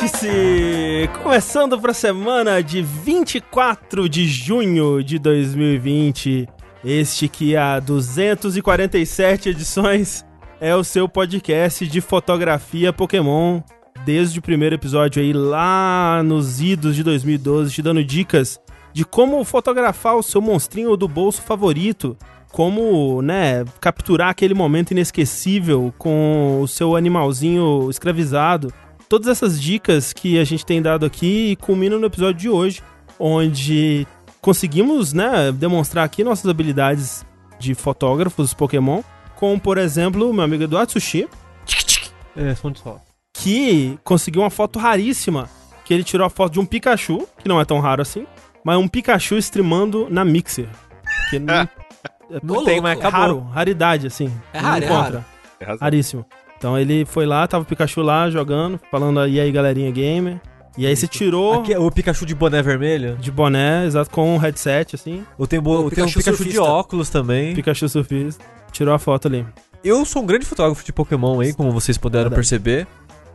Vértice! Começando para a semana de 24 de junho de 2020. Este que há 247 edições é o seu podcast de fotografia Pokémon. Desde o primeiro episódio aí, lá nos idos de 2012, te dando dicas de como fotografar o seu monstrinho do bolso favorito, como, né, capturar aquele momento inesquecível com o seu animalzinho escravizado. Todas essas dicas que a gente tem dado aqui culminam no episódio de hoje, onde conseguimos, né, demonstrar aqui nossas habilidades de fotógrafos Pokémon, como, por exemplo, meu amigo Eduardo Sushi, É, som de sol. que conseguiu uma foto raríssima, que ele tirou a foto de um Pikachu, que não é tão raro assim, mas um Pikachu streamando na Mixer. Que não, é Não tem, louco. mas acabou. raro, raridade, assim. É Não raro, é raro. Razão. Raríssimo. Então ele foi lá, tava o Pikachu lá jogando, falando e aí galerinha gamer. E aí você tirou Aqui é o Pikachu de boné vermelho. de boné, exato, com um headset, assim, Ou tem, bo... O tem um Pikachu Pikachu de óculos também. Pikachu surfista. Tirou a foto ali. Eu sou um grande fotógrafo de Pokémon aí, como vocês puderam Verdade. perceber.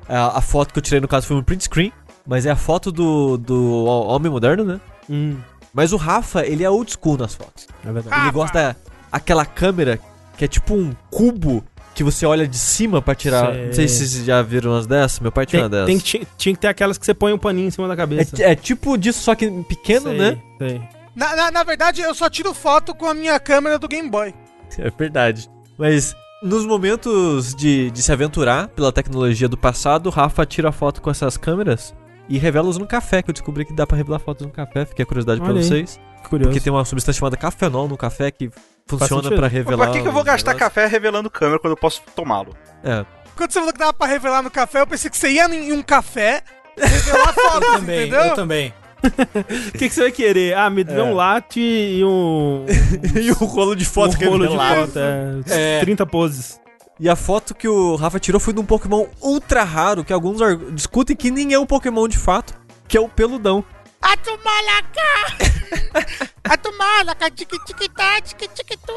A, a foto que eu tirei no caso foi um print screen, mas é a foto do, do homem moderno, né? Hum, Mas o Rafa, ele é old school nas fotos. é verdade. Ele gosta daquela câmera que é tipo um cubo que você olha de cima pra tirar. Sei. Não sei se vocês já viram umas dessas. Meu pai tinha Tem, uma dessas. tem que, ti- tinha que ter aquelas que você põe um paninho em cima da cabeça. É, é tipo disso, só que pequeno, Sei, né? sei. Na, na, na verdade, eu só tiro foto com a minha câmera do Game Boy. É verdade. Mas nos momentos de, de se aventurar pela tecnologia do passado, o Rafa tira foto com essas câmeras e revela-os no café, que eu descobri que dá pra revelar fotos no café. Fiquei a curiosidade aí. vocês. Curioso. Porque tem uma substância chamada cafenol no café que funciona Pô, revelar. Pra que, que eu vou gastar negócios. café revelando câmera quando eu posso tomá-lo? É. Quando você falou que dava pra revelar no café, eu pensei que você ia em um café revelar Eu fotos, também, entendeu? eu também. O que, que você vai querer? Ah, me dê É. um latte e um. e o rolo de foto um rolo de foto. É, É. 30 poses. E a foto que o Rafa tirou foi de um Pokémon ultra raro, que alguns discutem que nem é um Pokémon de fato, que é o peludão. Atumalacá! Atumalacá, tique-tique-tá, tique-tique-tu.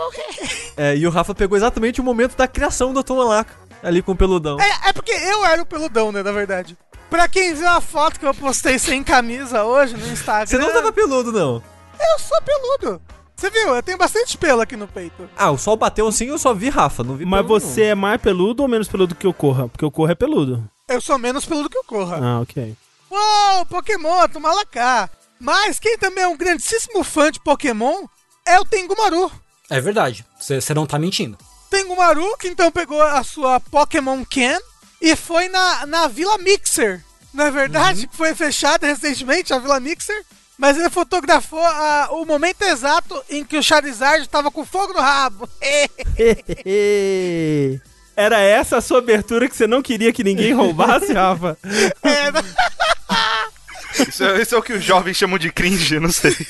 É, e o Rafa pegou exatamente o momento da criação do Atomalaca, ali com o peludão. É, é porque eu era o peludão, né, na verdade. Pra quem viu a foto que eu postei sem camisa hoje no Instagram... Você não tava peludo, não. Eu sou peludo. Você viu? Eu tenho bastante pelo aqui no peito. Ah, o sol bateu assim eu só vi Rafa, não vi Mas pelo, você é mais peludo ou menos peludo que o Corra? Porque o Corra é peludo. Eu sou menos peludo que o Corra. Ah, ok. Uou, Pokémon, Atumalacá. Mas quem também é um grandíssimo fã de Pokémon é o Tengumaru. É verdade. Você não tá mentindo. Tengumaru, que então pegou a sua Pokémon Can e foi na, na Vila Mixer. Não é verdade? Que foi fechada recentemente a Vila Mixer. Mas ele fotografou ah, o momento exato em que o Charizard estava com fogo no rabo. Era essa a sua abertura que você não queria que ninguém roubasse, Rafa? É, né? Isso é, isso é o que os jovens chamam de cringe, não sei.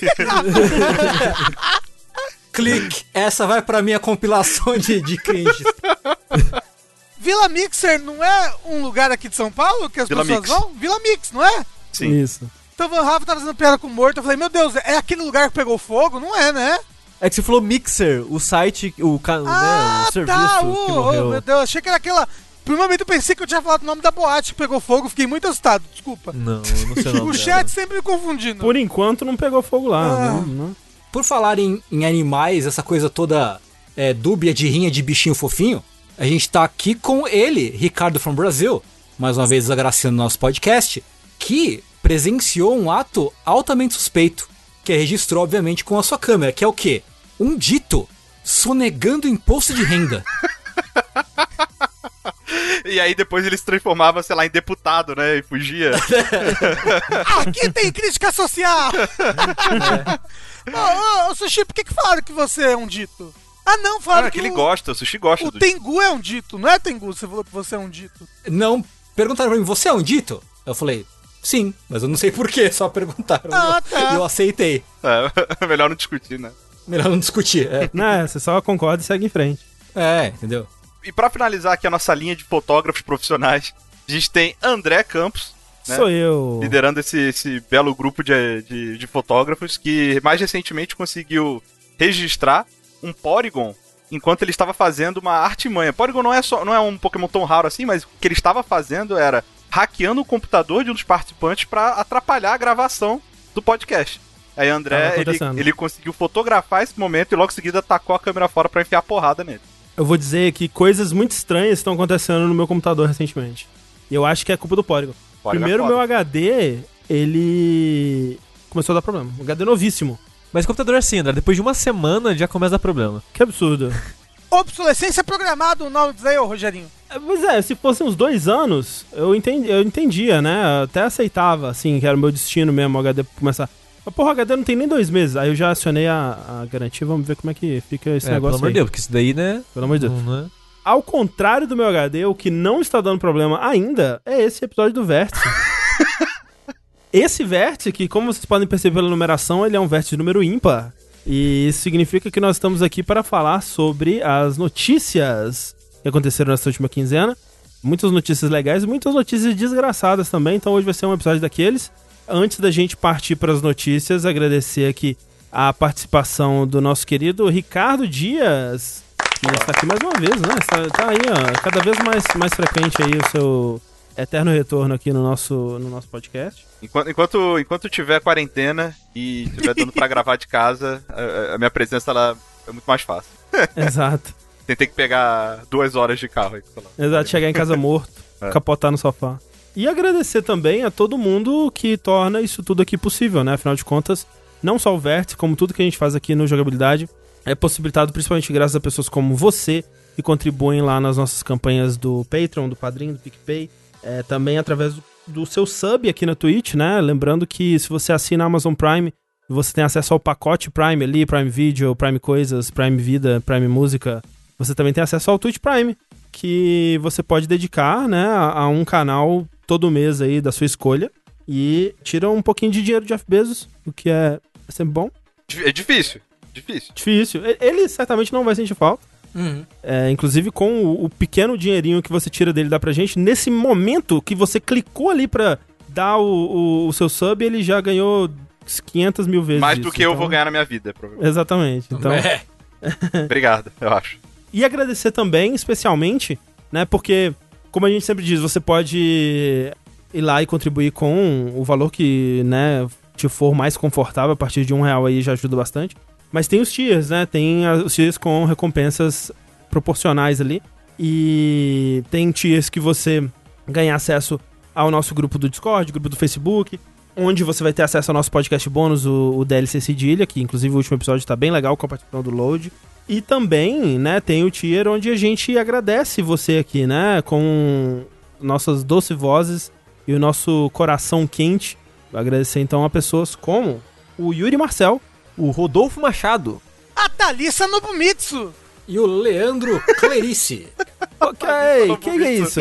Clique. Essa vai pra minha compilação de, de cringe. Vila Mixer não é um lugar aqui de São Paulo que as Vila pessoas Mix. vão? Vila Mix, não é? Sim. Isso. Então o Rafa tava fazendo piada com o morto. Eu falei, meu Deus, é aquele lugar que pegou fogo? Não é, né? É que você falou Mixer, o site, o, ca... Ah, né, o serviço tá! que Uh, oh, morreu. meu Deus, achei que era aquela. Por um momento eu pensei que eu tinha falado o nome da boate que pegou fogo, fiquei muito assustado, desculpa. Não, eu não sei o nome o dela. chat sempre me confundindo. Por enquanto não pegou fogo lá. Ah. Não, não. Por falar em, em animais, essa coisa toda é, dúbia de rinha de bichinho fofinho, a gente tá aqui com ele, Ricardo from Brasil, mais uma vez agraciando nosso podcast, que presenciou um ato altamente suspeito, que registrou, obviamente, com a sua câmera, que é o quê? Um dito sonegando imposto de renda. E aí depois ele se transformava, sei lá, em deputado, né? E fugia. Aqui tem crítica social! Ô, ô, ô, Sushi, por que, que falaram que você é um dito? Ah, não, falaram Ah, que, que ele o, gosta, o Sushi gosta o do Tengu é um dito, não é Tengu? Você falou que você é um dito. Não, perguntaram pra mim, você é um dito? Eu falei, sim, mas eu não sei porquê, só perguntaram. Ah, E tá. eu aceitei. É, melhor não discutir, né? Melhor não discutir. É, Não, você só concorda e segue em frente. é entendeu? E pra finalizar aqui a nossa linha de fotógrafos profissionais, a gente tem André Campos, né? Sou eu. liderando esse, esse belo grupo de, de, de fotógrafos que mais recentemente conseguiu registrar um Porygon enquanto ele estava fazendo uma artimanha. Porygon não é só não é um Pokémon tão raro assim, mas o que ele estava fazendo era hackeando o computador de um dos participantes pra atrapalhar a gravação do podcast. Aí André, ele, ele conseguiu fotografar esse momento e logo em seguida tacou a câmera fora pra enfiar porrada nele. Eu vou dizer que coisas muito estranhas estão acontecendo no meu computador recentemente. E eu acho que é culpa do Polygon. Polygon é Primeiro, o foda. meu HD, ele começou a dar problema. Um HD novíssimo. Mas computador é assim, André, depois de uma semana já começa a dar problema. Que absurdo. Obsolescência programada, o nome diz aí, ô Rogerinho. Pois é, se fossem uns dois anos, eu, entendi, eu entendia, né? Eu até aceitava, assim, que era o meu destino mesmo, o HD começar. Mas, porra, o HD não tem nem dois meses. Aí eu já acionei a, a garantia, vamos ver como é que fica esse é, pelo negócio amor aí. de Deus, porque isso daí, né? Pelo amor de Deus. Não, não é? Ao contrário do meu HD, o que não está dando problema ainda é esse episódio do Vértice. esse Vértice, que como vocês podem perceber pela numeração, ele é um Vértice de número ímpar. E isso significa que nós estamos aqui para falar sobre as notícias que aconteceram nessa última quinzena. Muitas notícias legais e muitas notícias desgraçadas também, então hoje vai ser um episódio daqueles. Antes da gente partir para as notícias, agradecer aqui a participação do nosso querido Ricardo Dias, que está aqui mais uma vez, né? Está, tá aí, ó, cada vez mais, mais frequente aí o seu eterno retorno aqui no nosso, no nosso podcast. Enquanto, enquanto, enquanto tiver quarentena e tiver dando pra gravar de casa, a, a minha presença ela é muito mais fácil. Exato. Tentei que pegar duas horas de carro aí. Exato, chegar em casa morto, É. capotar no sofá. E agradecer também a todo mundo que torna isso tudo aqui possível, né? Afinal de contas, não só o Vértice, como tudo que a gente faz aqui no Jogabilidade, é possibilitado principalmente graças a pessoas como você, que contribuem lá nas nossas campanhas do Patreon, do Padrinho, do PicPay, é, também através do, do seu sub aqui na Twitch, né? Lembrando que se você assina a Amazon Prime, você tem acesso ao pacote Prime ali, Prime Video, Prime Coisas, Prime Vida, Prime Música. Você também tem acesso ao Twitch Prime, que você pode dedicar, né, a, a um canal todo mês aí da sua escolha e tira um pouquinho de dinheiro de Jeff Bezos, o que é sempre bom. É difícil. Difícil. Difícil. Ele certamente não vai sentir falta. Uhum. É, inclusive com o, o pequeno dinheirinho que você tira dele dá pra gente, nesse momento que você clicou ali pra dar o, o- o seu sub, ele já ganhou 500 mil vezes. Mais do isso. que eu Então- vou ganhar na minha vida, provavelmente. Exatamente. Então, É. Obrigado, eu acho. E agradecer também, especialmente, né? Porque, como a gente sempre diz, você pode ir lá e contribuir com o valor que, né, te for mais confortável. A partir de um real aí já ajuda bastante. Mas tem os tiers, né? Tem os tiers com recompensas proporcionais ali. E tem tiers que você ganha acesso ao nosso grupo do Discord, grupo do Facebook, onde você vai ter acesso ao nosso podcast bônus, o, o DLC Cedilha, que inclusive o último episódio tá bem legal com a participação do Load. E também, né, tem o tier onde a gente agradece você aqui, né, com nossas doces vozes e o nosso coração quente. Agradecer então a pessoas como o Yuri Marcel, O Rodolfo Machado. A Thalissa Nobumitsu. E o Leandro Clerice. Ok, que é isso?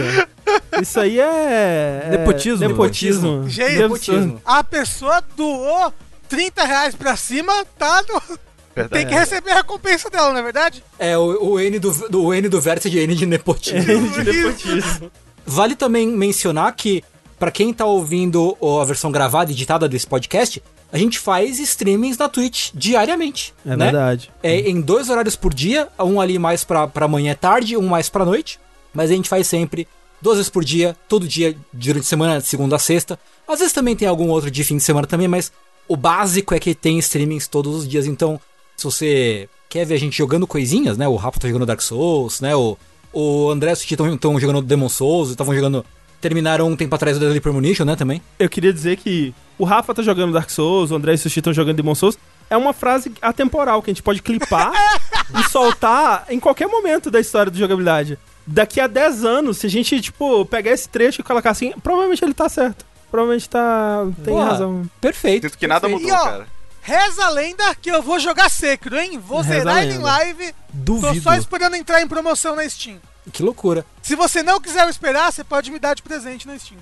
Isso aí é. é Nepotismo. Nepotismo. Gente. Nepotismo. A pessoa doou 30 reais pra cima, tá no... Verdade. Tem que receber a recompensa dela, não é verdade? É o, o N do, do o N do vértice de N de nepotismo. De nepotismo. Vale também mencionar que, pra quem tá ouvindo a versão gravada e editada desse podcast, a gente faz streamings na Twitch diariamente. É né? verdade. É em dois horários por dia, um ali mais pra, pra manhã e tarde, um mais pra noite. Mas a gente faz sempre duas vezes por dia, todo dia, durante a semana, de segunda a sexta. Às vezes também tem algum outro de fim de semana também, mas o básico é que tem streamings todos os dias. Então, se você quer ver a gente jogando coisinhas, né? O Rafa tá jogando Dark Souls, né? O, o André e o Sushi estão jogando Demon Souls, estavam jogando. Terminaram um tempo atrás o Deadly Premonition, né? Também. Eu queria dizer que o Rafa tá jogando Dark Souls, o André e o Sushi estão jogando Demon Souls. É uma frase atemporal que a gente pode clipar e soltar em qualquer momento da história do jogabilidade. Daqui a 10 anos, se a gente, tipo, pegar esse trecho e colocar assim, provavelmente ele tá certo. Provavelmente tá. Tem Boa. razão. Perfeito. Sinto que nada perfeito. mudou, E, ó, cara. Reza a lenda que eu vou jogar Sekiro, hein? Vou Reza a zerar ele em live. Tô Duvido. só esperando entrar em promoção na Steam. Que loucura. Se você não quiser esperar, você pode me dar de presente na Steam.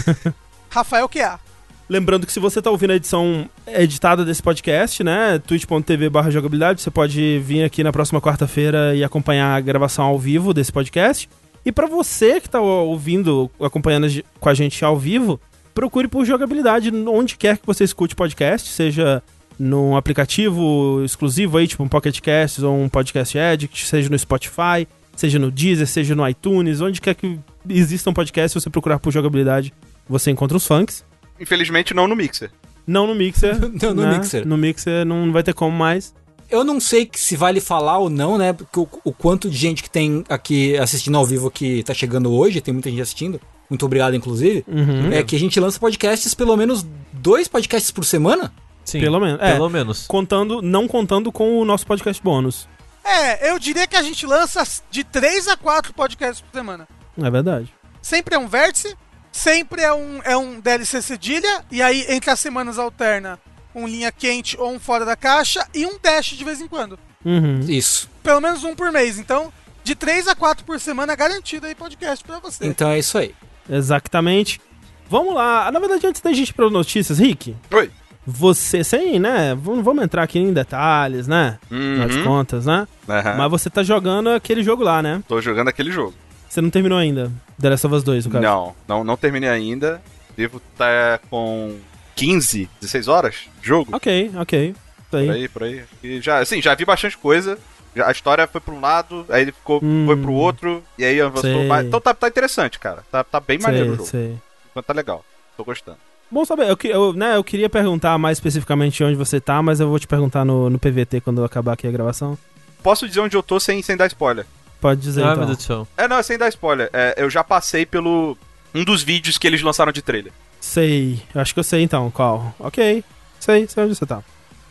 Rafael QA. Lembrando que se você tá ouvindo a edição editada desse podcast, né, twitch.tv barra jogabilidade, você pode vir aqui na próxima quarta-feira e acompanhar a gravação ao vivo desse podcast. E pra você que tá ouvindo, acompanhando com a gente ao vivo, procure por jogabilidade onde quer que você escute podcast, seja num aplicativo exclusivo aí, tipo um Pocket ou um Podcast Addict, seja no Spotify, seja no Deezer, seja no iTunes, onde quer que exista um podcast, se você procurar por jogabilidade, você encontra os funks. Infelizmente não no Mixer. Não no Mixer. Não, no né? Mixer. No Mixer não vai ter como mais. Eu não sei que se vale falar ou não, né? Porque o, o quanto de gente que tem aqui assistindo ao vivo que tá chegando hoje, tem muita gente assistindo. Muito obrigado, inclusive. Uhum. É que a gente lança podcasts, pelo menos dois podcasts por semana. Sim, Pelo menos. É, Pelo menos. contando, não contando com o nosso podcast bônus. É, eu diria que a gente lança de 3 a 4 podcasts por semana. É verdade. Sempre é um vértice, sempre é um, é um DLC cedilha, e aí entre as semanas alterna um linha quente ou um fora da caixa e um dash de vez em quando. Uhum. Isso. Pelo menos um por mês. Então, de 3 a 4 por semana garantido aí podcast pra você. Então é isso aí. Exatamente. Vamos lá. Na verdade, antes da gente ir para notícias, Rick, Oi. Você, sem, né? Vamos, vamos entrar aqui em detalhes, né? Uhum. contas, né? Aham. Mas você tá jogando aquele jogo lá, né? Tô jogando aquele jogo. Você não terminou ainda. The Last of Us 2, no caso. Não, não, não terminei ainda. Devo estar com 15, 16 horas de jogo. Ok, ok. Aí. Por aí, por aí. E já, assim, já vi bastante coisa. A história foi pra um lado, aí ele ficou, Hum. foi pro outro, e aí avançou Sei. mais. Então tá, tá interessante, cara. Tá, tá bem maneiro o Sei, jogo. sei. Então tá legal. Tô gostando. Bom saber, eu, eu, né, eu queria perguntar mais especificamente onde você tá, mas eu vou te perguntar no, no PVT quando eu acabar aqui a gravação. Posso dizer onde eu tô sem, sem dar spoiler? Pode dizer Ah, então. meu Deus do céu. É, não, é sem dar spoiler. É, eu já passei pelo. Um dos vídeos que eles lançaram de trailer. Sei, eu acho que eu sei então qual. Ok, sei, sei onde você tá.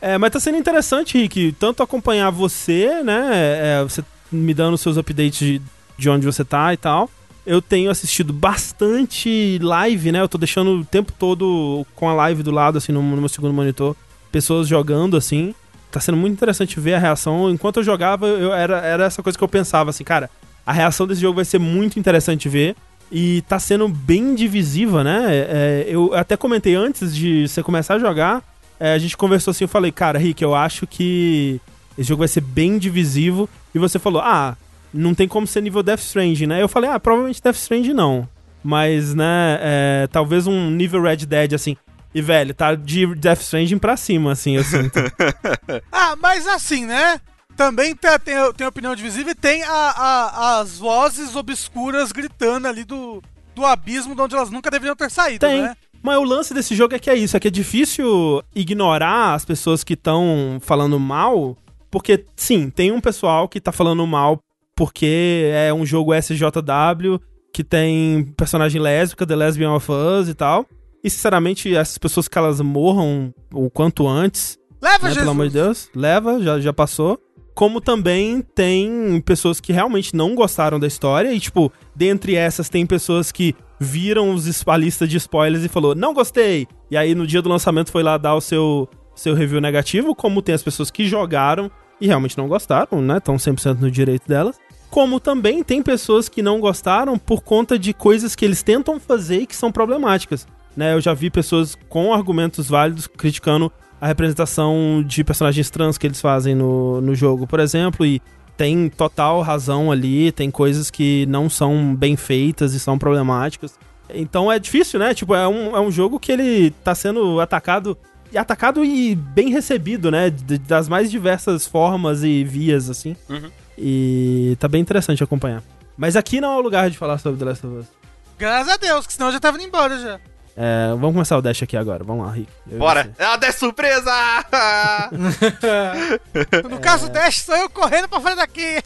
É, mas tá sendo interessante, Rick, tanto acompanhar você, né? é, você me dando seus updates de, de onde você tá e tal. Eu tenho assistido bastante live, né? Eu tô deixando o tempo todo com a live do lado, assim, no, no meu segundo monitor, pessoas jogando, assim. Tá sendo muito interessante ver a reação. Enquanto eu jogava, eu, era, era essa coisa que eu pensava, assim, cara, a reação desse jogo vai ser muito interessante ver. E tá sendo bem divisiva, né? É, eu até comentei antes de você começar a jogar. é, a gente conversou assim, eu falei, cara, Rick, eu acho que esse jogo vai ser bem divisivo. E você falou, ah, não tem como ser nível Death Stranding, né? Eu falei, ah, provavelmente Death Stranding não. Mas, né, é, talvez um nível Red Dead, assim. E, velho, tá de Death Stranding pra cima, assim, eu sinto. Ah, mas assim, né? Também tem, tem, tem opinião divisível e tem a, a- as vozes obscuras gritando ali do, do abismo de onde elas nunca deveriam ter saído, Tem. né? Mas o lance desse jogo é que é isso, é que é difícil ignorar as pessoas que estão falando mal, porque sim, tem um pessoal que tá falando mal porque é um jogo SJW que tem personagem lésbica, The Lesbian of Us e tal. E sinceramente, essas pessoas que elas morram o quanto antes, Leva, né, Jesus! pelo amor de Deus, leva, já, já passou. Como também tem pessoas que realmente não gostaram da história e, tipo, dentre essas tem pessoas que viram os, a lista de spoilers e falou, não gostei! E aí no dia do lançamento foi lá dar o seu, seu review negativo, como tem as pessoas que jogaram e realmente não gostaram, né? Estão 100% no direito delas. Como também tem pessoas que não gostaram por conta de coisas que eles tentam fazer e que são problemáticas. Né, eu já vi pessoas com argumentos válidos criticando a representação de personagens trans que eles fazem no, no jogo, por exemplo, e tem total razão ali, tem coisas que não são bem feitas e são problemáticas. Então é difícil, né? Tipo, é um, é um jogo que ele tá sendo atacado e atacado e bem recebido, né? Das mais diversas formas e vias, assim. Uhum. E tá bem interessante acompanhar. Mas aqui não é o lugar de falar sobre The Last of Us. Graças a Deus, que senão eu já tava indo embora já. É, vamos começar o Dash aqui agora. Vamos lá, Rick. Eu Bora! É a 10 surpresa! No caso, o Dash sou eu correndo pra fora daqui.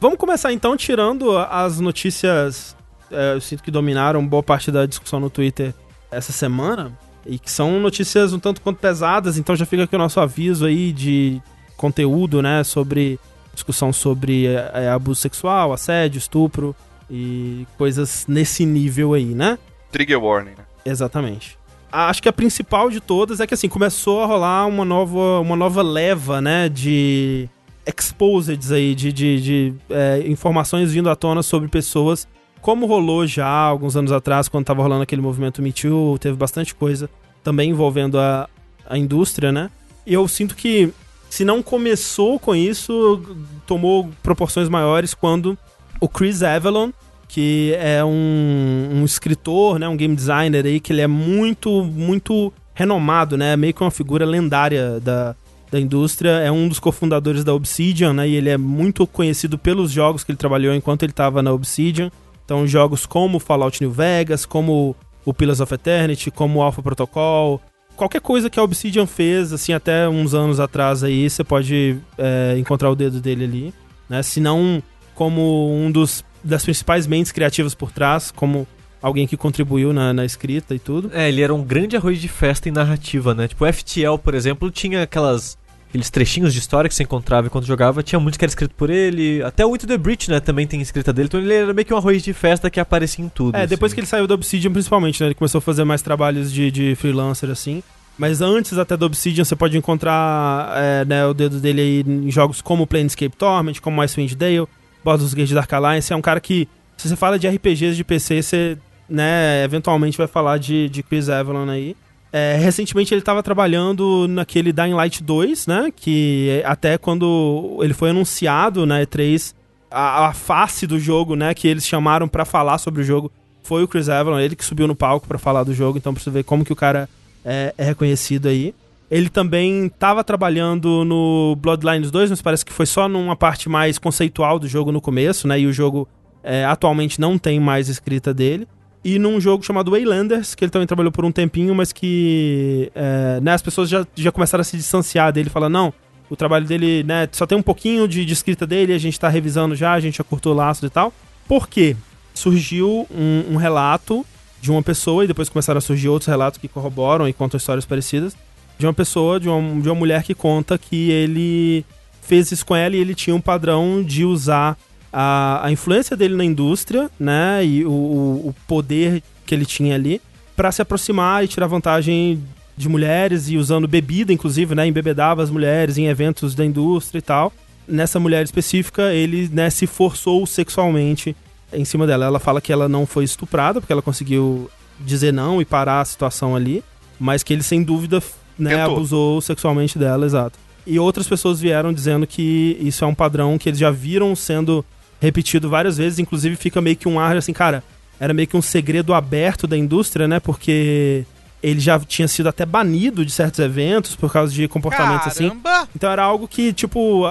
Vamos começar então tirando as notícias. é, eu sinto que dominaram boa parte da discussão no Twitter essa semana. E que são notícias um tanto quanto pesadas, então já fica aqui o nosso aviso aí de conteúdo, né? Sobre discussão sobre é, é, abuso sexual, assédio, estupro e coisas nesse nível aí, né? Trigger warning, né? Exatamente. Acho que a principal de todas é que assim, começou a rolar uma nova, uma nova leva, né, de exposeds aí, de, de, de, é, informações vindo à tona sobre pessoas, como rolou já alguns anos atrás, quando tava rolando aquele movimento Me Too, teve bastante coisa também envolvendo a, a indústria, né? E eu sinto que se não começou com isso, tomou proporções maiores quando o Chris Avalon, que é um, um escritor, né, um game designer aí, que ele é muito, muito renomado, né, meio que uma figura lendária da, da indústria, é um dos cofundadores da Obsidian, né? E ele é muito conhecido pelos jogos que ele trabalhou enquanto ele estava na Obsidian. Então, jogos como Fallout New Vegas, como o Pillars of Eternity, como o Alpha Protocol, qualquer coisa que a Obsidian fez, assim, até uns anos atrás aí, você pode é, encontrar o dedo dele ali, né? Se não como um dos das principais mentes criativas por trás, como alguém que contribuiu na, na escrita e tudo. É, ele era um grande arroz de festa em narrativa, né? Tipo, o FTL, por exemplo, tinha aquelas aqueles trechinhos de história que você encontrava enquanto jogava, tinha muito que era escrito por ele. Até o Into the Breach, né, também tem escrita dele. Então ele era meio que um arroz de festa que aparecia em tudo. É, depois assim. que ele saiu da Obsidian, principalmente, né? Ele começou a fazer mais trabalhos de, de freelancer, assim. Mas antes até da Obsidian, você pode encontrar é, né, o dedo dele aí em jogos como Planescape Torment, como Icewind Dale, Baldur's Gate Dark Alliance. É um cara que, se você fala de RPGs de PC, você, né, eventualmente vai falar de, de Chris Avalon aí. É, recentemente ele estava trabalhando naquele Dying Light 2, né? Que até quando ele foi anunciado na E3, a, a face do jogo, né? Que eles chamaram para falar sobre o jogo foi o Chris Avalon, ele que subiu no palco para falar do jogo. Então pra você ver como que o cara é, é reconhecido aí. Ele também estava trabalhando no Bloodlines 2, mas parece que foi só numa parte mais conceitual do jogo no começo, né? E o jogo é, atualmente não tem mais escrita dele e num jogo chamado Waylanders, que ele também trabalhou por um tempinho, mas que é, né, as pessoas já, já começaram a se distanciar dele, falando, não, o trabalho dele, né, só tem um pouquinho de, de escrita dele, a gente tá revisando já, a gente já curtou laços e tal. Por quê? Surgiu um, um relato de uma pessoa, e depois começaram a surgir outros relatos que corroboram e contam histórias parecidas, de uma pessoa, de uma, de uma mulher que conta que ele fez isso com ela e ele tinha um padrão de usar a, a influência dele na indústria, né, e o, o poder que ele tinha ali, para se aproximar e tirar vantagem de mulheres e usando bebida, inclusive, né, embebedava as mulheres em eventos da indústria e tal. Nessa mulher específica, ele, né, se forçou sexualmente em cima dela. Ela fala que ela não foi estuprada, porque ela conseguiu dizer não e parar a situação ali, mas que ele, sem dúvida, né, Tentou. abusou sexualmente dela, exato. E outras pessoas vieram dizendo que isso é um padrão que eles já viram sendo repetido várias vezes, inclusive fica meio que um ar assim, cara, era meio que um segredo aberto da indústria, né? Porque ele já tinha sido até banido de certos eventos por causa de comportamentos assim. Caramba! Então era algo que, tipo,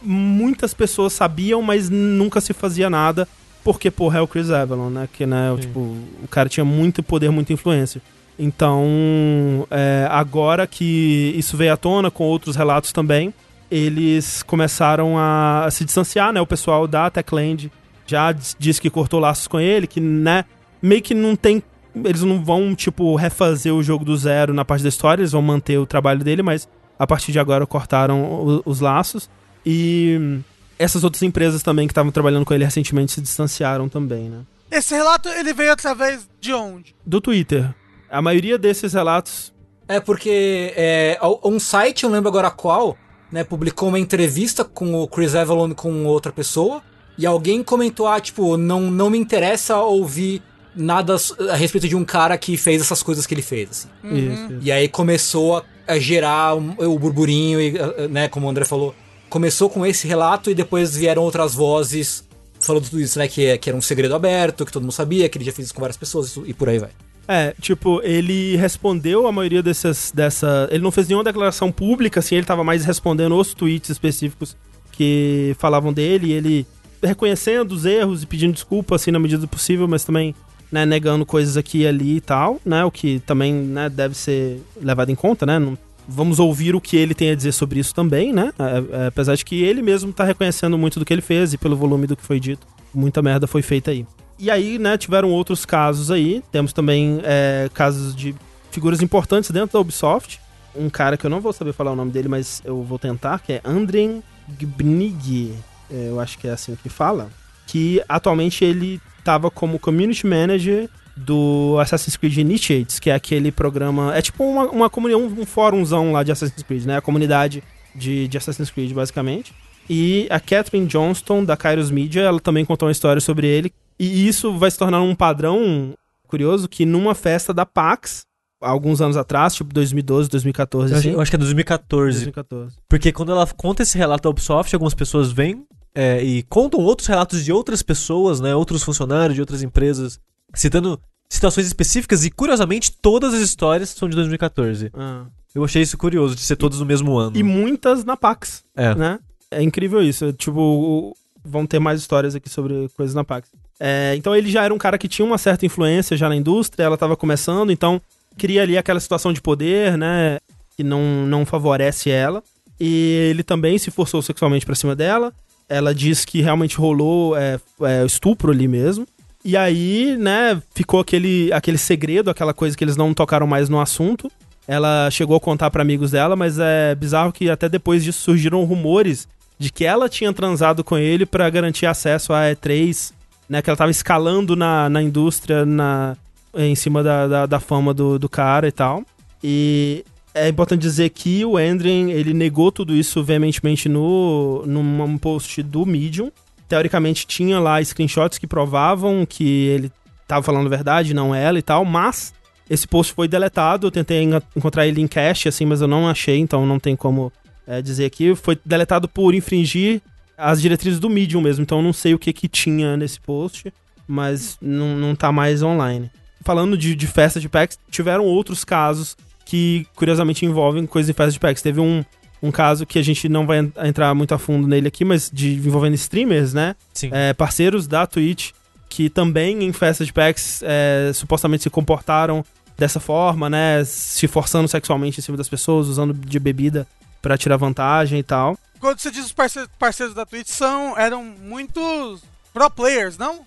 muitas pessoas sabiam, mas nunca se fazia nada, porque, porra, é o Chris Avalon, né? Que, né, Sim. tipo, o cara tinha muito poder, muita influência. Então, é, agora que isso veio à tona, com outros relatos também, eles começaram a, a se distanciar, né? O pessoal da Techland já disse que cortou laços com ele, que, né, meio que não tem. Eles não vão, tipo, refazer o jogo do zero na parte da história, eles vão manter o trabalho dele, mas a partir de agora cortaram o- os laços. E essas outras empresas também que estavam trabalhando com ele recentemente se distanciaram também, né? Esse relato ele veio através de onde? Do Twitter. A maioria desses relatos. É porque é, um site, eu não lembro agora qual, né, publicou uma entrevista com o Chris Avalon com outra pessoa, e alguém comentou, ah, tipo, não, não me interessa ouvir nada a respeito de um cara que fez essas coisas que ele fez, assim. Isso, isso. E aí começou a, a gerar um- o burburinho, e, né, como o André falou, começou com esse relato e depois vieram outras vozes falando tudo isso, né, que, é- que era um segredo aberto, que todo mundo sabia, que ele já fez isso com várias pessoas e por aí vai. É, tipo, ele respondeu a maioria dessas. Dessa, ele não fez nenhuma declaração pública, assim, ele tava mais respondendo os tweets específicos que falavam dele, ele reconhecendo os erros e pedindo desculpa, assim, na medida do possível, mas também, né, negando coisas aqui e ali e tal, né? O que também, né, deve ser levado em conta, né? Não- vamos ouvir o que ele tem a dizer sobre isso também, né? É, é, apesar de que ele mesmo tá reconhecendo muito do que ele fez e pelo volume do que foi dito. Muita merda foi feita aí. E aí, né, tiveram outros casos aí. Temos também é, casos de figuras importantes dentro da Ubisoft. Um cara que eu não vou saber falar o nome dele, mas eu vou tentar, que é Andren Gbnig. É, eu acho que é assim que fala. Que atualmente ele estava como Community Manager do Assassin's Creed Initiates, que é aquele programa. É tipo uma, uma comunidade, um, um fórumzão lá de Assassin's Creed, né? A comunidade de, de Assassin's Creed, basicamente. E a Catherine Johnston, da Kairos Media, ela também contou uma história sobre ele. E isso vai se tornar um padrão curioso que numa festa da PAX, alguns anos atrás, tipo 2012, 2014, Eu acho, assim. eu acho que é 2014. 2014. Porque quando ela conta esse relato da Ubisoft, algumas pessoas vêm é, e contam outros relatos de outras pessoas, né? Outros funcionários de outras empresas, citando situações específicas e, curiosamente, todas as histórias são de 2014. Ah. Eu achei isso curioso, de ser todos no mesmo ano. E muitas na Pax, É. né? É incrível isso. Tipo, vão ter mais histórias aqui sobre coisas na Pax. É, então ele já era um cara que tinha uma certa influência já na indústria, ela tava começando, então cria ali aquela situação de poder, né? Que não, não favorece ela. E ele também se forçou sexualmente pra cima dela. Ela diz que realmente rolou é, é, estupro ali mesmo. E aí, né, ficou aquele, aquele segredo, aquela coisa que eles não tocaram mais no assunto. Ela chegou a contar pra amigos dela, mas é bizarro que até depois disso surgiram rumores de que ela tinha transado com ele pra garantir acesso à E3, né? Que ela tava escalando na, na indústria, na, em cima da, da, da fama do, do cara e tal. E é importante dizer que o Andren, ele negou tudo isso veementemente no, num post do Medium. Teoricamente tinha lá screenshots que provavam que ele tava falando a verdade, não ela e tal, mas esse post foi deletado, eu tentei en- encontrar ele em cache, assim, mas eu não achei, então não tem como é, dizer aqui. Foi deletado por infringir as diretrizes do Medium mesmo, então eu não sei o que que tinha nesse post, mas não, não tá mais online. Falando de, de festa de PAX, tiveram outros casos que, curiosamente, envolvem coisas de festa de PAX. Teve um, um caso que a gente não vai en- entrar muito a fundo nele aqui, mas de envolvendo streamers, né? Sim. é, parceiros da Twitch que também em festas de PAX é, supostamente se comportaram dessa forma, né? Se forçando sexualmente em cima das pessoas, usando de bebida pra tirar vantagem e tal. Quando você diz os parceiros, parceiros da Twitch, são, eram muitos pro players, não?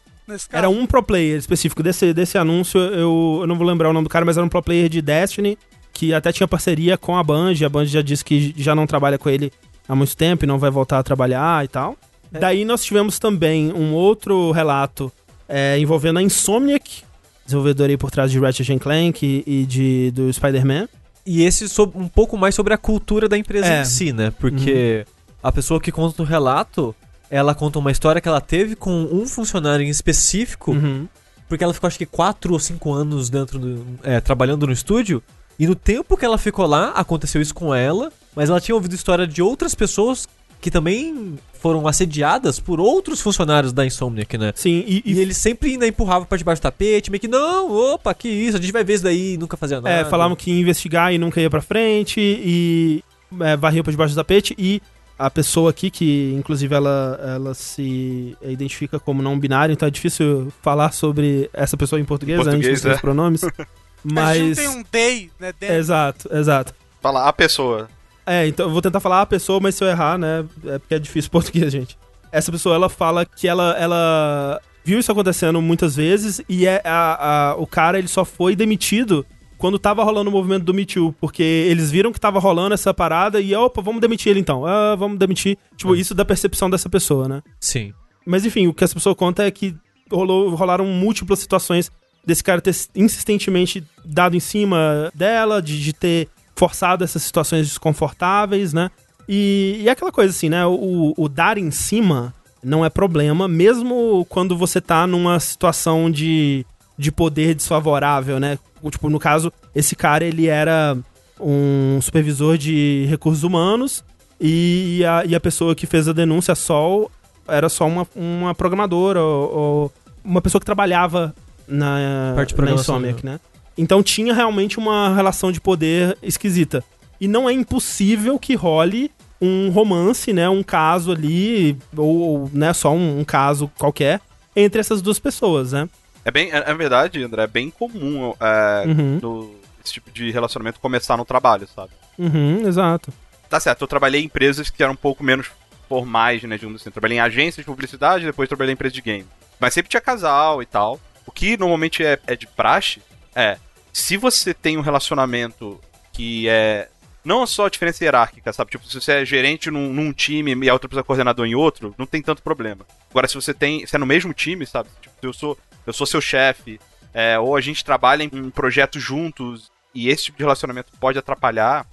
Era um pro player específico desse, desse anúncio, eu, eu não vou lembrar o nome do cara, mas era um pro player de Destiny, que até tinha parceria com a Band, a Band já disse que já não trabalha com ele há muito tempo e não vai voltar a trabalhar e tal. Daí nós tivemos também um outro relato é, envolvendo a Insomniac, desenvolvedora aí por trás de Ratchet Clank e, e de, do Spider-Man. E esse so- um pouco mais sobre a cultura da empresa É. em si, né? Porque a pessoa que conta o relato, ela conta uma história que ela teve com um funcionário em específico, Uhum. porque ela ficou acho que 4 ou 5 anos dentro do. é, trabalhando no estúdio. E no tempo que ela ficou lá, aconteceu isso com ela, mas ela tinha ouvido história de outras pessoas que também foram assediadas por outros funcionários da Insomniac, né? Sim, e, E, e eles sempre ainda empurravam pra debaixo do tapete, meio que, não, opa, que isso, a gente vai ver isso daí, e nunca fazia nada. É, falavam que ia investigar e nunca ia pra frente e é, varriam pra debaixo do tapete e a pessoa aqui, que inclusive ela, ela se identifica como não binário, então é difícil falar sobre essa pessoa em português, Em né? a gente não português, tem é. os pronomes. Mas... Mas. tem um day, né? Exato, exato. Fala a pessoa. É, então eu vou tentar falar a pessoa, mas se eu errar, né? É porque é difícil português, gente. Essa pessoa, ela fala que ela, ela viu isso acontecendo muitas vezes e é a, a- o cara, ele só foi demitido quando tava rolando o movimento do Me Too, porque eles viram que tava rolando essa parada e, opa, vamos demitir ele então. Ah, vamos demitir. Tipo, isso da percepção dessa pessoa, né? Sim. Mas enfim, o que essa pessoa conta é que rolou, rolaram múltiplas situações desse cara ter insistentemente dado em cima dela, de, de ter forçado essas situações desconfortáveis, né? E, e é aquela coisa assim, né? O, o dar em cima não é problema, mesmo quando você tá numa situação de, de poder desfavorável, né? Tipo, no caso, esse cara, ele era um supervisor de recursos humanos e a, e a pessoa que fez a denúncia, a Sol, era só uma, uma programadora ou, ou uma pessoa que trabalhava na, Parte de na Insomniac, né? Então tinha realmente uma relação de poder esquisita. E não é impossível que role um romance, né? Um caso ali, ou, né, só um, um caso qualquer, entre essas duas pessoas, né? É bem, é, é verdade, André, é bem comum é, Uhum, no- esse tipo de relacionamento começar no trabalho, sabe? uhum, exato. Tá certo, eu trabalhei em empresas que eram um pouco menos formais, né, digamos assim. Trabalhei em agências de publicidade, depois trabalhei em empresa de game. Mas sempre tinha casal e tal. O que normalmente é, é de praxe é, se você tem um relacionamento que é não só diferença hierárquica, sabe? Tipo, se você é gerente num, num time e a outra pessoa é coordenador em outro, não tem tanto problema. Agora, se você tem. Se é no mesmo time, sabe? Tipo, eu sou, eu sou seu chefe, é, ou a gente trabalha em um projeto juntos, e esse tipo de relacionamento pode atrapalhar.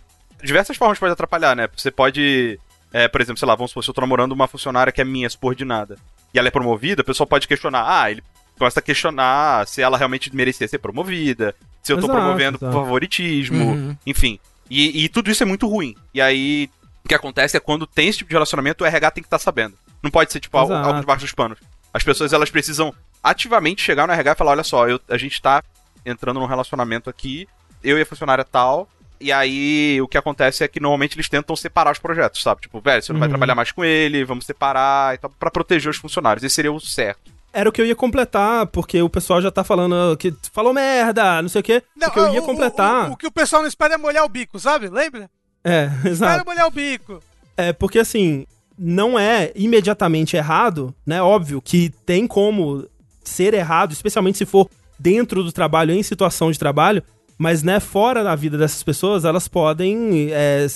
Diversas formas pode atrapalhar, né? Você pode. é, por exemplo, sei lá, vamos supor, se eu tô namorando uma funcionária que é minha, subordinada, e ela é promovida, a pessoa pode questionar, ah, ele começa a questionar se ela realmente merecia ser promovida, se eu tô Exato, promovendo por exato. favoritismo, Uhum. enfim. E, e tudo isso é muito ruim. E aí, o que acontece é quando tem esse tipo de relacionamento, o RH tem que estar sabendo. Não pode ser, tipo, algo, Exato. algo debaixo dos panos. As pessoas, elas precisam ativamente chegar no RH e falar, olha só, eu- a gente tá entrando num relacionamento aqui, eu e a funcionária tal, E aí, o que acontece é que normalmente eles tentam separar os projetos, sabe? Tipo, velho, você não vai Uhum. trabalhar mais com ele, vamos separar e tal, pra proteger os funcionários. Esse seria o certo. Era o que eu ia completar, porque o pessoal já tá falando que falou merda, não sei o quê. Não, o que eu ia o- o- completar. O, o que o pessoal não espera é molhar o bico, sabe? Lembra? É, Espera exato. molhar o bico. É, porque assim, não é imediatamente errado, né? Óbvio que tem como ser errado, especialmente se for dentro do trabalho, em situação de trabalho, mas, né, fora da vida dessas pessoas, elas podem é,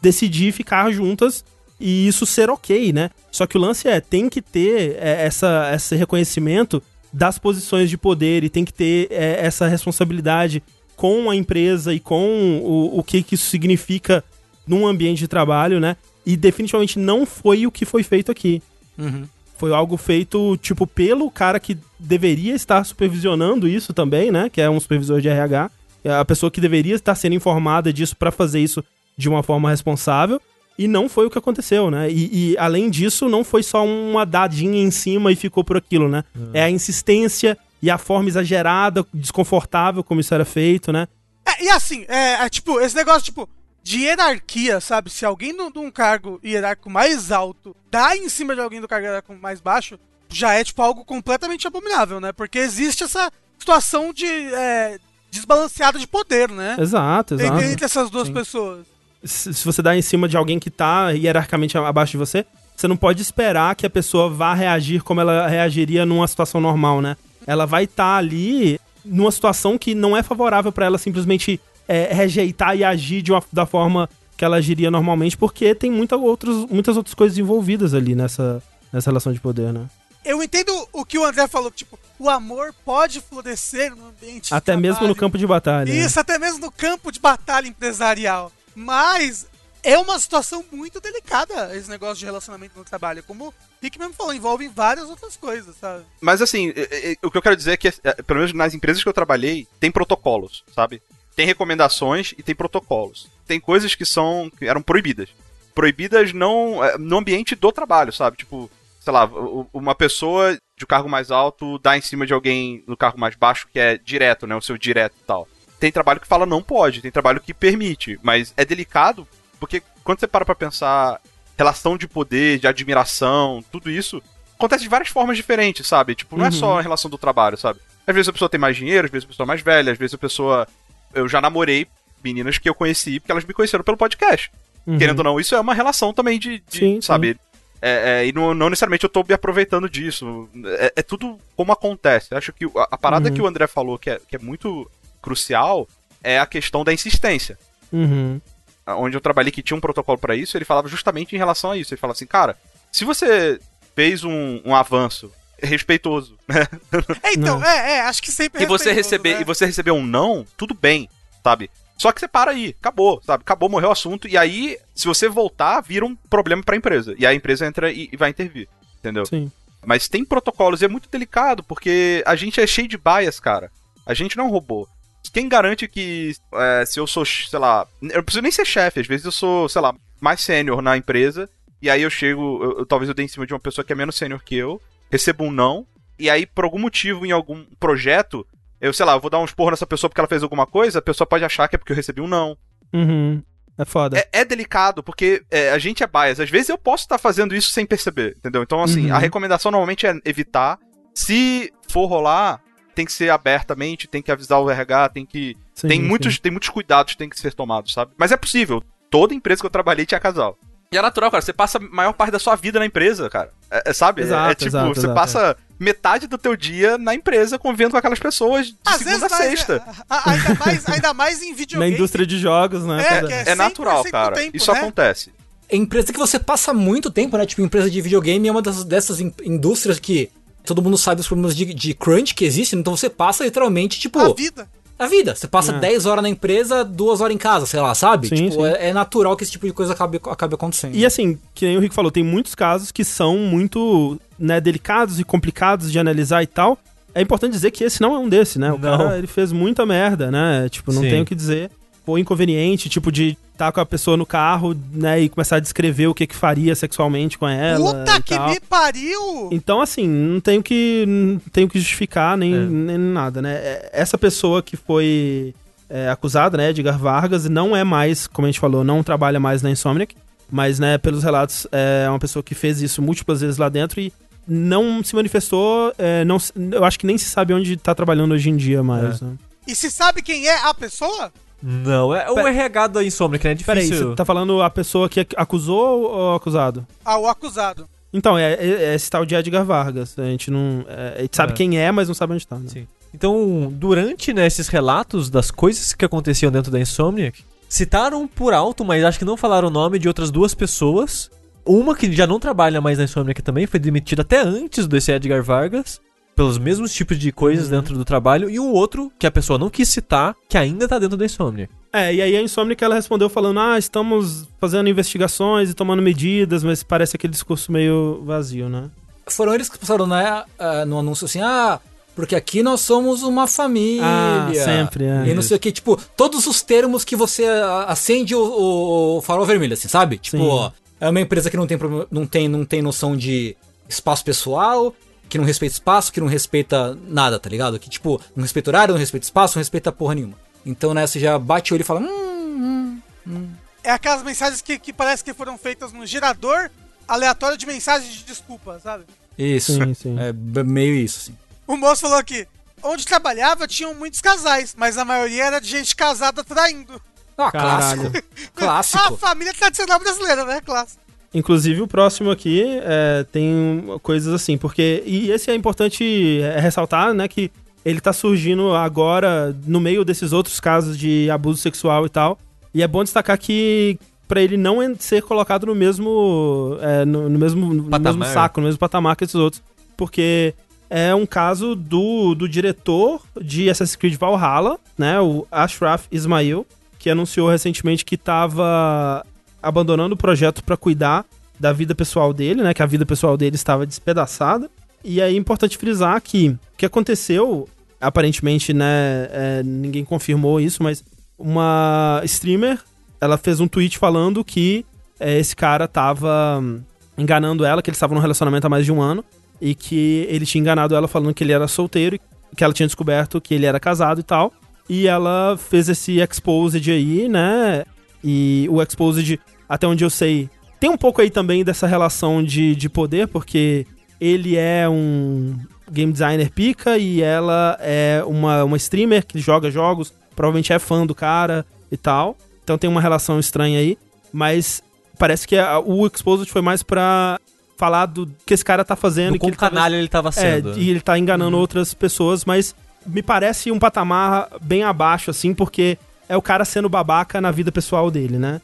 decidir ficar juntas e isso ser ok, né? Só que o lance é, tem que ter é, essa, esse reconhecimento das posições de poder e tem que ter é, essa responsabilidade com a empresa e com o, o que, que isso significa num ambiente de trabalho, né? E definitivamente não foi o que foi feito aqui. Uhum. Foi algo feito, tipo, pelo cara que deveria estar supervisionando isso também, né? Que é um supervisor de RH. É a pessoa que deveria estar sendo informada disso pra fazer isso de uma forma responsável. E não foi o que aconteceu, né? E, e, além disso, não foi só uma dadinha em cima e ficou por aquilo, né? É a insistência e a forma exagerada, desconfortável como isso era feito, né? É, e assim, é, é tipo, esse negócio, tipo, de hierarquia, sabe? Se alguém de um cargo hierárquico mais alto dá em cima de alguém do cargo hierárquico mais baixo, já é, tipo, algo completamente abominável, né? Porque existe essa situação de é, desbalanceada de poder, né? Exato, exato. Entre, entre essas duas Sim. pessoas. Se se você dá em cima de alguém que tá hierarquicamente abaixo de você, você não pode esperar que a pessoa vá reagir como ela reagiria numa situação normal, né? Ela vai estar ali numa situação que não é favorável pra ela simplesmente é, rejeitar e agir de uma- da forma que ela agiria normalmente, porque tem muita outros, muitas outras coisas envolvidas ali nessa, nessa relação de poder, né? Eu entendo o que o André falou, tipo, o amor pode florescer no ambiente de Até mesmo no campo de batalha. né? Isso, até mesmo no campo de batalha empresarial. Mas é uma situação muito delicada esse negócio de relacionamento no trabalho. Como o Rick mesmo falou, envolve várias outras coisas, sabe? Mas assim, é, é, o que eu quero dizer é que, é, pelo menos nas empresas que eu trabalhei, tem protocolos, sabe? Tem recomendações e tem protocolos. Tem coisas que são. que eram proibidas. Proibidas não. é, no ambiente do trabalho, sabe? Tipo, sei lá, uma pessoa de cargo mais alto dá em cima de alguém no cargo mais baixo, que é direto, né? O seu direto e tal. Tem trabalho que fala não pode, tem trabalho que permite, mas é delicado porque quando você para pra pensar relação de poder, de admiração, tudo isso, acontece de várias formas diferentes, sabe? Tipo, não é Uhum. só a relação do trabalho, sabe? Às vezes a pessoa tem mais dinheiro, às vezes a pessoa é mais velha, às vezes a pessoa. Eu já namorei meninas que eu conheci porque elas me conheceram pelo podcast. Uhum. Querendo ou não, isso é uma relação também de. de, Sim, sabe? É, é, e não, não necessariamente eu tô me aproveitando disso. É, é tudo como acontece. Eu acho que a, a parada Uhum. que o André falou, que é, que é muito crucial, é a questão da insistência Uhum. onde eu trabalhei que tinha um protocolo pra isso, ele falava justamente em relação a isso. Ele falava assim, cara, se você fez um, um avanço respeitoso, né? É, então, é, é, acho que sempre e você receber né? e você receber um não, tudo bem, sabe? Só que você para aí, acabou, sabe? Acabou, morreu o assunto e aí, se você voltar, vira um problema pra empresa e a empresa entra e, e vai intervir, entendeu? Sim. Mas tem protocolos e é muito delicado porque a gente é cheio de bias, cara. A gente não é um robô. Quem garante que é, se eu sou, sei lá, eu não preciso nem ser chefe, às vezes eu sou, sei lá, mais sênior na empresa, e aí eu chego, eu- eu- talvez eu dê em cima de uma pessoa que é menos sênior que eu, recebo um não, e aí por algum motivo em algum projeto, eu, sei lá, eu vou dar um esporro nessa pessoa porque ela fez alguma coisa, a pessoa pode achar que é porque eu recebi um não. Uhum. É foda. É, é delicado, porque é, a gente é bias. Às vezes eu posso estar fazendo isso sem perceber, entendeu? Então, assim, Uhum. a recomendação normalmente é evitar. Se for rolar, tem que ser abertamente, tem que avisar o RH, tem que. Sim, tem, sim. muitos, tem muitos cuidados que tem que ser tomados, sabe? Mas é possível. Toda empresa que eu trabalhei tinha casal. E é natural, cara. Você passa a maior parte da sua vida na empresa, cara. É, é, sabe? É- Exato, é, tipo, exato, você exato, passa metade do teu dia na empresa convivendo com aquelas pessoas de Às segunda a vezes mais- sexta. a- a- ainda, mais, ainda mais em Na videogame. indústria de jogos, né? É, é É natural, 100% do cara. tempo, Isso né? acontece. É empresa que você passa muito tempo, né? Tipo, empresa de videogame é uma das, dessas in- indústrias que todo mundo sabe os problemas de, de crunch que existem, então você passa literalmente, tipo, A vida. a vida. Você passa É. 10 horas na empresa, 2 horas em casa, sei lá, sabe? Sim, tipo, sim. É, é natural que esse tipo de coisa acabe, acabe acontecendo. E assim, que nem o Rico falou, tem muitos casos que são muito né, delicados e complicados de analisar e tal. É importante dizer que esse não é um desse, né? O Não. cara, ele fez muita merda, né? Tipo, não Sim. tem o que dizer. Foi inconveniente, tipo, de estar com a pessoa no carro, né, e começar a descrever o que que faria sexualmente com ela Puta e que tal. me pariu! Então, assim, não tenho que, não tenho que justificar nem, É. nem nada, né? É, Essa pessoa que foi é, acusado, né, Edgar Vargas, e não é mais, como a gente falou, não trabalha mais na Insomniac, mas, né, pelos relatos, é uma pessoa que fez isso múltiplas vezes lá dentro e não se manifestou, é, não, eu acho que nem se sabe onde tá trabalhando hoje em dia mais, É. né? E se sabe quem é a pessoa? Não, é o Pera- RH da Insomniac, né? É Peraí, difícil. você tá falando a pessoa que ac- acusou ou o acusado? Ah, o acusado. Então, é, é- é esse tal de Edgar Vargas. A gente não. é, a gente sabe É. quem é, mas não sabe onde tá. Né? Sim. Então, durante né, esses relatos das coisas que aconteciam dentro da Insomniac, citaram por alto, mas acho que não falaram o nome de outras duas pessoas. Uma que já não trabalha mais na Insomniac também, foi demitida até antes desse Edgar Vargas, pelos mesmos tipos de coisas Uhum. dentro do trabalho, e um outro que a pessoa não quis citar, que ainda tá dentro da Insomniac. É, e aí a Insomniac ela respondeu falando: ah, estamos fazendo investigações e tomando medidas, mas parece aquele discurso meio vazio, né? Foram eles que passaram né, ah, no anúncio assim, ah, porque aqui nós somos uma família. Ah, sempre, é. E não sei o que, tipo, todos os termos que você acende o, o- farol vermelho, assim, sabe? Tipo, Sim. ó, é uma empresa que não tem, não, tem, não tem noção de espaço pessoal, que não respeita espaço, que não respeita nada, tá ligado? Que, tipo, não respeita horário, não respeita espaço, não respeita porra nenhuma. Então, né, você já bate o olho e fala, hum, hum, É aquelas mensagens que, que parece que foram feitas num gerador aleatório de mensagens de desculpa, sabe? isso. Sim, sim. É meio isso, assim. O moço falou aqui, onde trabalhava tinham muitos casais, mas a maioria era de gente casada traindo. Ah, Caralho. clássico. A Clássico. família tradicional brasileira, né? Clássico. Inclusive, o próximo aqui é, tem coisas assim, porque. E esse é importante é, ressaltar, né, que ele tá surgindo agora no meio desses outros casos de abuso sexual e tal. E é bom destacar que pra ele não ser colocado no mesmo. é, no, no mesmo, no mesmo saco, no mesmo patamar que esses outros. Porque é um caso do, do diretor de Assassin's Creed Valhalla, né? O Ashraf Ismail, que anunciou recentemente que tava abandonando o projeto pra cuidar da vida pessoal dele, né? Que a vida pessoal dele estava despedaçada. E aí é importante frisar que o que aconteceu, aparentemente, né? é, ninguém confirmou isso, mas uma streamer, ela fez um tweet falando que é, esse cara tava enganando ela, que eles estavam num relacionamento há mais de um ano, e que ele tinha enganado ela falando que ele era solteiro, e que ela tinha descoberto que ele era casado e tal. E ela fez esse exposed aí, né? E o exposed, até onde eu sei, tem um pouco aí também dessa relação de, de poder, porque ele é um game designer pica e ela é uma, uma streamer que joga jogos, provavelmente é fã do cara e tal. Então tem uma relação estranha aí. Mas parece que a- o exposed foi mais pra falar do que esse cara tá fazendo. Do e que quão canalha ele tava é, sendo. e ele tá enganando outras pessoas, mas me parece um patamar bem abaixo, assim, porque é o cara sendo babaca na vida pessoal dele, né?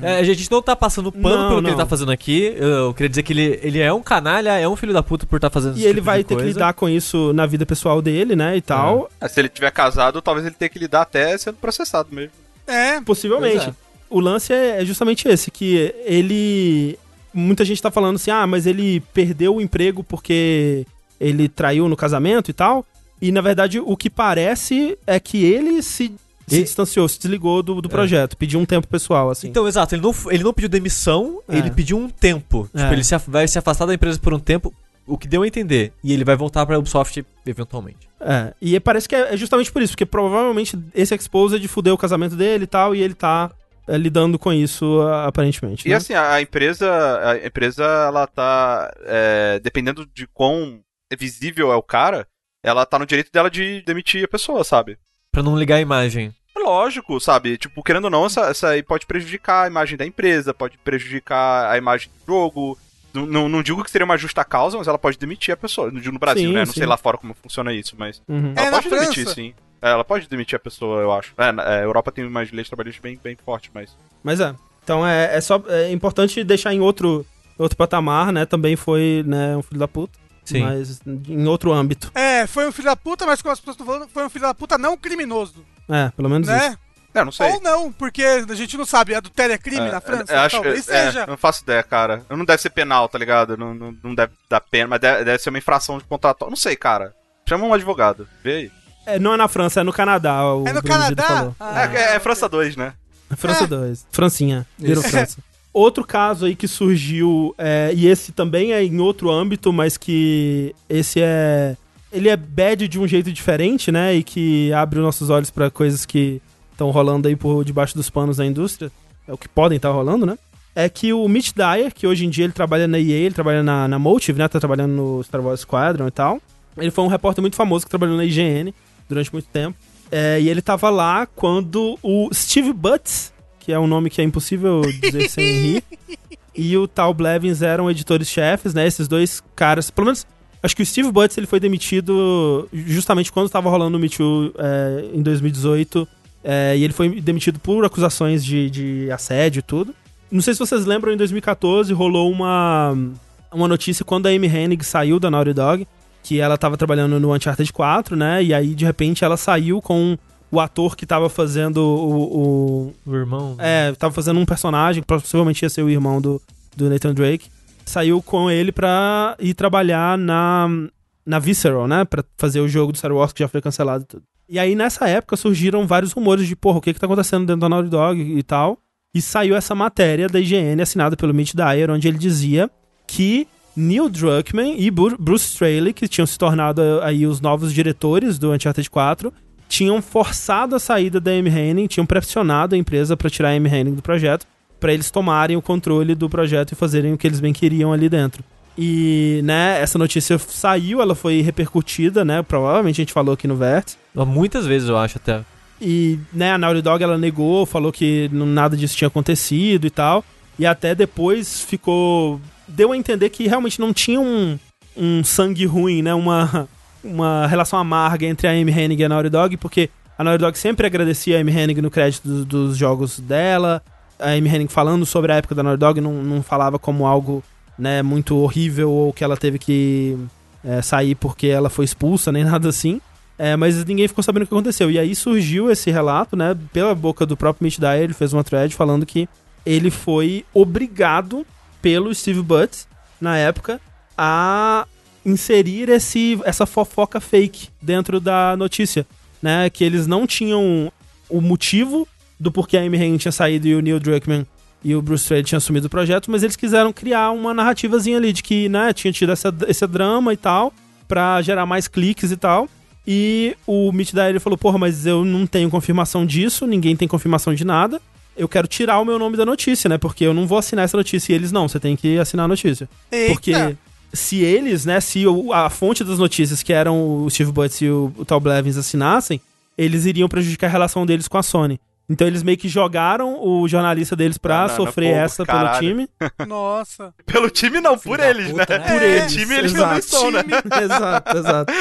É, a gente não tá passando pano Não, pelo que não. ele tá fazendo aqui. Eu queria dizer que ele, ele é um canalha, é um filho da puta por estar fazendo E esse ele tipo vai ter que coisa. lidar com isso na vida pessoal dele, né, e tal. É, se ele tiver casado, talvez ele tenha que lidar até sendo processado mesmo. É, Possivelmente. É. O lance é é justamente esse, que ele... Muita gente tá falando assim, ah, mas ele perdeu o emprego porque ele traiu no casamento e tal. E, na verdade, o que parece é que ele se, se E- distanciou, se desligou do, do projeto, pediu um tempo pessoal, assim. Então, exato, ele não, ele não pediu demissão, É. ele pediu um tempo. Tipo, É. ele se vai se afastar da empresa por um tempo, o que deu a entender. E ele vai voltar pra Ubisoft eventualmente. É, e parece que é é justamente por isso, porque provavelmente esse Exposed fudeu o casamento dele e tal, e ele tá é, lidando com isso, aparentemente. E né? assim, a, a empresa, a empresa, ela tá, é, dependendo de quão visível é o cara, ela tá no direito dela de demitir a pessoa, sabe? Pra não ligar a imagem. É Lógico, sabe? Tipo, querendo ou não, essa, essa aí pode prejudicar a imagem da empresa, pode prejudicar a imagem do jogo. Não, não, não digo que seria uma justa causa, mas ela pode demitir a pessoa. Não digo no Brasil, Sim, né? Não sim. sei lá fora como funciona isso, mas. Uhum. É, Ela na pode demitir, França. sim. É, ela pode demitir a pessoa, eu acho. É, é, a Europa tem umas leis trabalhistas bem, bem fortes, mas. Mas é. Então é, é só é importante deixar em outro, outro patamar, né? Também foi né, um filho da puta. Sim. Mas em outro âmbito. é, foi um filho da puta, mas como as pessoas estão falando, foi um filho da puta não criminoso, É, pelo menos isso. né? É, não sei. Ou não, porque a gente não sabe, adultério é crime É, na França? eu acho, Talvez é, seja. eu não faço ideia, cara. Não deve ser penal, tá ligado? Não, não, não deve dar pena, mas deve, deve ser uma infração de contrato. Não sei, cara. Chama um advogado. Vê aí. É, não é na França, é no Canadá. O É no Bruno Canadá? falou. Ah, É, é, é França 2, né? França É. 2. Francinha. Virou Isso. França. Outro caso aí que surgiu, é, e esse também é em outro âmbito, mas que esse é. Ele é bad de um jeito diferente, né? E que abre os nossos olhos pra coisas que estão rolando aí por debaixo dos panos da indústria, é o que podem estar rolando, né? É que o Mitch Dyer, que hoje em dia ele trabalha na EA, ele trabalha na, na Motive, né? Tá trabalhando no Star Wars Squadron e tal. Ele foi um repórter muito famoso que trabalhou na IGN durante muito tempo. É, e ele tava lá quando o Steve Butts, que é um nome que é impossível dizer sem rir, e o Tal Blevins eram editores-chefes, né? Esses dois caras, pelo menos, acho que o Steve Butts ele foi demitido justamente quando estava rolando o Me Too é, em 2018. É, e ele foi demitido por acusações de, de assédio e tudo. Não sei se vocês lembram, em 2014 rolou uma, uma notícia quando a Amy Hennig saiu da Naughty Dog, que ela tava trabalhando no Uncharted 4, né? E aí, de repente, ela saiu com o ator que tava fazendo o. o O irmão. é, tava fazendo um personagem, que possivelmente ia ser o irmão do, do Nathan Drake. Saiu com ele pra ir trabalhar na, na Visceral, né? Pra fazer o jogo do Star Wars que já foi cancelado e tudo. E aí, nessa época, surgiram vários rumores de, porra, o que que tá acontecendo dentro da Naughty Dog e tal. E saiu essa matéria da IGN assinada pelo Mitch Dyer, onde ele dizia que Neil Druckmann e Bru- Bruce Straley, que tinham se tornado aí os novos diretores do Uncharted 4, tinham forçado a saída da Amy Hennig, tinham pressionado a empresa para tirar a Amy Hennig do projeto, para eles tomarem o controle do projeto e fazerem o que eles bem queriam ali dentro. E, né, essa notícia saiu, ela foi repercutida, né, provavelmente a gente falou aqui no Vértice, Muitas vezes eu acho até. e, né, a Naughty Dog ela negou, falou que não- nada disso tinha acontecido e tal. E até depois ficou. Deu a entender que realmente não tinha um, um sangue ruim, né? Uma, uma relação amarga entre a Amy Hennig e a Naughty Dog, porque a Naughty Dog sempre agradecia a Amy Hennig no crédito do- dos jogos dela. A Amy Hennig falando sobre a época da Naughty Dog não, não falava como algo né, muito horrível ou que ela teve que é, sair porque ela foi expulsa, nem nada assim. É, mas ninguém ficou sabendo o que aconteceu. E aí surgiu esse relato, né, pela boca do próprio Mitch Dyer, ele fez uma thread falando que ele foi obrigado pelo Steve Butts, na época, a inserir esse, essa fofoca fake dentro da notícia, né, que eles não tinham o motivo do porquê a Amy Hennig tinha saído e o Neil Druckmann e o Bruce Straley tinham assumido o projeto, mas eles quiseram criar uma narrativazinha ali de que, né, tinha tido essa, esse drama e tal, pra gerar mais cliques e tal. E o Mitch ele falou: Porra, mas eu não tenho confirmação disso, ninguém tem confirmação de nada. Eu quero tirar o meu nome da notícia, né? Porque eu não vou assinar essa notícia. E eles não, você tem que assinar a notícia. Eita. Porque se eles, né, se o- a fonte das notícias, que eram o Steve Butts e o, o Tal Blevins, assinassem, eles iriam prejudicar a relação deles com a Sony. Então eles meio que jogaram o jornalista deles pra Banana sofrer essa pelo caralho. time. Nossa. Pelo time não, por eles, puta, né? né? Por É, eles. time eles exato. também são, né? exato, exato.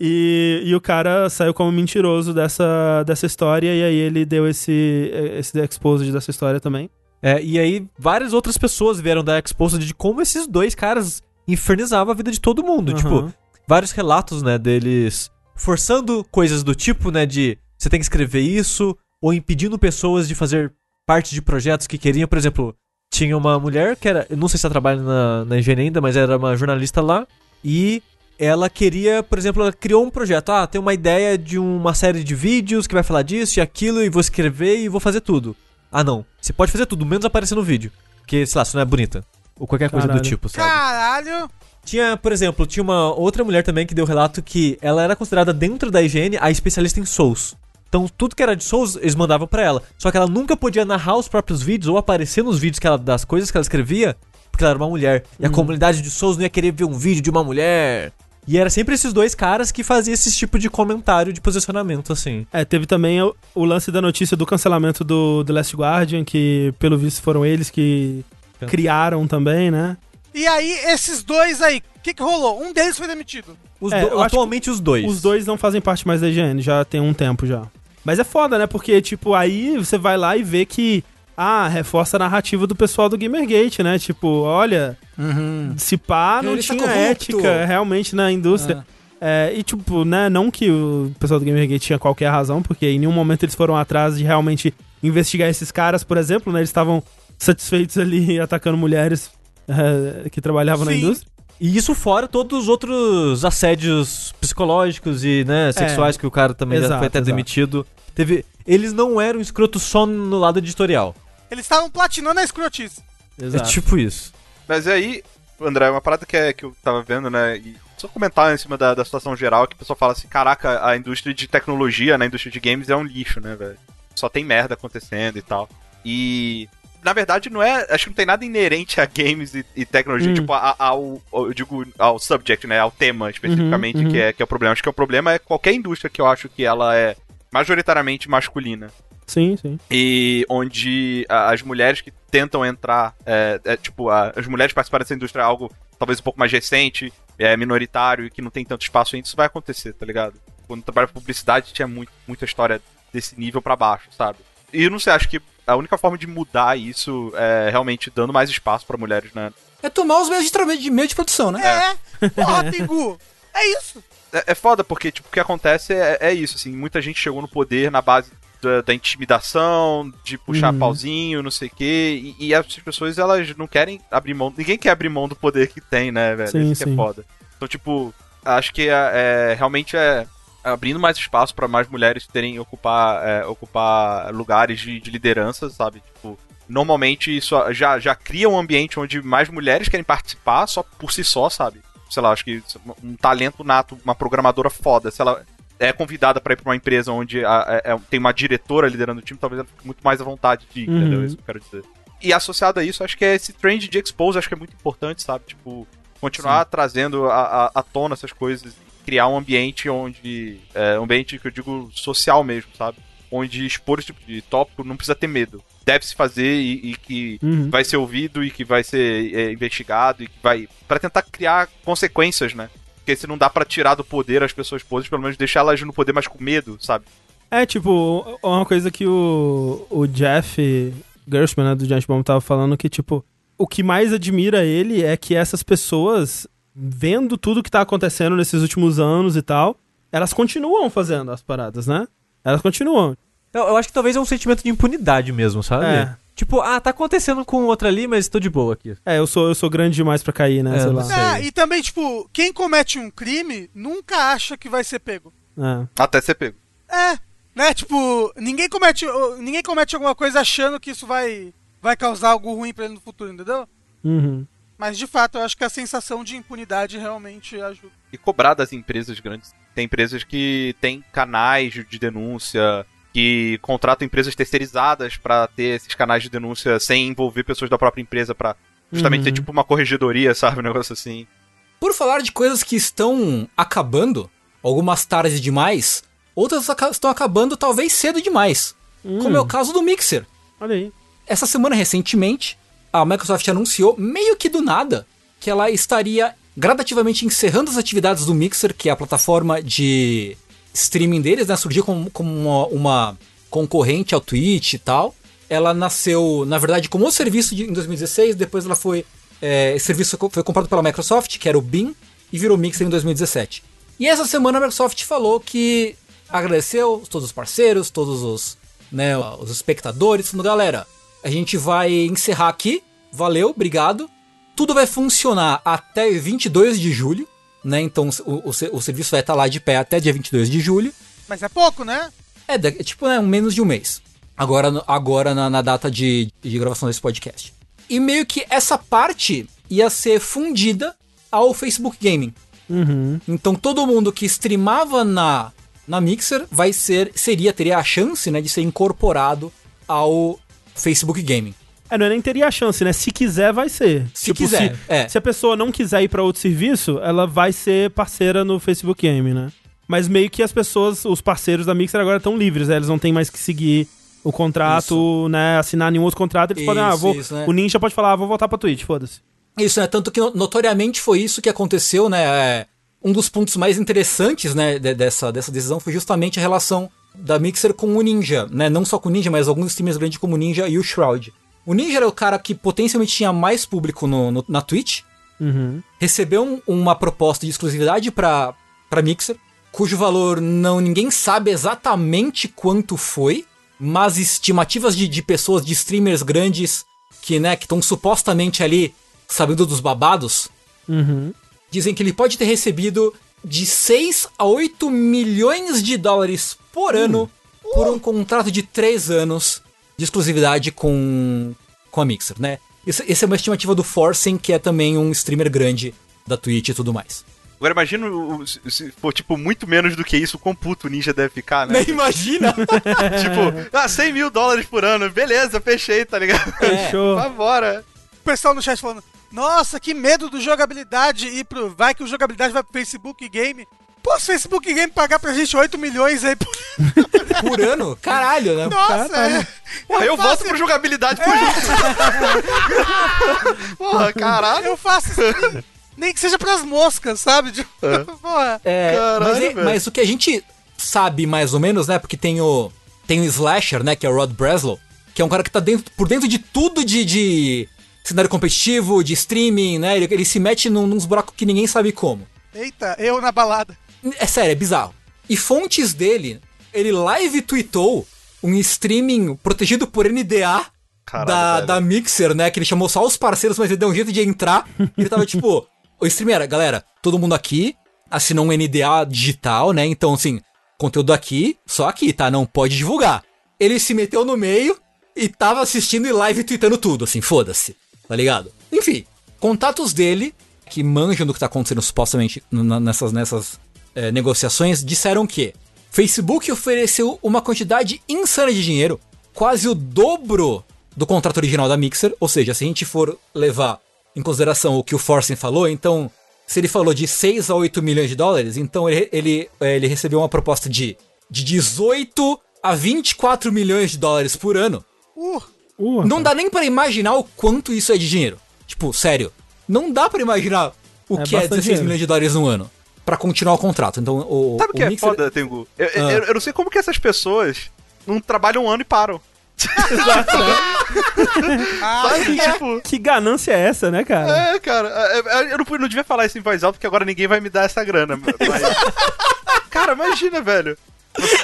E, e o cara saiu como mentiroso dessa, dessa história, e aí ele deu esse, esse exposed dessa história também. É, e aí várias outras pessoas vieram da exposta de como esses dois caras infernizavam a vida de todo mundo. Uhum. Tipo, vários relatos, né, deles forçando coisas do tipo, né, de você tem que escrever isso, ou impedindo pessoas de fazer parte de projetos que queriam, por exemplo, tinha uma mulher que era, eu não sei se ela trabalha na, na higiene ainda, mas era uma jornalista lá, e ela queria, por exemplo, ela criou um projeto, ah, tem uma ideia de uma série de vídeos que vai falar disso e aquilo, e vou escrever e vou fazer tudo. Ah, não, você pode fazer tudo, menos aparecer no vídeo, porque, sei lá, se não é bonita. Ou qualquer coisa do Caralho. tipo, sabe? Caralho. Tinha, por exemplo, tinha uma outra mulher também que deu relato que ela era considerada dentro da higiene a especialista em Souls. Então, tudo que era de Souls, eles mandavam pra ela. Só que ela nunca podia narrar os próprios vídeos ou aparecer nos vídeos que ela, das coisas que ela escrevia, porque ela era uma mulher. E a comunidade de Souls não ia querer ver um vídeo de uma mulher. E era sempre esses dois caras que faziam esse tipo de comentário de posicionamento, assim. É, teve também o, o lance da notícia do cancelamento do The Last Guardian, que pelo visto foram eles que criaram também, né? E aí, esses dois aí, o que, que rolou? Um deles foi demitido. Os É, do- atualmente os dois. Os dois não fazem parte mais da IGN, já tem um tempo já. Mas é foda, né? Porque, tipo, aí você vai lá e vê que. Ah, reforça a narrativa do pessoal do Gamergate, né? Tipo, olha, Uhum. se pá, não Terrorista tinha ética realmente na indústria. É, e, tipo, né, não que o pessoal do Gamergate tinha qualquer razão, porque em nenhum momento eles foram atrás de realmente investigar esses caras, por exemplo, né? Eles estavam satisfeitos ali atacando mulheres é, que trabalhavam na Sim. indústria. E isso fora todos os outros assédios psicológicos e, né, sexuais que o cara também já É. Exato, foi até exato. demitido. Teve, eles não eram escrotos só no lado editorial. Eles estavam platinando a escrotice. É tipo isso. Mas aí, André, uma parada que, é, que eu tava vendo, né? E só comentar em cima da, da situação geral, que o pessoal fala assim, caraca, a indústria de tecnologia, né, a indústria de games é um lixo, né, velho? só tem merda acontecendo e tal. E. Na verdade, não é. Acho que não tem nada inerente a games e, e tecnologia, Hum. tipo, a- ao, ao- Eu digo ao subject, né? Ao tema especificamente, Uhum, uhum. Que, é, que é o problema. Acho que o problema é qualquer indústria que eu acho que ela é majoritariamente masculina. Sim, sim. E onde as mulheres que tentam entrar, é, é, tipo, as mulheres participarem dessa indústria é algo talvez um pouco mais recente, é minoritário e que não tem tanto espaço ainda, isso vai acontecer, tá ligado? Quando com publicidade tinha muito, muita história desse nível pra baixo, sabe? E eu não sei, acho que a única forma de mudar isso é realmente dando mais espaço pra mulheres, né? É tomar os meios de, meio de produção, né? É, porra, Tengu. É isso. É, é foda, porque, tipo, o que acontece é, é isso, assim, muita gente chegou no poder na base da, da intimidação, de puxar Uhum. pauzinho, não sei o quê, e, e as pessoas, elas não querem abrir mão, ninguém quer abrir mão do poder que tem, né, velho? Sim, isso que é sim. foda. Então, tipo, acho que é, é- realmente é abrindo mais espaço pra mais mulheres terem ocupar, é, ocupar lugares de, de liderança, sabe? Tipo, normalmente isso já, já cria um ambiente onde mais mulheres querem participar só por si só, sabe? Sei lá, acho que um talento nato, uma programadora foda, se ela é convidada pra ir pra uma empresa onde a- é- é- tem uma diretora liderando o time, talvez ela fique muito mais à vontade de ir, Uhum. entendeu? É isso que eu quero dizer. E associado a isso, acho que é esse trend de expose, acho que é muito importante, sabe? Tipo, continuar trazendo a, a, à tona essas coisas, criar um ambiente onde. É, um ambiente que eu digo social mesmo, sabe? Onde expor esse tipo de tópico não precisa ter medo. Deve se fazer e, e que Uhum. vai ser ouvido e que vai ser é, investigado e que vai. para tentar criar consequências, né? Porque se não dá pra tirar do poder as pessoas podres, pelo menos deixar elas no poder mais com medo, sabe? É, tipo, uma coisa que o, o Jeff Gershman, né, do Giant Bomb, tava falando que, tipo, o que mais admira ele é que essas pessoas, vendo tudo que tá acontecendo nesses últimos anos e tal, elas continuam fazendo as paradas, né? Elas continuam. Eu, eu acho que talvez é um sentimento de impunidade mesmo, sabe? É. Tipo, ah, tá acontecendo com outra ali, mas tô de boa aqui. É, eu sou, eu sou grande demais pra cair, né? É, sei lá. sei. É, e também, tipo, quem comete um crime nunca acha que vai ser pego. É. Até ser pego. É, né? Tipo, ninguém comete, ninguém comete alguma coisa achando que isso vai, vai causar algo ruim pra ele no futuro, entendeu? Uhum. Mas de fato, eu acho que a sensação de impunidade realmente ajuda. e cobrar das empresas grandes. Tem empresas que têm canais de denúncia, que contratam empresas terceirizadas pra ter esses canais de denúncia sem envolver pessoas da própria empresa pra justamente Uhum. ter tipo uma corregedoria, sabe, um negócio assim. Por falar de coisas que estão acabando, algumas tarde demais, outras estão acabando talvez cedo demais. Como é o caso do Mixer. Olha aí. Essa semana, recentemente, a Microsoft anunciou, meio que do nada, que ela estaria gradativamente encerrando as atividades do Mixer, que é a plataforma de streaming deles, né? Surgiu como, como uma, uma concorrente ao Twitch e tal. Ela nasceu, na verdade, como um serviço de- em 2016, depois ela foi. é, esse serviço foi comprado pela Microsoft, que era o Bing, e virou Mixer em 2017. E essa semana a Microsoft falou que agradeceu todos os parceiros, todos os, né, os espectadores, falando, galera, a gente vai encerrar aqui, valeu, obrigado. Tudo vai funcionar até 22 de julho, né? Então o, o, o serviço vai estar lá de pé até dia 22 de julho. Mas é pouco, né? É, é tipo, né, um menos de um mês. Agora, agora na, na data de, de gravação desse podcast. E meio que essa parte ia ser fundida ao Facebook Gaming. Uhum. Então todo mundo que streamava na, na Mixer vai ser seria teria a chance, né, de ser incorporado ao Facebook Gaming. É, não é nem teria a chance, né? Se quiser, vai ser. Se quiser, Se, é. se a pessoa não quiser ir pra outro serviço, ela vai ser parceira no Facebook Game, né? Mas meio que as pessoas, os parceiros da Mixer agora estão livres, né? Eles não têm mais que seguir o contrato, né? Assinar nenhum outro contrato. Eles podem, ah, Isso, vou. isso, né? O Ninja pode falar, ah, vou voltar pra Twitch, foda-se. Isso, né? Tanto que no- notoriamente foi isso que aconteceu, né? É, um dos pontos mais interessantes, né, de- dessa, dessa decisão foi justamente a relação da Mixer com o Ninja, né? Não só com o Ninja, mas alguns streamers grandes como o Ninja e o Shroud. O Ninja era o cara que potencialmente tinha mais público no, no- na Twitch, Uhum. recebeu um- uma proposta de exclusividade pra, pra Mixer, cujo valor não ninguém sabe exatamente quanto foi, mas estimativas de, de pessoas, de streamers grandes que né, que estão supostamente ali sabendo dos babados, Uhum. dizem que ele pode ter recebido de 6 a 8 milhões de dólares por ano por um contrato de 3 anos de exclusividade com, com a Mixer, né? Isso- Essa é uma estimativa do Forcing, que é também um streamer grande da Twitch e tudo mais. Agora imagina se for, tipo, muito menos do que isso, o quão puto o Ninja deve ficar, né? Nem imagina. tipo, ah, 100 mil dólares por ano, beleza, fechei, tá ligado? É. Show. Vai embora. O pessoal no chat falando, nossa, que medo do jogabilidade ir pro. Vai que o jogabilidade vai pro Facebook Game. Pô, se o Facebook Game pagar pra gente 8 milhões aí por. Por ano? Caralho, né? Nossa, é. Porra, eu, faço- volto pro jogabilidade por junto. Porra, caralho. Eu faço isso nem, que seja pras moscas, sabe? Tipo, porra. É, Caralho, mas, é- velho. mas o que a gente sabe mais ou menos, né? Porque tem o tem o Slasher, né? Que é o Rod Breslow, que é um cara que tá dentro, por dentro de tudo de, de cenário competitivo, de streaming, né? Ele, ele se mete num, nos buracos que ninguém sabe como. Eita, eu na balada. É sério, é bizarro. E fontes dele, ele live tweetou um streaming protegido por NDA Caralho, da, velho. da Mixer, né? Que ele chamou só os parceiros, mas ele deu um jeito de entrar. E ele tava tipo, o stream era, galera, todo mundo aqui assinou um NDA digital, né? Então, assim, conteúdo aqui, só aqui, tá? Não pode divulgar. Ele se meteu no meio e tava assistindo e live tweetando tudo, assim, foda-se, tá ligado? Enfim, contatos dele, que manjam do que tá acontecendo supostamente nessas, nessas é, negociações, disseram que Facebook ofereceu uma quantidade insana de dinheiro, quase o dobro do contrato original da Mixer, ou seja, se a gente for levar em consideração o que o Forsen falou, então, se ele falou de 6 a 8 milhões de dólares, então ele, ele, é, ele recebeu uma proposta de, de 18 a 24 milhões de dólares por ano. Uh, Uh, Não dá nem pra imaginar o quanto isso é de dinheiro. Tipo, sério, não dá pra imaginar o É que é bastante 16 dinheiro. milhões de dólares no ano pra continuar o contrato. Então, o, Sabe o que é Mixer- foda, Tengu? Eu, eu- Ah. eu- eu não sei como que essas pessoas não trabalham um ano e param. ah, Sabe? Tipo. Que ganância é essa, né, cara? É, cara, é, é, eu não, não devia falar isso em voz alta, porque agora ninguém vai me dar essa grana. Mas... cara, imagina, velho.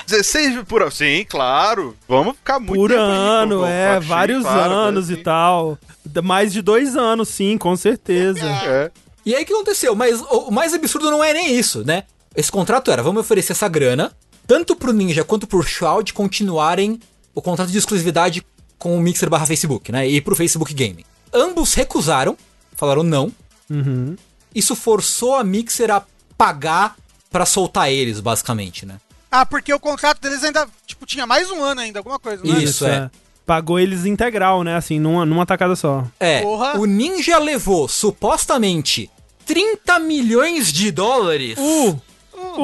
16 por ano. Sim, claro. Vamos ficar muito Por ano, é, vários claro, anos né, e tal. Mais de dois anos, sim, com certeza. É. E aí o que aconteceu? Mas o o mais absurdo não é nem isso, né? Esse contrato era, vamos oferecer essa grana, tanto pro Ninja quanto pro Shroud continuarem o contrato de exclusividade com o Mixer barra Facebook, né? E pro Facebook Gaming. Ambos recusaram, falaram não. Uhum. Isso forçou a Mixer a pagar pra soltar eles, basicamente, né? ah, porque o contrato deles ainda, tipo, tinha mais um ano ainda, alguma coisa, não é? Isso, é. Pagou eles integral, né? Assim, numa, numa tacada só. É, Porra. o Ninja levou supostamente 30 milhões de dólares Uh!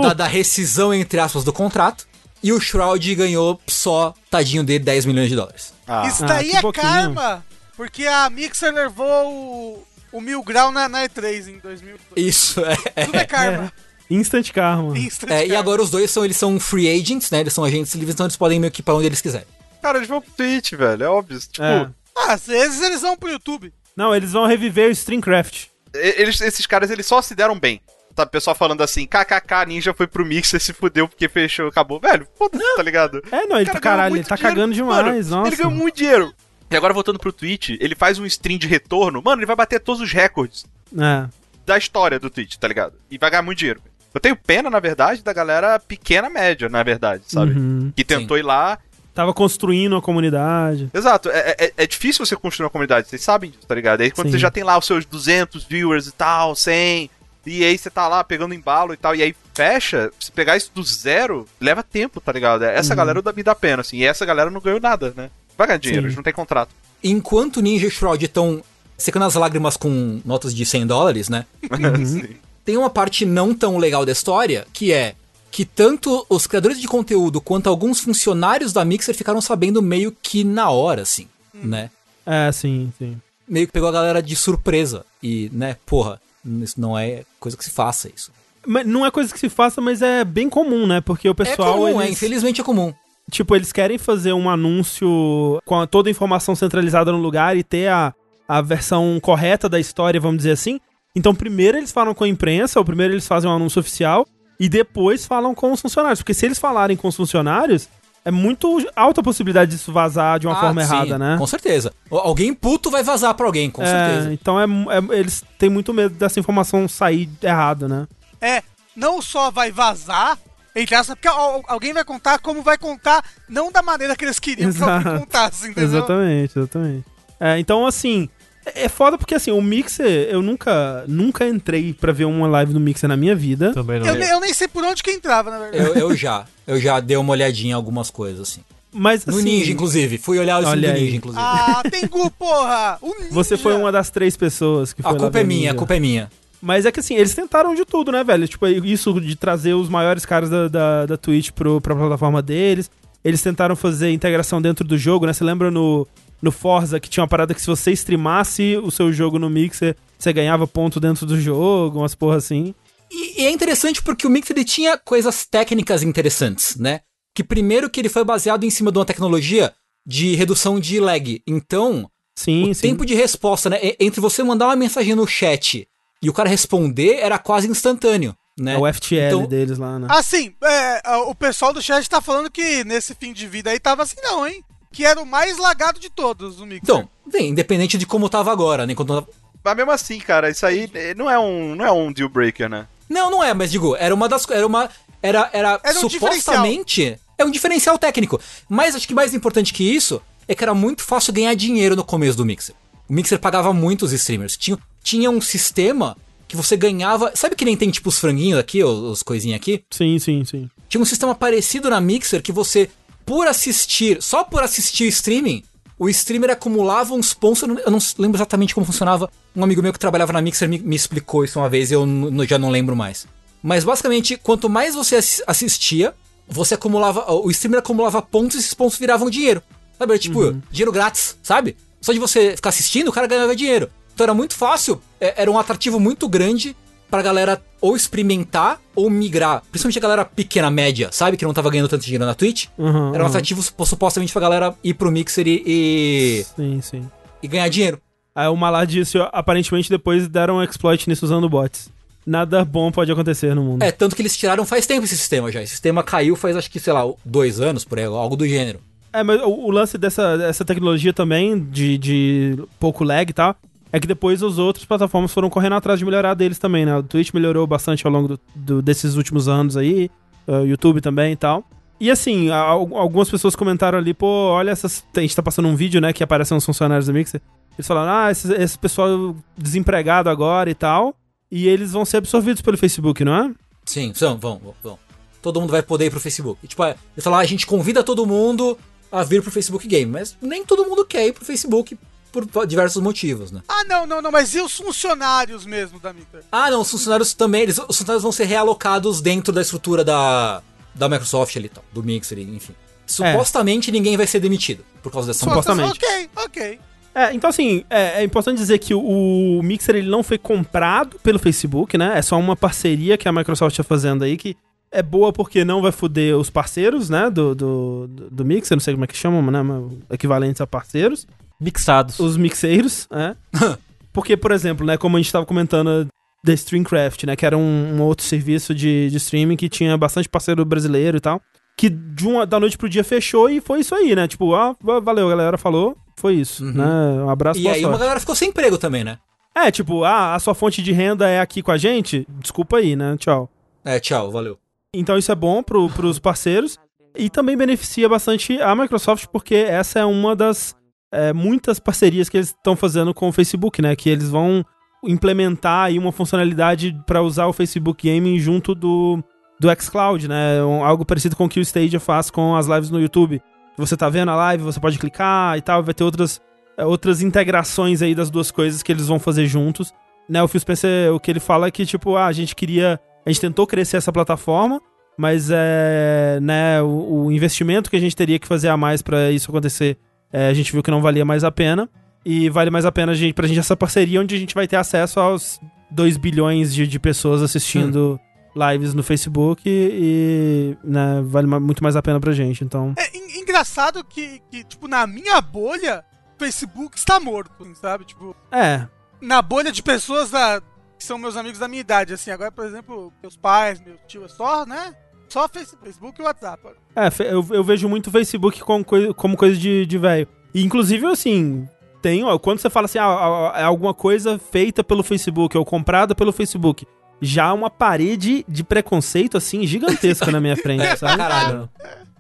da, da rescisão, entre aspas, do contrato. E o Shroud ganhou só, tadinho dele, 10 milhões de dólares. Ah, Isso Ah, daí que é pouquinho. karma, porque a Mixer levou o, o Mil Grau na, na E3 em 2000. Isso, é. Tudo é karma. Instant karma. Instant É, e karma. agora os dois são, eles são free agents, né? Eles são agentes livres, então eles podem meio que ir pra onde eles quiserem. Cara, eles vão pro Twitch, velho. É óbvio. Tipo, É. Ah, às vezes eles vão pro YouTube. Não, eles vão reviver o Streamcraft. eles, esses caras, eles só se deram bem. Tá, o pessoal falando assim, kkk, Ninja foi pro Mixer, se fudeu porque fechou, acabou. Velho, foda-se, tá ligado? É, não, ele Cara, tá, caralho, ele tá dinheiro. cagando demais, Mano, nossa. Ele ganhou muito dinheiro. E agora voltando pro Twitch, ele faz um stream de retorno. Mano, ele vai bater todos os recordes É. da história do Twitch, tá ligado? E vai ganhar muito dinheiro. Eu tenho pena, na verdade, da galera pequena média, na verdade, sabe? Uhum. Que tentou ir lá. Tava construindo a comunidade. Exato, é, é, é difícil você construir uma comunidade, vocês sabem disso, tá ligado? Aí quando Sim. você já tem lá os seus 200 viewers e tal, 100, e aí você tá lá pegando embalo e tal, e aí fecha, se pegar isso do zero, leva tempo, tá ligado? Essa Uhum. galera dá- me dá pena, assim, e essa galera não ganhou nada, né? Vai ganhar dinheiro, Sim. eles não tem contrato. Enquanto Ninja e Shroud estão secando as lágrimas com notas de 100 dólares, né? Sim. tem uma parte não tão legal da história, que é que tanto os criadores de conteúdo quanto alguns funcionários da Mixer ficaram sabendo meio que na hora, assim, né? É, sim, sim. Meio que pegou a galera de surpresa. E, né, porra, isso não é coisa que se faça isso. Mas não é coisa que se faça, mas é bem comum, né? Porque o pessoal. é comum, é, eles- infelizmente é comum. Tipo, eles querem fazer um anúncio com toda a informação centralizada no lugar e ter a, a versão correta da história, vamos dizer assim. Então, primeiro eles falam com a imprensa, ou primeiro eles fazem um anúncio oficial, e depois falam com os funcionários. Porque se eles falarem com os funcionários, é muito alta a possibilidade disso vazar de uma Ah, forma sim, errada, né? Com certeza. Al- Alguém puto vai vazar pra alguém, com É, certeza. então é, é- eles têm muito medo dessa informação sair errado, né? É, não só vai vazar, entre aspas, porque al- alguém vai contar como vai contar, não da maneira que eles queriam que alguém Exato. contasse, entendeu? Exatamente, exatamente. É, então, assim, É é foda porque, assim, o Mixer, eu nunca, nunca entrei pra ver uma live do Mixer na minha vida. Também não. Eu, eu nem sei por onde que entrava, na verdade. Eu, eu já. Eu já dei uma olhadinha em algumas coisas, assim. Mas, No assim, Ninja, inclusive. Fui olhar o do aí. Ninja, inclusive. Ah, Tengu, porra! O ninja. você foi uma das três pessoas que foi a culpa é minha, a culpa é minha. Mas é que assim, eles tentaram de tudo, né, velho? Tipo, isso de trazer os maiores caras da, da, da Twitch pro, pra plataforma deles. Eles tentaram fazer integração dentro do jogo, né? Você lembra no, no Forza que tinha uma parada que se você streamasse o seu jogo no Mixer, você ganhava ponto dentro do jogo, umas porra assim. E, e é interessante porque o Mix ele tinha coisas técnicas interessantes, né? Que primeiro que ele foi baseado em cima de uma tecnologia de redução de lag. Então, Sim, o sim. tempo de resposta, né? Entre você mandar uma mensagem no chat e o cara responder era quase instantâneo, né? É o FTL Então- deles lá, né? Assim, é, o pessoal do chat tá falando que nesse fim de vida aí tava assim, não, hein? Que era o mais lagado de todos, o Mixer. Então, bem, independente de como tava agora, né? Tava- Mas mesmo assim, cara, isso aí eh, não é um, não é um deal breaker, né? Não, não é, mas digo, era uma das. Era uma. Era, era, Era um supostamente. É um diferencial técnico. Mas acho que mais importante que isso é que era muito fácil ganhar dinheiro no começo do Mixer. O Mixer pagava muito os streamers. Tinha, tinha um sistema que você ganhava. Sabe que nem tem tipo os franguinhos aqui, os, os coisinhas aqui? Sim, sim, sim. Tinha um sistema parecido na Mixer que você, por assistir, só por assistir o streaming, o streamer acumulava uns pontos. Eu não, eu não lembro exatamente como funcionava. Um amigo meu que trabalhava na Mixer me, me explicou isso uma vez e eu já não lembro mais. Mas basicamente, quanto mais você assi- assistia, você acumulava. O streamer acumulava pontos e esses pontos viravam dinheiro. Sabe? Era tipo, dinheiro grátis, sabe? Só de você ficar assistindo, o cara ganhava dinheiro. Então era muito fácil, é- era um atrativo muito grande pra galera ou experimentar ou migrar. Principalmente a galera pequena, média, sabe? Que não tava ganhando tanto dinheiro na Twitch. Uhum, Era um uhum. atrativo supostamente pra galera ir pro Mixer e, e, Sim, sim. e ganhar dinheiro. Aí o Malar disse, aparentemente depois deram um exploit nisso usando bots. Nada bom pode acontecer no mundo. É, tanto que eles tiraram faz tempo esse sistema já. Esse sistema caiu faz acho que, sei lá, dois anos por aí, algo do gênero. É, mas o, o lance dessa, dessa tecnologia também, de, de pouco lag e tal, é que depois as outras plataformas foram correndo atrás de melhorar deles também, né? O Twitch melhorou bastante ao longo do- do- desses últimos anos aí, o YouTube também e tal. E assim, a- al- algumas pessoas comentaram ali, pô, olha essas. A gente tá passando um vídeo, né, que aparecem uns funcionários do Mixer. Eles falaram, ah, esse, esse pessoal desempregado agora e tal. E eles vão ser absorvidos pelo Facebook, não é? Sim, são, vão, vão, vão. Todo mundo vai poder ir pro Facebook. E, tipo, é, eles falaram, ah, a gente convida todo mundo a vir pro Facebook Game, mas nem todo mundo quer ir pro Facebook por diversos motivos, né? Ah, não, não, não, mas e os funcionários mesmo da Mixer? Ah, não, os funcionários também, eles, os funcionários vão ser realocados dentro da estrutura da, da Microsoft ali, tal, do Mixer, enfim. Supostamente ninguém vai ser demitido por causa dessa. Supostamente. Ok, ok. É, então assim, é, é importante dizer que o, Mixer ele não foi comprado pelo Facebook, né? É só uma parceria que a Microsoft está fazendo aí, que é boa porque não vai foder os parceiros, né? Do, do, do Mixer, não sei como é que chamam, né? mas Equivalentes a parceiros. Mixados. Os mixeiros, né? porque, por exemplo, né? Como a gente tava comentando da Streamcraft, né? Que era um, um outro serviço de, de streaming que tinha bastante parceiro brasileiro e tal. Que de uma, da noite pro dia fechou e foi isso aí, né? Tipo, ah, va- valeu, galera falou, foi isso, Uhum. né? Um abraço, E aí sorte. uma galera ficou sem emprego também, né? É, tipo, ah, a sua fonte de renda é aqui com a gente? Desculpa aí, né? Tchau. É, tchau, valeu. Então isso é bom pro, pros parceiros e também beneficia bastante a Microsoft porque essa é uma das é, muitas parcerias que eles estão fazendo com o Facebook, né? Que eles vão implementar aí uma funcionalidade para usar o Facebook Gaming junto do, do xCloud, né? Um- algo parecido com o que o Stadia faz com as lives no YouTube. Você tá vendo a live, você pode clicar e tal, vai ter outras, é, outras integrações aí das duas coisas que eles vão fazer juntos. Né, o Phil Spencer, o que ele fala é que, tipo, ah, a gente queria a gente tentou crescer essa plataforma, mas é, né, o, o investimento que a gente teria que fazer a mais pra isso acontecer, é, a gente viu que não valia mais a pena. E vale mais a pena a gente, pra gente essa parceria onde a gente vai ter acesso aos 2 bilhões de, de pessoas assistindo lives no Facebook e, né, vale muito mais a pena pra gente. Então, É en- engraçado que, que, tipo, na minha bolha, o Facebook está morto, sabe? Tipo, é, na bolha de pessoas da, que são meus amigos da minha idade, assim. Agora, por exemplo, meus pais, meu tio, é só, né? Só Facebook, Facebook e WhatsApp. É, eu, eu vejo muito o Facebook como coisa, como coisa de, de velho. E, inclusive, assim, tem, ó, quando você fala assim, ah, é alguma coisa feita pelo Facebook ou comprada pelo Facebook, já há uma parede de preconceito, assim, gigantesca na minha frente, Pra sabe? caralho.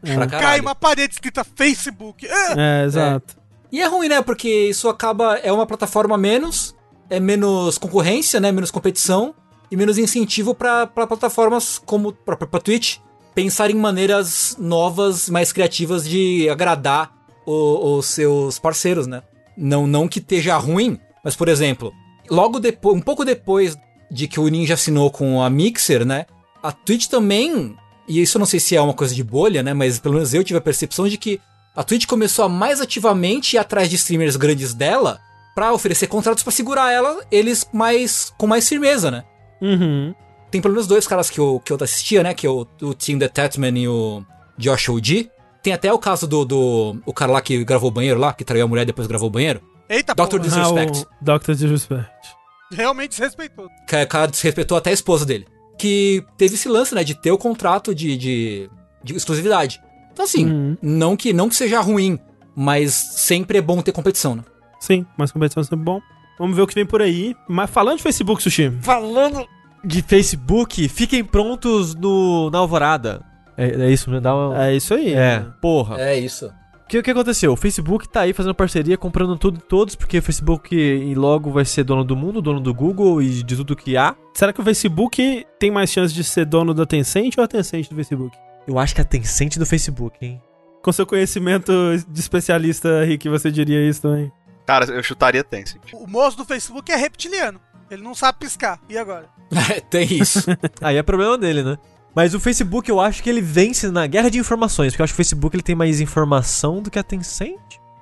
É. Pra Cai caralho. uma parede escrita Facebook. Ah! É, exato. E é ruim, né? Porque isso acaba. É uma plataforma menos, é menos concorrência, né? Menos competição e menos incentivo para plataformas como a própria Twitch pensar em maneiras novas, mais criativas de agradar os seus parceiros, né? Não, não que esteja ruim, mas por exemplo, logo depois, um pouco depois de que o Ninja assinou com a Mixer, né? A Twitch também, e isso eu não sei se é uma coisa de bolha, né? Mas pelo menos eu tive a percepção de que a Twitch começou a mais ativamente ir atrás de streamers grandes dela pra oferecer contratos pra segurar ela, eles mais com mais firmeza, né? Uhum. Tem pelo menos dois caras que eu, que eu assistia, né? Que é o, o Tim The Tatman e o Josh O.G. Tem até o caso do, do o cara lá que gravou o banheiro lá, que traiu a mulher e depois gravou o banheiro. Eita, Dr. porra. Disrespect. Ah, Dr. Disrespect. Realmente desrespeitou. Que o cara desrespeitou até a esposa dele. Que teve esse lance, né? De ter o contrato de, de, de exclusividade. Então, assim, Uhum. não, que, não que seja ruim, mas sempre é bom ter competição, né? Sim, mas competição é sempre bom. Vamos ver o que vem por aí. Mas falando de Facebook, Sushi. Falando de Facebook, fiquem prontos no, na alvorada. É, é isso, né? Dá uma... É isso aí. É, porra. É isso. O que, o que aconteceu? O Facebook tá aí fazendo parceria, comprando tudo e todos, porque o Facebook e logo vai ser dono do mundo, dono do Google e de tudo que há. Será que o Facebook tem mais chance de ser dono da Tencent ou a Tencent do Facebook? Eu acho que a Tencent do Facebook, hein? Com seu conhecimento de especialista, Rick, você diria isso também? Cara, eu chutaria Tencent. O moço do Facebook é reptiliano. Ele não sabe piscar. E agora? tem isso. Aí é problema dele, né? Mas o Facebook eu acho que ele vence na guerra de informações, porque eu acho que o Facebook ele tem mais informação do que a Tencent.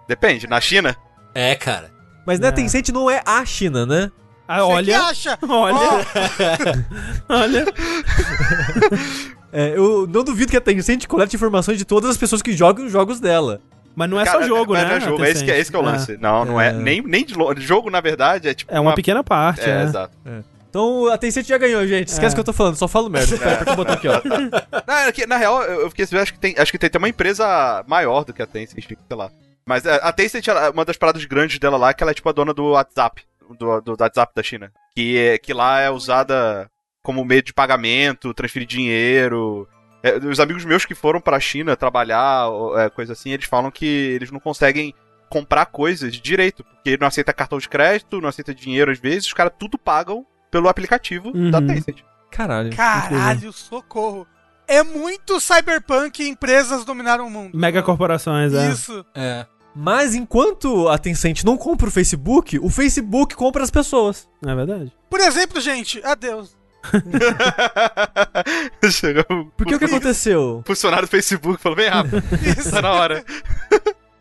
Depende, na China? é, cara. Mas né, a É. Tencent não é a China, né? Ah, Você que olha. acha? Olha. olha. É, eu não duvido que a Tencent colete informações de todas as pessoas que jogam os jogos dela. Mas não é Cara, só jogo, mas né? Não é jogo, é esse que é, esse que é o lance. Não, não é. É. Nem, nem de longe. Jogo, na verdade, é tipo. É uma pequena parte, É, é. exato. Então a Tencent já ganhou, gente. Esquece É. o que eu tô falando, só falo merda. Pera, aperta o botão aqui, ó. Não, é na real, eu eu fiquei acho que tem, acho que tem, tem uma empresa maior do que a Tencent, sei lá. Mas é, a Tencent, ela- uma das paradas grandes dela lá é que ela é tipo a dona do WhatsApp, do, do WhatsApp da China. Que, é, que lá é usada como meio de pagamento, transferir dinheiro. É, os amigos meus que foram pra China trabalhar, é, coisa assim, eles falam que eles não conseguem comprar coisas direito, porque não aceita cartão de crédito, não aceita dinheiro às vezes, os caras tudo pagam pelo aplicativo Uhum. da Tencent. Caralho. Caralho, socorro. É muito cyberpunk e empresas dominaram o mundo. Mega corporações, é. Isso. É. Mas enquanto a Tencent não compra o Facebook, o Facebook compra as pessoas. É verdade. Por exemplo, gente, adeus. Chegou Porque o que aconteceu? funcionário do Facebook falou, vem rápido, Isso. tá na hora.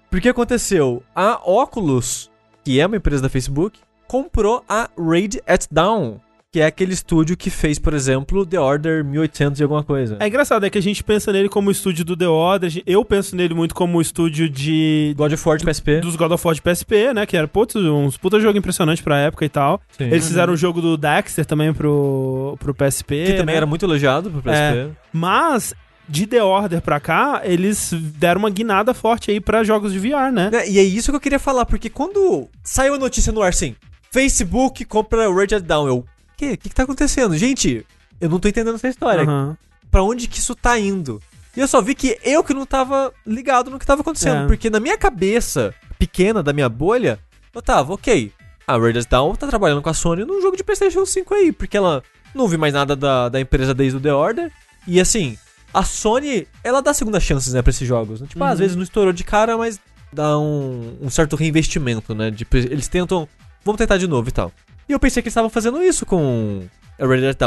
Porque aconteceu? A Oculus, que é uma empresa da Facebook, comprou a Raid at Dawn, que é aquele estúdio que fez, por exemplo, The Order 1800 e alguma coisa. É engraçado, é que a gente pensa nele como o estúdio do The Order. Eu penso nele muito como o estúdio de. God of War de PSP. Dos God of War de PSP, né? Que era putz, uns puta jogo impressionante pra época e tal. Sim. Eles fizeram o jogo do Dexter também pro, pro PSP. Que também né? era muito elogiado pro PSP. Mas, de The Order pra cá, eles deram uma guinada forte aí pra jogos de VR, né? Né, E é isso que eu queria falar, porque quando saiu a notícia no ar assim, Facebook compra o Raid at Dawn, eu, que? O que que tá acontecendo? Gente, eu não tô entendendo essa história. Aham. Pra onde que isso tá indo? E eu só vi que eu que não tava ligado no que tava acontecendo, É. porque na minha cabeça pequena da minha bolha, eu tava, ok, a Raid at Dawn tá trabalhando com a Sony num jogo de PlayStation 5 aí, porque ela não vi mais nada da, da empresa desde o The Order, e assim, a Sony, ela dá segunda chances, né, pra esses jogos. né? Tipo, Uhum. às vezes não estourou de cara, mas dá um, um certo reinvestimento, né? De, eles tentam, vamos tentar de novo e tal. E eu pensei que eles estavam fazendo isso com a Dead.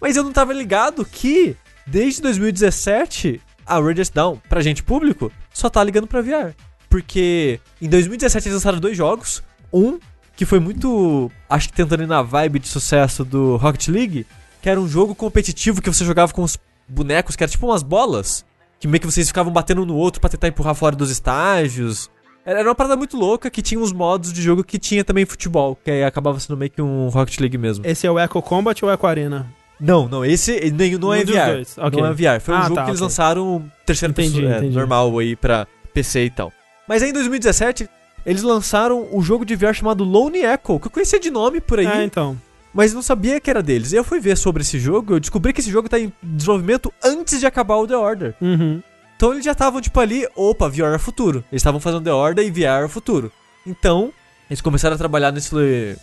Mas eu não tava ligado que, desde 2017, a Dead Down, pra gente público, só tá ligando pra VR. Porque em 2017 eles lançaram dois jogos. Um, que foi muito, acho que tentando ir na vibe de sucesso do Rocket League, que era um jogo competitivo que você jogava com os bonecos, que era tipo umas bolas, que meio que vocês ficavam batendo um no outro pra tentar empurrar fora dos estágios. Era uma parada muito louca que tinha uns modos de jogo que tinha também futebol, que aí acabava sendo meio que um Rocket League mesmo. Esse é o Echo Combat ou Echo Arena? Não, não, esse nem, não é Um VR. dois, ok. Não é VR. Foi um Ah, jogo tá, que eles lançaram terceira Entendi, pessoa, é, entendi. normal aí pra PC e tal. Mas aí em 2017, eles lançaram o jogo de VR chamado Lone Echo, que eu conhecia de nome por aí, É, então. mas não sabia que era deles. E eu fui ver sobre esse jogo, eu descobri que esse jogo tá em desenvolvimento antes de acabar o The Order. Uhum. Então eles já estavam, tipo, ali, opa, VR é futuro. Eles estavam fazendo The Order e VR é futuro. Então, eles começaram a trabalhar nesse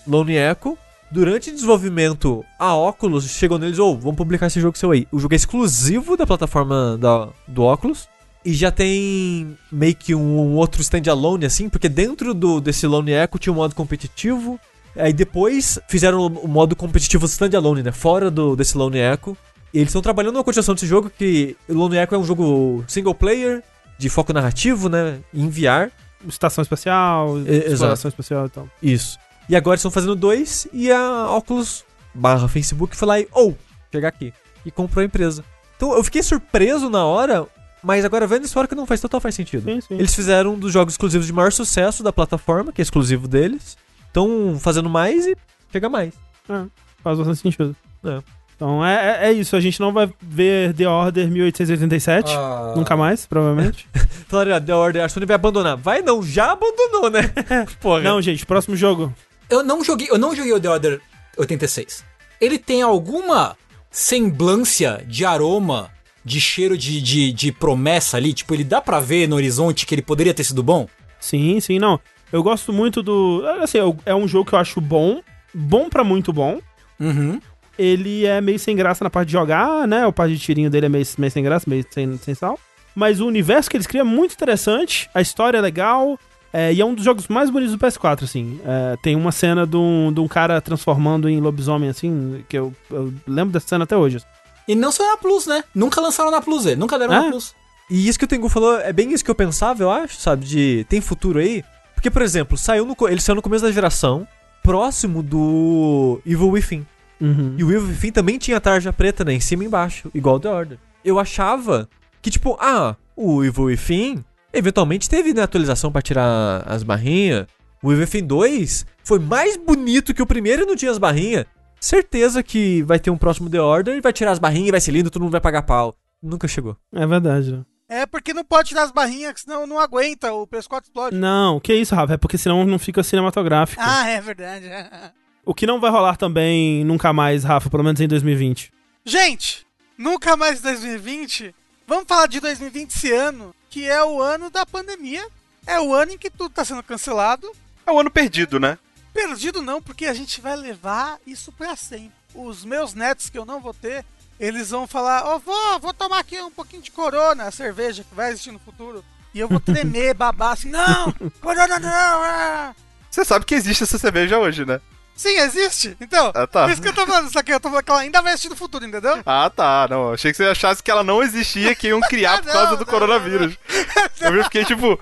Lone Echo. Durante o desenvolvimento, a Oculus chegou neles, ou vamos publicar esse jogo seu aí. O jogo é exclusivo da plataforma da, do Oculus. E já tem meio que um, um outro standalone, assim, porque dentro do, desse Lone Echo tinha um modo competitivo. Aí depois fizeram o, o modo competitivo standalone, né? Fora do, desse Lone Echo. Eles estão trabalhando numa continuação desse jogo, que o Lone Echo é um jogo single player, de foco narrativo, né? Em VR. Estação espacial, exato. exploração espacial e tal. Isso. E agora estão fazendo dois e a Oculus barra Facebook foi lá e, ou, oh, chegar aqui. E comprou a empresa. Então eu fiquei surpreso na hora, mas agora vendo isso hora que não faz total faz sentido. Sim, sim. Eles fizeram um dos jogos exclusivos de maior sucesso da plataforma, que é exclusivo deles. Estão fazendo mais e chega mais. É, faz bastante sentido. É. Então é, é, é isso, a gente não vai ver The Order 1887, Ah. nunca mais, provavelmente. Falaram, ah, The Order, a Sony vai abandonar. Vai não, já abandonou, né? Porra. não, gente, próximo jogo. Eu não joguei, eu não joguei o The Order 86. Ele tem alguma semblância de aroma, de cheiro de, de, de promessa ali? Tipo, ele dá pra ver no horizonte que ele poderia ter sido bom? Sim, sim, não. Eu gosto muito do. Assim, é um jogo que eu acho bom. Bom pra muito bom. Uhum. Ele é meio sem graça na parte de jogar, né? O parte de tirinho dele é meio, meio sem graça, meio sem, sem sal. Mas o universo que eles criam é muito interessante. A história é legal. é, e é um dos jogos mais bonitos do PS4, assim. É, tem uma cena de um, de um cara transformando em lobisomem, assim, que eu, eu lembro dessa cena até hoje. E não saiu na Plus, né? Nunca lançaram na Plus, é. Nunca deram É? na Plus. E isso que o Tengu falou é bem isso que eu pensava, eu acho, sabe? De tem futuro aí. Porque, por exemplo, saiu no, ele saiu no começo da geração, próximo do Evil Within. Uhum. E o Evil Within também tinha tarja preta, né? Em cima e embaixo, igual o The Order. Eu achava que, tipo, ah, o Evil Within eventualmente teve né, atualização pra tirar as barrinhas. O Evil Within 2 foi mais bonito que o primeiro e não tinha as barrinhas. Certeza que vai ter um próximo The Order e vai tirar as barrinhas e vai ser lindo, todo mundo vai pagar pau. Nunca chegou. É verdade, né? É porque não pode tirar as barrinhas, que senão não aguenta, o PS4 explode. Não, que isso, Rafa? É porque senão não fica cinematográfico. Ah, é verdade. O que não vai rolar também nunca mais, Rafa, pelo menos em 2020. Gente, nunca mais 2020. Vamos falar de 2020 esse ano, que é o ano da pandemia. É o ano em que tudo tá sendo cancelado. É um ano perdido, né? Perdido não, porque a gente vai levar isso pra sempre. Os meus netos que eu não vou ter, eles vão falar: Ô vó, vou tomar aqui um pouquinho de corona, a cerveja que vai existir no futuro. E eu vou tremer, babar assim: Não, corona não! ah." Você sabe que existe essa cerveja hoje, né? Sim, existe. Então, Ah, tá. por isso que eu tô falando isso aqui. Eu tô falando que ela ainda vai existir no futuro, entendeu? Ah, tá. Não, achei que você achasse que ela não existia, que iam criar por Não, causa do não, coronavírus. Eu fiquei tipo.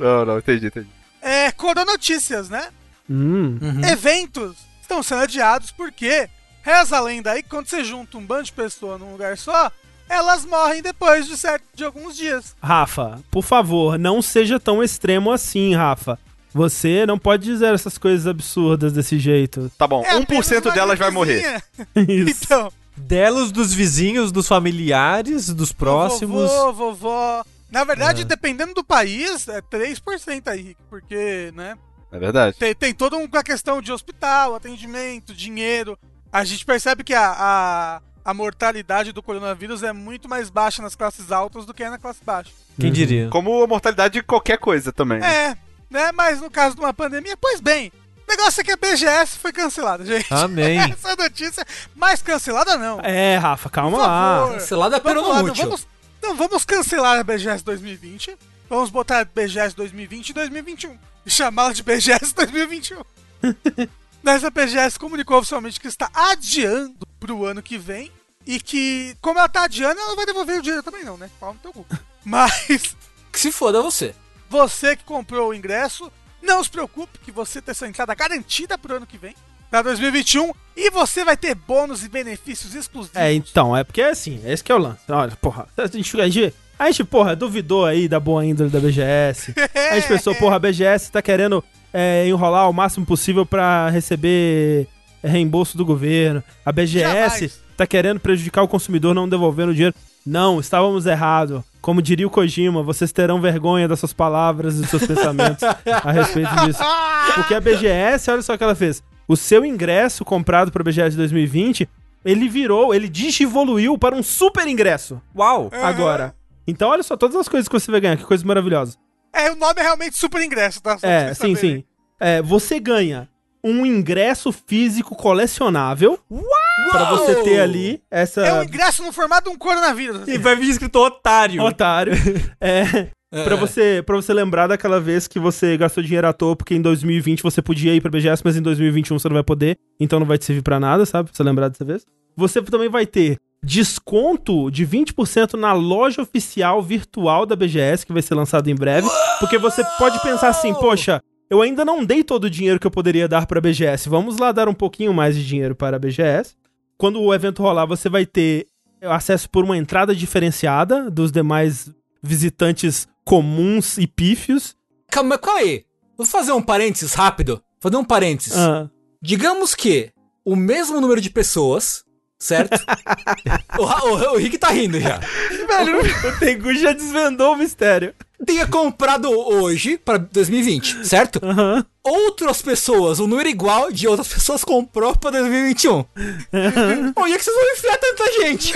Não, não, entendi, entendi. É, Coronotícias, né? Hum. Uhum. Eventos estão sendo adiados porque reza a lenda aí que quando você junta um bando de pessoas num lugar só, elas morrem depois de certo de alguns dias. Rafa, por favor, não seja tão extremo assim, Rafa. Você não pode dizer essas coisas absurdas desse jeito. Tá bom, É apenas 1% uma delas vai morrer. Isso. Então, Delos, dos vizinhos, dos familiares, dos próximos. vovô, vovó. Na verdade, É. dependendo do país, é 3% aí, Rick, porque, né? É verdade. Tem, tem toda uma questão de hospital, atendimento, dinheiro. A gente percebe que a, a, a mortalidade do coronavírus é muito mais baixa nas classes altas do que é na classe baixa. Quem diria? Como a mortalidade de qualquer coisa também. né? É, né? Mas no caso de uma pandemia, pois bem, o negócio é que a BGS foi cancelada, gente. Amém. Essa é notícia, mas cancelada não. É, Rafa, calma lá. Cancelada pelo lá, não vamos, não, vamos cancelar a BGS 2020. Vamos botar BGS 2020 e 2021. E chamá-la de BGS 2021. Mas a BGS comunicou oficialmente que está adiando pro ano que vem. E que, como ela tá adiando, ela não vai devolver o dinheiro também, não, né? Pau no teu cu. Mas Que se foda você. Você que comprou o ingresso, não se preocupe que você tem sua entrada garantida pro ano que vem, pra 2021, e você vai ter bônus e benefícios exclusivos. É, então, é porque assim, esse que é o lance. Olha, porra, a gente, a gente, a gente, porra, duvidou aí da boa índole da BGS. A gente pensou, porra, a BGS tá querendo é, enrolar o máximo possível pra receber reembolso do governo. A BGS Jamais. tá querendo prejudicar o consumidor não devolvendo o dinheiro. Não, estávamos errados. Como diria o Kojima, vocês terão vergonha das suas palavras e dos seus pensamentos a respeito disso. Porque a BGS, olha só o que ela fez. O seu ingresso comprado para a BGS 2020, ele virou, ele digivoluiu para um super ingresso Uau! agora. Então olha só todas as coisas que você vai ganhar, que coisa maravilhosa. É, o nome é realmente super ingresso, tá? Só É, sim, saberem. sim. É, você ganha um ingresso físico colecionável pra você ter ali essa É um ingresso no formato de um coronavírus. E vai vir escrito otário. otário. É, É. Pra você, pra você lembrar daquela vez que você gastou dinheiro à toa, porque em 2020 você podia ir pra BGS, mas em 2021 você não vai poder, então não vai te servir pra nada, sabe? Pra você lembrar dessa vez. Você também vai ter desconto de 20% na loja oficial virtual da BGS, que vai ser lançado em breve. Porque você pode pensar assim, poxa, eu ainda não dei todo o dinheiro que eu poderia dar pra BGS. Vamos lá dar um pouquinho mais de dinheiro para a BGS. Quando o evento rolar, você vai ter acesso por uma entrada diferenciada dos demais visitantes comuns e pífios. Calma, calma aí. Vou fazer um parênteses rápido. Fazer um parênteses. Ah, Digamos que o mesmo número de pessoas, certo? o, o, o Rick tá rindo já. velho, o Tengu já desvendou o mistério. Tenha comprado hoje pra 2020, certo? Aham. Outras pessoas, um número igual de outras pessoas comprou pra 2021. Onde é que vocês vão enfiar tanta gente?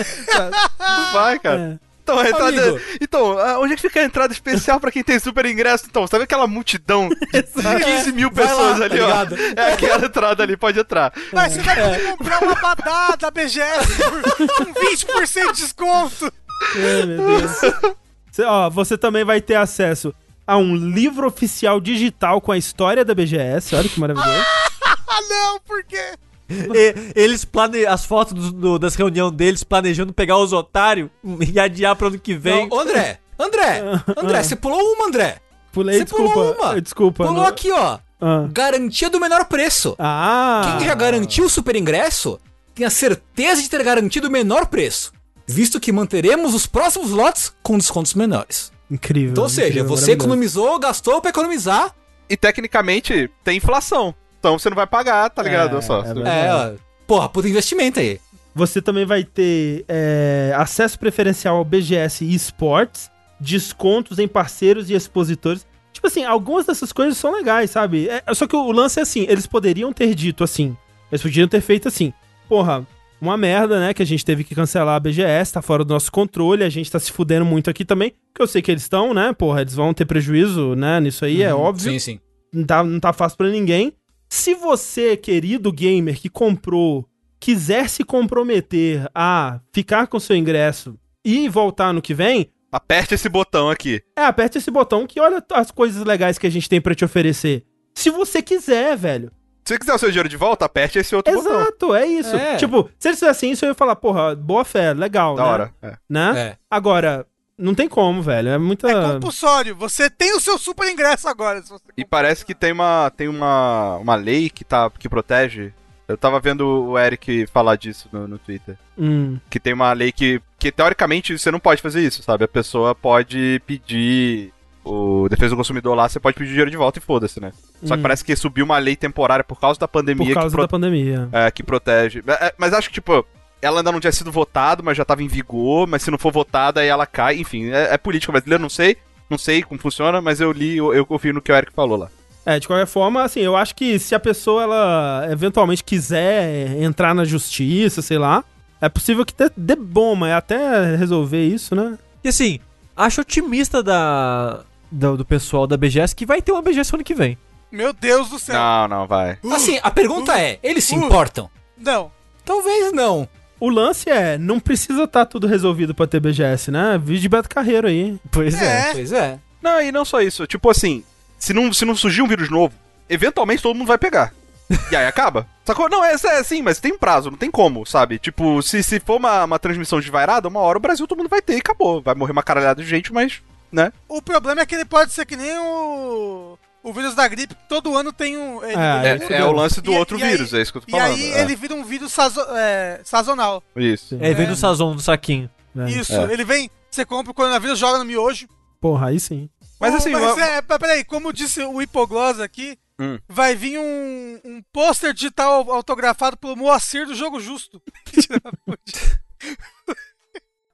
Não vai, cara. É. Então, a entrada, Amigo. então, onde é que fica a entrada especial pra quem tem super ingresso? Então, sabe aquela multidão de 15 mil Vai lá, pessoas tá ali, ó? ligado? É aquela entrada ali, pode entrar. Mas você vai poder comprar uma badada da BGS por com 20% de desconto. Ai, meu Deus. Você, ó, você também vai ter acesso a um livro oficial digital com a história da BGS. Olha que maravilhoso. Ah, não, por quê? E- eles planejam as fotos do- do- das reuniões deles planejando pegar os otários e adiar pro ano que vem. Não, André, André, André, você pulou uma, André. Pulei, Você pulou desculpa. uma. Desculpa. Pulou não- aqui, ó. Ah. Garantia do menor preço. Ah. Quem já garantiu o super ingresso tem a certeza de ter garantido o menor preço, visto que manteremos os próximos lotes com descontos menores. Incrível. Então, ou seja, incrível, você economizou, gastou pra economizar. E tecnicamente tem inflação. Então você não vai pagar, tá ligado? É, só. é. É, ó, porra, puta investimento aí. Você também vai ter é, acesso preferencial ao BGS eSports, descontos em parceiros e expositores. Tipo assim, algumas dessas coisas são legais, sabe? É, só que o lance é assim, eles poderiam ter dito assim, eles poderiam ter feito assim, porra, uma merda, né, que a gente teve que cancelar a BGS, tá fora do nosso controle, a gente tá se fudendo muito aqui também, que eu sei que eles estão, né, porra, eles vão ter prejuízo, né, nisso aí, é óbvio Sim, sim. não tá, não tá fácil pra ninguém. Se você, querido gamer que comprou, quiser se comprometer a ficar com seu ingresso e voltar no que vem, Aperte esse botão aqui. é, aperte esse botão que olha as coisas legais que a gente tem pra te oferecer. Se você quiser, velho. Se você quiser o seu dinheiro de volta, aperte esse outro botão. Exato, é isso. É. Tipo, se eles fizessem isso, eu ia falar, porra, boa fé, legal, Da né? hora. É. Né? É. Agora, não tem como, velho. É muita. É compulsório. Você tem o seu super ingresso agora. Se você... E parece que tem uma, tem uma, uma lei que, tá, que protege. Eu tava vendo o Eric falar disso no, no Twitter. Hum, Que tem uma lei que, que, teoricamente, você não pode fazer isso, sabe? A pessoa pode pedir o defesa do consumidor lá, você pode pedir dinheiro de volta e foda-se, né? Só que Hum. parece que subiu uma lei temporária por causa da pandemia por causa que, pro- da pandemia. é, que protege. É, é, mas acho que, tipo, ela ainda não tinha sido votada, mas já tava em vigor, mas se não for votada, aí ela cai. Enfim, é, é política brasileira, não sei. Não sei como funciona, mas eu li, eu, eu confio no que o Eric falou lá. É, de qualquer forma, assim, eu acho que se a pessoa, ela eventualmente quiser entrar na justiça, sei lá, é possível que dê, dê bom, mas até resolver isso, né? E assim, acho otimista da, do, do pessoal da BGS que vai ter uma BGS ano que vem. Meu Deus do céu. Não, não, vai. Assim, a pergunta é, eles se uh. importam? Não. Talvez não. O lance é, não precisa estar tudo resolvido pra ter BGS, né? Vídeo de Beto Carreiro aí. Pois É. Pois é. Não, e não só isso. Tipo assim, se não, se não surgir um vírus novo, eventualmente todo mundo vai pegar. E aí acaba. Sacou? Não, é, é assim, mas tem um prazo, não tem como, sabe? Tipo, se, se for uma, uma transmissão desvairada, uma hora o Brasil todo mundo vai ter e acabou. Vai morrer uma caralhada de gente, mas, né? O problema é que ele pode ser que nem o. O vírus da gripe, todo ano tem um. ele- É, É, aí ele- é o lance do E- outro e aí- vírus, é isso que eu tô E falando. aí é. ele vira um vírus sazo- é, sazonal. Isso. É, vem do sazon, do saquinho. né? Isso, É. ele vem, você compra o coronavírus, joga no miojo. Porra, aí sim. Mas assim, mas va- é, pe- peraí, como disse o Hipogloss aqui, Hum. vai vir um, um pôster digital autografado pelo Moacir do Jogo Justo.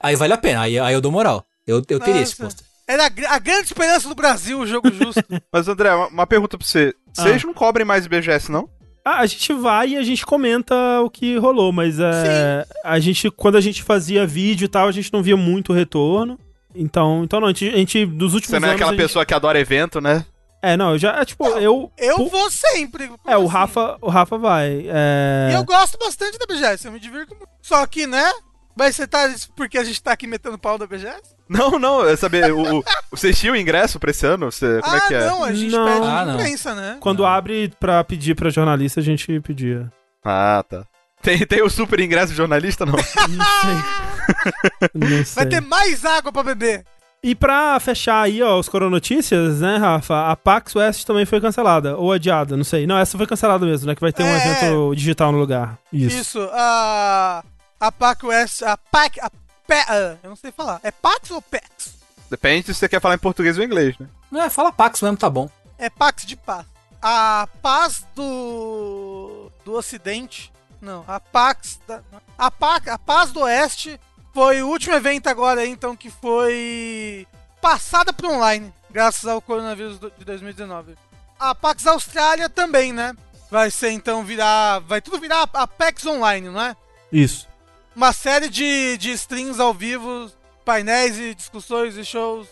Aí vale a pena, aí, aí eu dou moral. Eu, eu teria esse Nossa. pôster. Era a, gr- a grande esperança do Brasil, o Jogo Justo. Mas André, uma, uma pergunta pra você. Vocês não cobrem mais BGS, não? Ah, a gente vai e a gente comenta o que rolou, mas é, a gente, quando a gente fazia vídeo e tal, a gente não via muito retorno. Então, então não, a gente, a gente dos últimos Você não é aquela gente- pessoa que adora evento, né? É, não, eu já. É, tipo, eu. Eu pu- vou sempre. É, o assim? Rafa, o Rafa vai. É... E eu gosto bastante da BGS, eu me divirto muito. Só que, né? Mas você tá. Porque a gente tá aqui metendo pau da BGS? Não, não, eu saber, o, o, vocês tinham ingresso pra esse ano? Você, como ah, é que é? não, a gente Não. pede Ah, não. imprensa, né? Quando abre pra pedir pra jornalista, a gente pedia. Ah, tá. Tem, tem o super ingresso de jornalista, não? Não sei. Não sei. Vai ter mais água pra beber. E pra fechar aí, ó, os coronotícias, né, Rafa? A PAX West também foi cancelada. Ou adiada, não sei. Não, essa foi cancelada mesmo, né? Que vai ter um É. evento digital no lugar. Isso. Isso, a. A PAC West. A PAC. A Pe- ah, eu não sei falar. É PAX ou PAX? Depende se você quer falar em português ou inglês, né? Não, é, fala Pax mesmo, tá bom. É Pax de paz. A paz do. do Ocidente. Não, a Pax. Da, a, PAC, a paz do Oeste foi o último evento agora, então, que foi passada para online, graças ao coronavírus do- de 2019. A Pax Austrália também, né? Vai ser então virar. Vai tudo virar a PAX Online, não é? Isso. Uma série de, de streams ao vivo, painéis e discussões e shows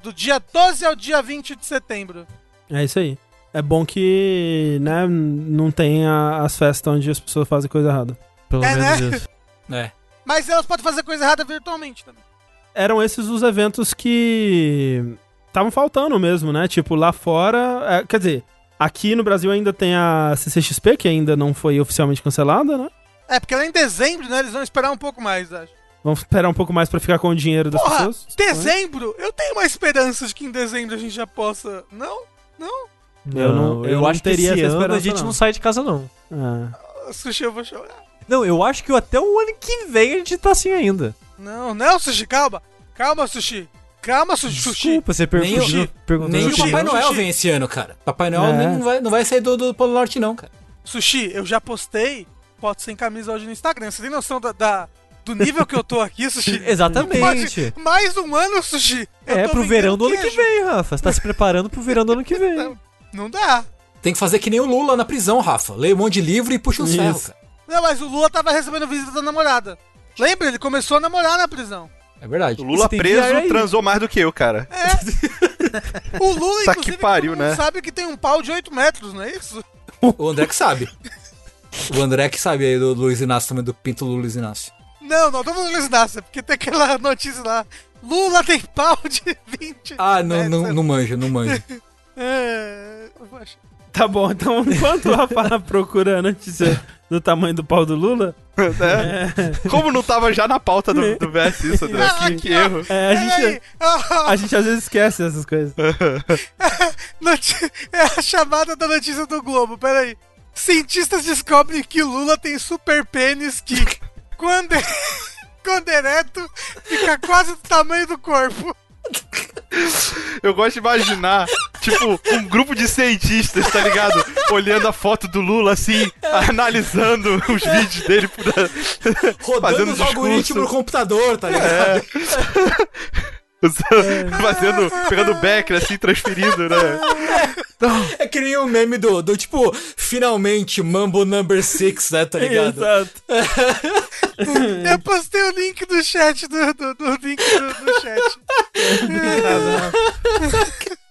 do dia 12 ao dia 20 de setembro. É isso aí. É bom que, né, não tenha as festas onde as pessoas fazem coisa errada. Pelo É, menos né? isso. É. Mas elas podem fazer coisa errada virtualmente também. Eram esses os eventos que estavam faltando mesmo, né? Tipo, lá fora. é, quer dizer, aqui no Brasil ainda tem a CCXP, que ainda não foi oficialmente cancelada, né? É, porque é em dezembro, né? Eles vão esperar um pouco mais, acho. Vamos esperar um pouco mais pra ficar com o dinheiro das Porra, pessoas. dezembro? Eu tenho uma esperança de que em dezembro a gente já possa. Não? Não? Eu não- eu eu não acho que teria esse essa ano a gente não. não sai de casa, não. É. Sushi, eu vou chorar. Não, eu acho que até o ano que vem a gente tá assim ainda. Não, não, Sushi, calma. Calma, Sushi. Calma, Sushi. Sushi. Desculpa, você Nem perguntou. o- perguntou Nem o Sushi, Papai Noel sushi. vem esse ano, cara. Papai Noel É. nem vai, não vai sair do, do Polo Norte, não, cara. Sushi, eu já postei foto sem camisa hoje no Instagram. Você tem noção da, da- do nível que eu tô aqui, Sushi? Exatamente. Pode- mais um ano, Sushi. É, pro verão do ano que queijo. vem, Rafa. Você tá se preparando pro verão do ano que vem. Não, não dá. Tem que fazer que nem o Lula na prisão, Rafa. Lê um monte de livro e puxa ferros, cara. Não, mas o Lula tava recebendo visita da namorada. Lembra? Ele começou a namorar na prisão. É verdade. O Lula preso transou mais do que eu, cara. O Lula, Tá inclusive, que pariu, né? sabe que tem um pau de 8 metros, não é isso? O André que sabe. O André que sabe aí do Luiz Inácio também, do pinto do Luiz Inácio. Não, não, tô falando Luiz Inácio, porque tem aquela notícia lá. Lula tem pau de 20 Ah, não, metros. não, não manjo, não manjo. É. Tá bom, então enquanto o Rafa procura a notícia do tamanho do pau do Lula, né? Como não tava já na pauta do, do VS isso, André? Ah, Que, aqui, que ó. erro. é, a, gente, a gente às vezes esquece essas coisas. noti- É a chamada da notícia do Globo, peraí. Cientistas descobrem que Lula tem super pênis que, quando, é- quando ereto, fica quase do tamanho do corpo. Eu gosto de imaginar, tipo, um grupo de cientistas, tá ligado? Olhando a foto do Lula assim, analisando os vídeos dele por- Rodando Fazendo os algoritmos no computador, tá ligado? fazendo, pegando backer assim, transferindo, né? É que nem o meme do, do tipo, finalmente, Mambo Number 6, né, tá ligado? Exato. Eu postei o link do chat do, do, do link do, do chat.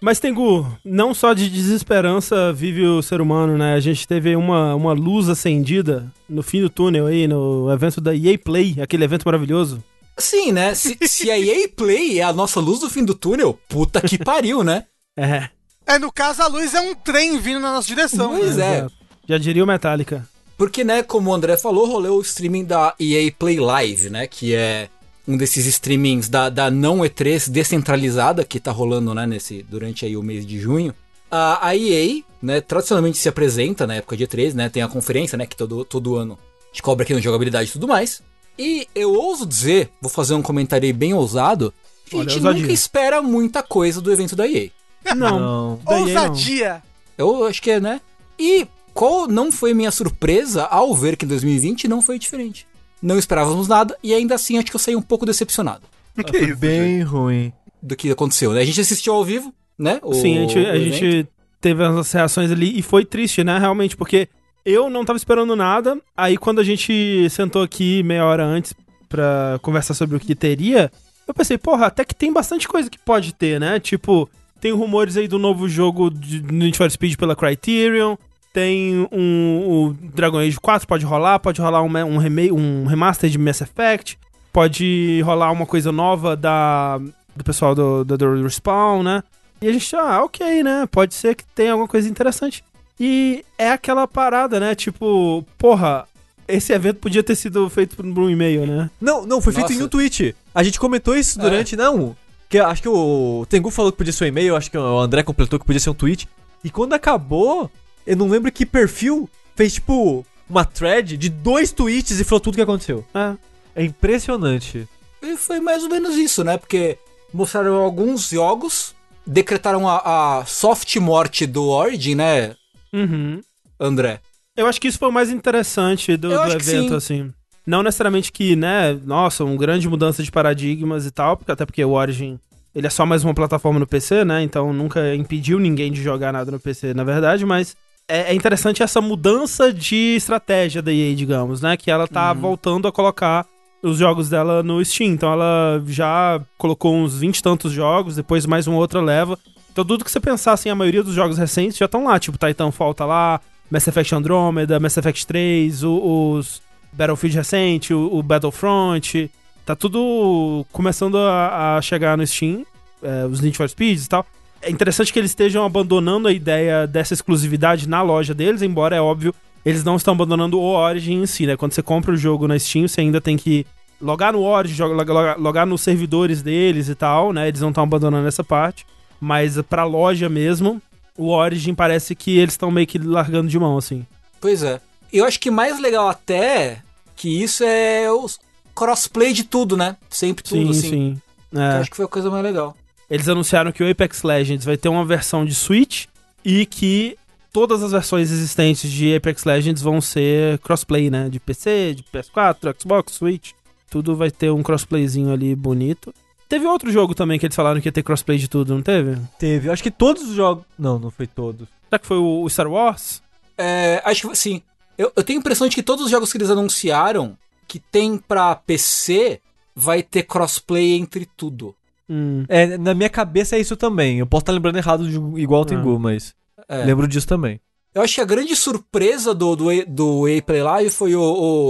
Mas, Tengu, não só de desesperança vive o ser humano, né? A gente teve uma, uma luz acendida no fim do túnel aí, no evento da EA Play, aquele evento maravilhoso. Sim, né? Se, se a EA Play é a nossa luz do fim do túnel, puta que pariu, né? É. É, no caso, a luz é um trem vindo na nossa direção. Pois né? é. Já diria o Metallica. Porque, né, como o André falou, rolou o streaming da EA Play Live, né? Que é um desses streamings da, da não E3 descentralizada que tá rolando, né, nesse, durante aí o mês de junho. A, a EA, né, tradicionalmente se apresenta na época de E3, né? Tem a conferência, né, que todo, todo ano a gente cobra aqui no Jogabilidade e tudo mais. E eu ouso dizer, vou fazer um comentário aí bem ousado, a Olha, gente ousadia. nunca espera muita coisa do evento da EA. Não. Não. da EA não. Ousadia. Eu acho que é, né? E qual não foi minha surpresa ao ver que em 2020 não foi diferente? Não esperávamos nada e ainda assim acho que eu saí um pouco decepcionado Que isso, Bem ruim. do que aconteceu, né? A gente assistiu ao vivo, né? o- Sim, a gente, a gente teve as reações ali e foi triste, né? Realmente, porque eu não tava esperando nada. Aí quando a gente sentou aqui meia hora antes pra conversar sobre o que teria, Eu pensei, porra, até que tem bastante coisa que pode ter, né? Tipo, tem rumores aí do novo jogo de Need for Speed pela Criterion. Tem um, o Dragon Age 4 pode rolar, pode rolar um, um, remake, um remaster de Mass Effect, pode rolar uma coisa nova da, do pessoal do, do, do Respawn, né? E a gente, ah, ok, né? Pode ser que tenha alguma coisa interessante. E é aquela parada, né? Tipo, porra, esse evento podia ter sido feito por um e-mail, né? Não, não, foi feito Nossa. em um tweet. A gente comentou isso durante. Não. Que acho que o Tengu falou que podia ser um e-mail, acho que o André completou que podia ser um tweet. E quando acabou, eu não lembro que perfil fez tipo uma thread de dois tweets e falou tudo que aconteceu. É. É impressionante. E foi mais ou menos isso, né? Porque mostraram alguns jogos, decretaram a, a soft morte do Origin, né, Uhum. André? Eu acho que isso foi o mais interessante do, do evento, sim. assim. Não necessariamente que, né, nossa, uma grande mudança de paradigmas e tal, porque até porque o Origin, ele é só mais uma plataforma no PC, né, então nunca impediu ninguém de jogar nada no PC, na verdade, mas é, é interessante essa mudança de estratégia da EA, digamos, né, que ela tá voltando a colocar os jogos dela no Steam, então ela já colocou uns 20 e tantos jogos, depois mais uma outra leva, então tudo que você pensar, assim, a maioria dos jogos recentes já estão lá, tipo Titanfall tá lá, Mass Effect Andromeda, Mass Effect 3, o- os Battlefield recente, o, o Battlefront. Tá tudo começando a, a chegar no Steam, é, os Need for Speeds e tal. É interessante que eles estejam abandonando a ideia dessa exclusividade na loja deles, embora é óbvio, eles não estão abandonando o Origin em si, né? Quando você compra o jogo na Steam, você ainda tem que logar no Origin, logar, logar nos servidores deles e tal, né? Eles não estão abandonando essa parte. Mas pra loja mesmo, o Origin parece que eles estão meio que largando de mão, assim. Pois é. Eu acho que mais legal até que isso é o crossplay de tudo, né? Sempre tudo, sim, assim. sim. Eu É. acho que foi a coisa mais legal. Eles anunciaram que o Apex Legends vai ter uma versão de Switch e que todas as versões existentes de Apex Legends vão ser crossplay, né? De PC, de PS4, Xbox, Switch. Tudo vai ter um crossplayzinho ali bonito. Teve outro jogo também que eles falaram que ia ter crossplay de tudo, não teve? Teve. Acho que todos os jogos. Não, não foi todos. Será que foi o Star Wars? É, acho que sim. Eu, eu tenho a impressão de que todos os jogos que eles anunciaram que tem pra PC vai ter crossplay entre tudo. Hum. É, na minha cabeça é isso também. Eu posso estar lembrando errado de, igual o Ah. Tengu, mas É. lembro disso também. Eu acho que a grande surpresa do, do, do Play Live foi o,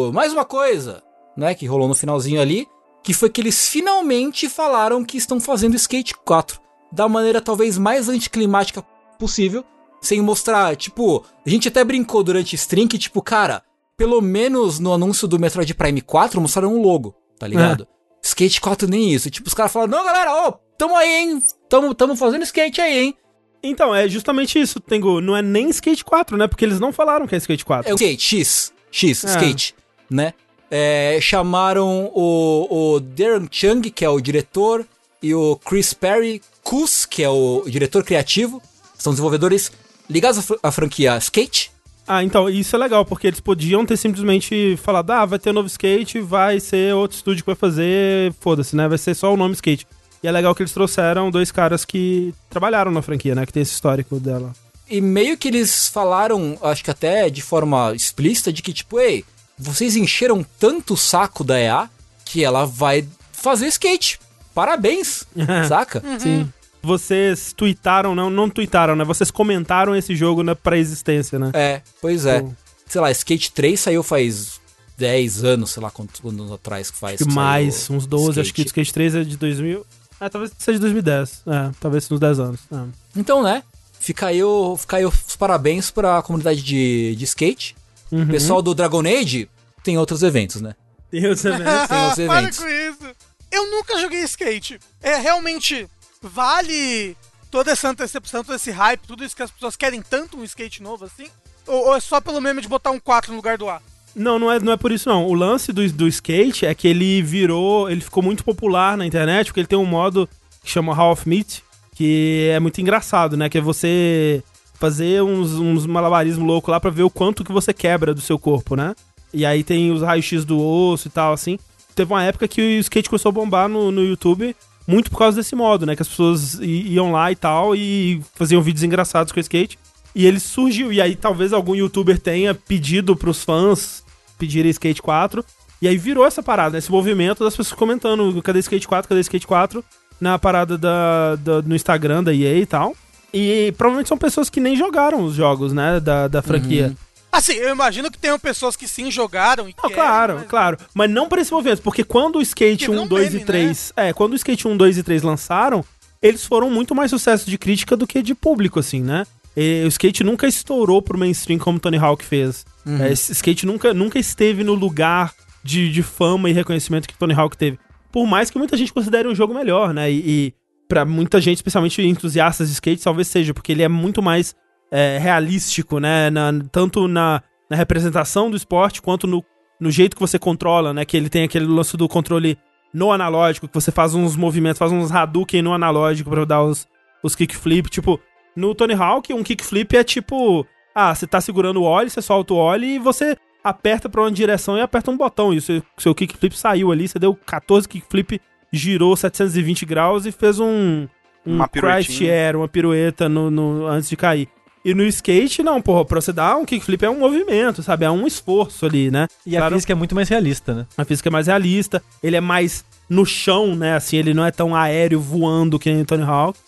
o- Mais uma coisa, né? Que rolou no finalzinho ali. Que foi que eles finalmente falaram que estão fazendo Skate 4. Da maneira talvez mais anticlimática possível. Sem mostrar, tipo... A gente até brincou durante o stream que, tipo, cara... Pelo menos no anúncio do Metroid Prime 4 mostraram um logo, tá ligado? Skate 4 nem isso. Tipo, os caras falaram, não, galera, ô, tamo aí, hein? Tamo, tamo fazendo skate aí, hein? Então, é justamente isso, Tengu. Não é nem Skate 4, né? Porque eles não falaram que é Skate 4. É o skate, X. X, É. skate, né? É, chamaram o, o Darren Chung, que é o diretor, e o Chris Perry Kus, que é o diretor criativo. São desenvolvedores ligados à, fr- à franquia Skate. Ah, então, isso é legal, porque eles podiam ter simplesmente falado, ah, vai ter um novo skate, vai ser outro estúdio que vai fazer, foda-se, né? Vai ser só o nome skate. E é legal que eles trouxeram dois caras que trabalharam na franquia, né? Que tem esse histórico dela. E meio que eles falaram, acho que até de forma explícita, de que tipo, ei, vocês encheram tanto o saco da EA que ela vai fazer skate. Parabéns, saca? Sim. Vocês tweetaram, não, não tweetaram, né? Vocês comentaram esse jogo na pré-existência, né? É, pois é. Pô. Sei lá, Skate 3 saiu faz 10 anos, sei lá quantos anos atrás que faz. Acho que que mais, uns 12, acho que o Skate. Skate 3 é de 2000. Ah, talvez seja de 2010. É, talvez uns 10 anos. É. Então, né? Fica aí, o, fica aí os parabéns pra comunidade de, de skate. Uhum. O pessoal do Dragon Age tem outros eventos, né? Tem outros eventos. Tem os Para eventos. com isso. Eu nunca joguei skate. É realmente vale toda essa antecipação, todo esse hype, tudo isso que as pessoas querem tanto um skate novo assim? Ou, ou é só pelo meme de botar um 4 no lugar do A? Não, não é, não é por isso não. O lance do, do skate é que ele virou, ele ficou muito popular na internet, porque ele tem um modo que chama Hall of Meat, que é muito engraçado, né? Que é você fazer uns, uns malabarismos loucos lá pra ver o quanto que você quebra do seu corpo, né? E aí tem os raios-x do osso e tal, assim. Teve uma época que o skate começou a bombar no, no YouTube muito por causa desse modo, né? Que as pessoas iam lá e tal e faziam vídeos engraçados com o skate. E ele surgiu. E aí talvez algum youtuber tenha pedido pros fãs pedirem Skate 4. E aí virou essa parada, esse movimento das pessoas comentando, cadê Skate 4, cadê Skate 4, na parada da, da- no Instagram da EA e tal. E provavelmente são pessoas que nem jogaram os jogos, né, da, da franquia. Assim, eu imagino que tenham pessoas que sim jogaram e Não, querem, claro, mas- claro. Mas não por esse movimento, porque quando o Skate Que virou 1, 2 meme, e 3. É, quando o Skate 1, 2 e 3 lançaram, eles foram muito mais sucesso de crítica do que de público, assim, né? E o skate nunca estourou pro mainstream como Tony Hawk fez. É, esse skate nunca, nunca esteve no lugar de, de fama e reconhecimento que Tony Hawk teve. Por mais que muita gente considere um jogo melhor, né? E, e para muita gente, especialmente entusiastas de skate, talvez seja, porque ele é muito mais é, realístico, né? Na- tanto na, na representação do esporte quanto no, no jeito que você controla, né? Que ele tem aquele lance do controle no analógico, que você faz uns movimentos, faz uns Hadouken no analógico pra dar os, os kickflip. Tipo, no Tony Hawk, um kickflip é tipo... Ah, você tá segurando o óleo, você solta o óleo e você aperta pra uma direção e aperta um botão. E o seu, seu kickflip saiu ali, você deu 14 kickflip, girou 720 graus e fez um... Um Uma piruetinha. Air, uma pirueta no, no- antes de cair. E no skate, não, porra, pra você dar um kickflip é um movimento, sabe? É um esforço ali, né? E a Claro. física é muito mais realista, né? A física é mais realista, ele é mais no chão, né? Assim, ele não é tão aéreo voando que nem o Tony Hawk.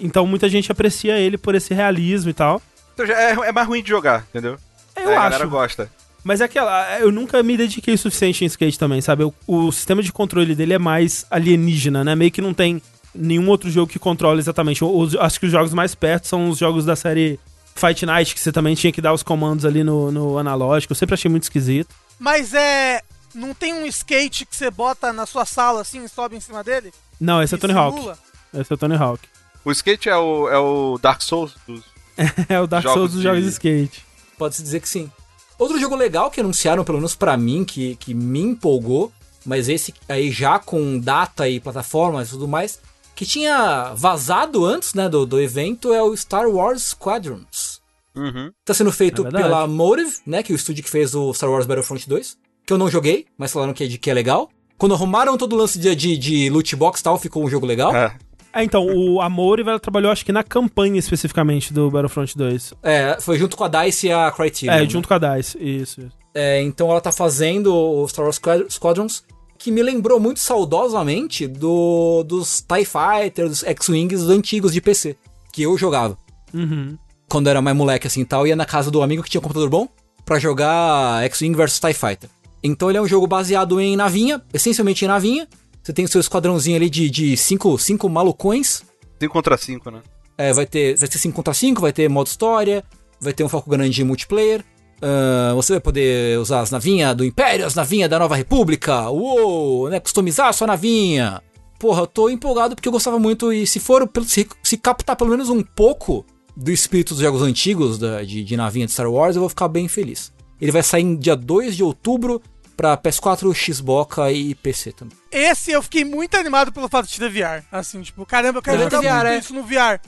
Então muita gente aprecia ele por esse realismo e tal. Então é, é mais ruim de jogar, entendeu? Eu É, A acho. galera gosta. Mas é aquela. Eu nunca me dediquei o suficiente em skate também, sabe? O, o sistema de controle dele é mais alienígena, né? Meio que não tem nenhum outro jogo que controla exatamente. Os- acho que os jogos mais perto são os jogos da série Fight Night, que você também tinha que dar os comandos ali no, no analógico. Eu sempre achei muito esquisito. Mas é. Não tem um skate que você bota na sua sala assim e sobe em cima dele? Não, esse é E Tony Hawk. simula? Esse é o Tony Hawk. O skate é o, é o Dark Souls dos. É o Dark Jogos Souls dos de- jogos de skate. Pode-se dizer que sim. Outro jogo legal que anunciaram, pelo menos pra mim, que, que me empolgou, mas esse aí já com data e plataformas e tudo mais, que tinha vazado antes né, do, do evento, é o Star Wars Squadrons. Uhum. Tá sendo feito É pela Motive, né, que é o estúdio que fez o Star Wars Battlefront 2, que eu não joguei, mas falaram que é, de, que é legal. Quando arrumaram todo o lance de, de, de loot box e tal, ficou um jogo legal. É. É, então, o Amor ela trabalhou acho que na campanha especificamente do Battlefront 2. É, foi junto com a DICE e a Criterion. É, né? junto com a DICE, isso. isso. É, então ela tá fazendo o Star Wars Squad- Squadrons, que me lembrou muito saudosamente do, dos TIE Fighters, dos X-Wings antigos de PC, que eu jogava. Uhum. Quando era mais moleque assim e tal, ia na casa do amigo que tinha um computador bom pra jogar X-Wing versus TIE Fighter. Então ele é um jogo baseado em navinha, essencialmente em navinha. Você tem o seu esquadrãozinho ali de, de cinco, cinco malucões. 5 contra 5, né? É, vai ter vai ter 5 contra 5, vai ter modo história, vai ter um foco grande de multiplayer. ah, você vai poder usar as navinhas do Império, as navinhas da Nova República. Uou, né? Customizar a sua navinha. Porra, eu tô empolgado porque eu gostava muito e se for se, se captar pelo menos um pouco do espírito dos jogos antigos da- de, de navinha de Star Wars, eu vou ficar bem feliz. Ele vai sair em dia 2 de outubro pra PS4, Xbox e PC também. Esse eu fiquei muito animado pelo fato de ter VR. Assim, tipo, caramba, eu quero Ele jogar VR, muito é. isso no VR.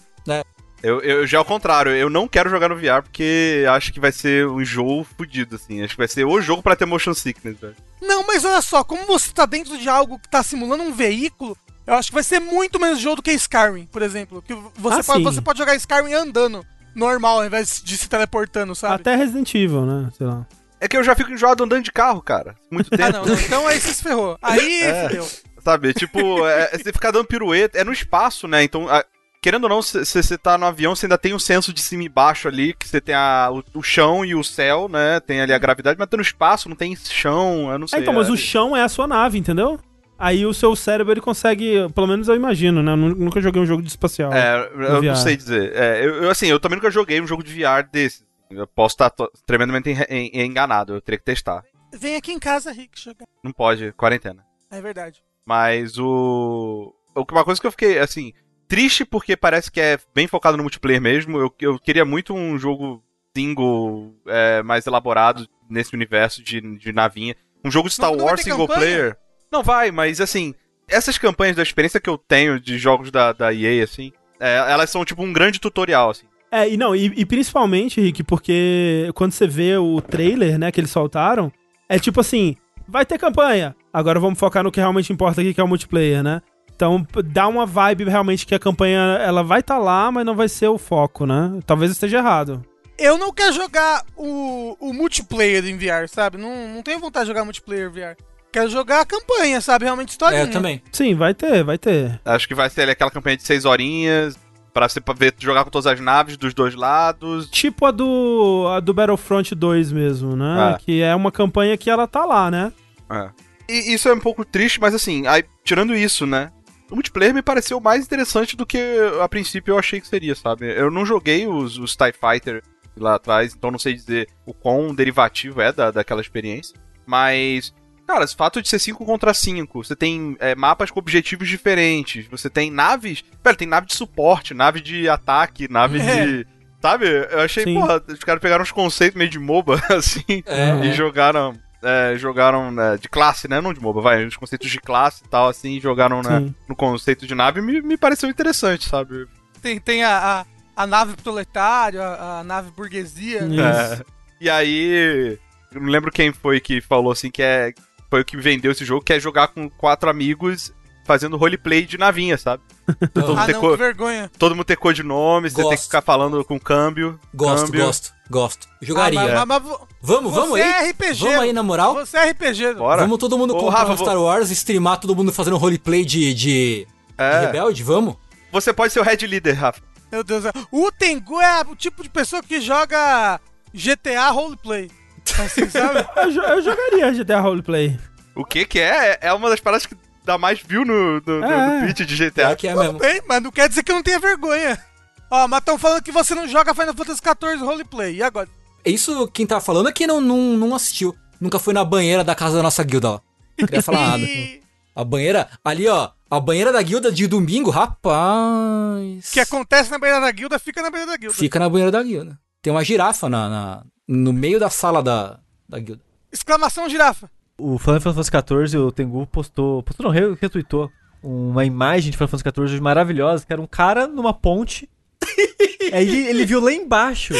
Eu, eu já ao contrário, eu não quero jogar no VR porque acho que vai ser um jogo fudido, assim. Acho que vai ser o jogo pra ter motion sickness, velho. Não, mas olha só, como você tá dentro de algo que tá simulando um veículo, eu acho que vai ser muito menos jogo do que Skyrim, por exemplo. Que você, Ah, pode, sim. você pode jogar Skyrim andando, normal, ao invés de se teleportando, sabe? Até Resident Evil, né? Sei lá. É que eu já fico enjoado andando de carro, cara. Muito tempo. Ah, não, não. Então aí você se ferrou. Aí É. fudeu. Sabe? Tipo, é, você ficar dando pirueta. É no espaço, né? Então, a- querendo ou não, se você tá no avião, você ainda tem um senso de cima e baixo ali, que você tem a, o, o chão e o céu, né? Tem ali a gravidade, mas tá no espaço, não tem chão, eu não É, sei. então, mas é- o chão é a sua nave, entendeu? Aí o seu cérebro ele consegue, pelo menos eu imagino, né? Eu nu- nunca joguei um jogo de espacial. É, eu VR. não sei dizer. É, eu, eu, assim, eu também nunca joguei um jogo de VR desse. Eu posso estar to- tremendamente en- en- enganado, eu teria que testar. Vem aqui em casa, Rick, jogar. Não pode, quarentena. É verdade. Mas o. Uma coisa que eu fiquei, assim, triste porque parece que é bem focado no multiplayer mesmo. Eu, eu queria muito um jogo single é, mais elaborado nesse universo de, de navinha. Um jogo de Star não Wars single campanha? player. Não vai, mas assim, essas campanhas da experiência que eu tenho de jogos da, da EA, assim, é, elas são tipo um grande tutorial, assim. É, e não, e, e principalmente, Rick, porque quando você vê o trailer, né, que eles soltaram, é tipo assim, vai ter campanha, agora vamos focar no que realmente importa aqui, que é o multiplayer, né? Então p- dá uma vibe realmente que a campanha, ela vai estar lá, mas não vai ser o foco, né? Talvez eu esteja errado. eu não quero jogar o, o multiplayer em VR, sabe? Não, não tenho vontade de jogar multiplayer VR. Quero jogar a campanha, sabe? Realmente historinha. É, eu também. Sim, vai ter, vai ter. Acho que vai ser ali aquela campanha de seis horinhas, pra você ver, jogar com todas as naves dos dois lados. Tipo a do, a do Battlefront 2 mesmo, né? É. Que é uma campanha que ela tá lá, né? É. E isso é um pouco triste, mas assim, aí, tirando isso, né? O multiplayer me pareceu mais interessante do que a princípio eu achei que seria, sabe? Eu não joguei os, os TIE Fighter lá atrás, então não sei dizer o quão derivativo é da, daquela experiência. Mas, cara, esse fato de ser 5 contra 5, você tem é, mapas com objetivos diferentes, você tem naves. Pera, tem nave de suporte, nave de ataque, nave É. de. Sabe? Eu achei, Sim. porra, os caras pegaram uns conceitos meio de MOBA, assim, É, e jogaram. é, jogaram né, de classe, né? Não de MOBA, vai. Os conceitos de classe e tal, assim, e jogaram né, no conceito de nave me, me pareceu interessante, sabe? Tem, tem a, a, a nave proletário, a, a nave burguesia. Isso. É. E aí. Eu não lembro quem foi que falou assim que é. Foi o que vendeu esse jogo, que é jogar com quatro amigos fazendo roleplay de navinha, sabe? Todo mundo Ah, ter não, co- que vergonha. Todo mundo ter codinome, você tem que Gosto. ficar falando com câmbio. Gosto, câmbio. gosto, gosto. Jogaria. Ah, mas, mas, mas Vamos, vamos você aí? é RPG. Vamos aí na moral? Você é RPG. Bora. Vamos todo mundo Ô, comprar Rafa, um Star Wars, streamar todo mundo fazendo roleplay de, de, de É. rebelde? Vamos? Você pode ser o head leader, Rafa. Meu Deus. é- O Tengu é o tipo de pessoa que joga GTA roleplay. Assim, sabe? Eu, eu jogaria GTA Roleplay. O que que é? É uma das paradas que dá mais view no, no, É. no pitch de É GTA. que é Tudo mesmo. bem, mas não quer dizer que eu não tenha vergonha. Ó, mas estão falando que você não joga Final Fantasy XIV roleplay. E agora? Isso, quem tá falando é que não, não, não assistiu. Nunca foi na banheira da casa da nossa guilda, ó. Não queria falar nada. A banheira, ali, ó. A banheira da guilda de domingo, rapaz. O que acontece na beira da guilda, fica na beira da guilda. Fica na banheira da guilda. Tem uma girafa na, na- no meio da sala da, da guilda. Exclamação girafa. O Final Fantasy XIV, o Tengu postou, postou não, re- retweetou uma imagem de Final Fantasy XIV maravilhosa, que era um cara numa ponte. Aí ele, ele viu lá embaixo,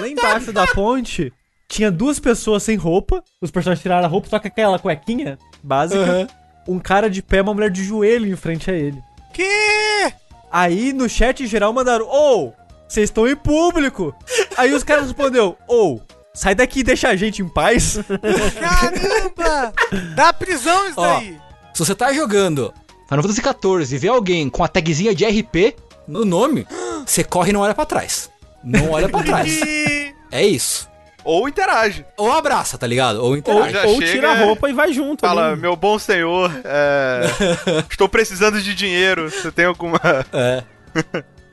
lá embaixo da ponte, tinha duas pessoas sem roupa, os personagens tiraram a roupa, só com aquela cuequinha básica, um cara de pé uma mulher de joelho em frente a ele. Que? Aí no chat em geral mandaram, ô, vocês estão em público. Aí os caras respondeu, ô, sai daqui e deixa a gente em paz. Caramba! Dá prisão isso Ó. daí. Se você tá jogando Final Fantasy XIV e vê alguém com a tagzinha de RP no nome, você corre e não olha pra trás. Não olha pra trás. É isso. Ou interage. Ou abraça, tá ligado? Ou Ou, interage. ou chega, tira a roupa e vai junto. Fala, ali. meu bom senhor, é, estou precisando de dinheiro. Você tem alguma É.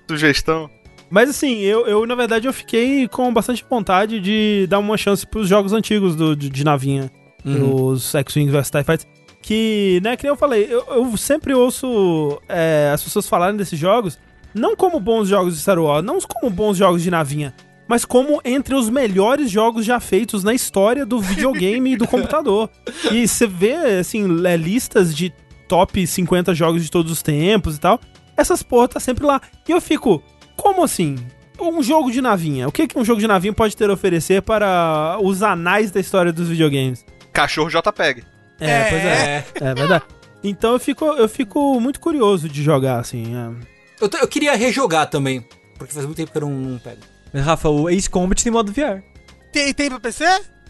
sugestão? Mas assim, eu, eu na verdade eu fiquei com bastante vontade de dar uma chance pros jogos antigos do, de, de navinha. Uhum. Os X-Wing vs TIE Fighters. Que, né, que nem eu falei, eu, eu sempre ouço é, as pessoas falarem desses jogos, não como bons jogos de Star Wars, não como bons jogos de navinha, mas como entre os melhores jogos já feitos na história do videogame e do computador. E você vê, assim, é, listas de top 50 jogos de todos os tempos e tal, essas porra tá sempre lá. E eu fico, como assim? Um jogo de navinha. O que, que um jogo de navinha pode ter a oferecer para os anais da história dos videogames? Cachorro JPEG. É, É. pois é. É verdade. Então eu fico, eu fico muito curioso de jogar, assim. é. Eu, eu queria rejogar também. Porque faz muito tempo que eu não, não pego. Mas, Rafa, o Ace Combat tem modo VR. Tem, tem pra PC?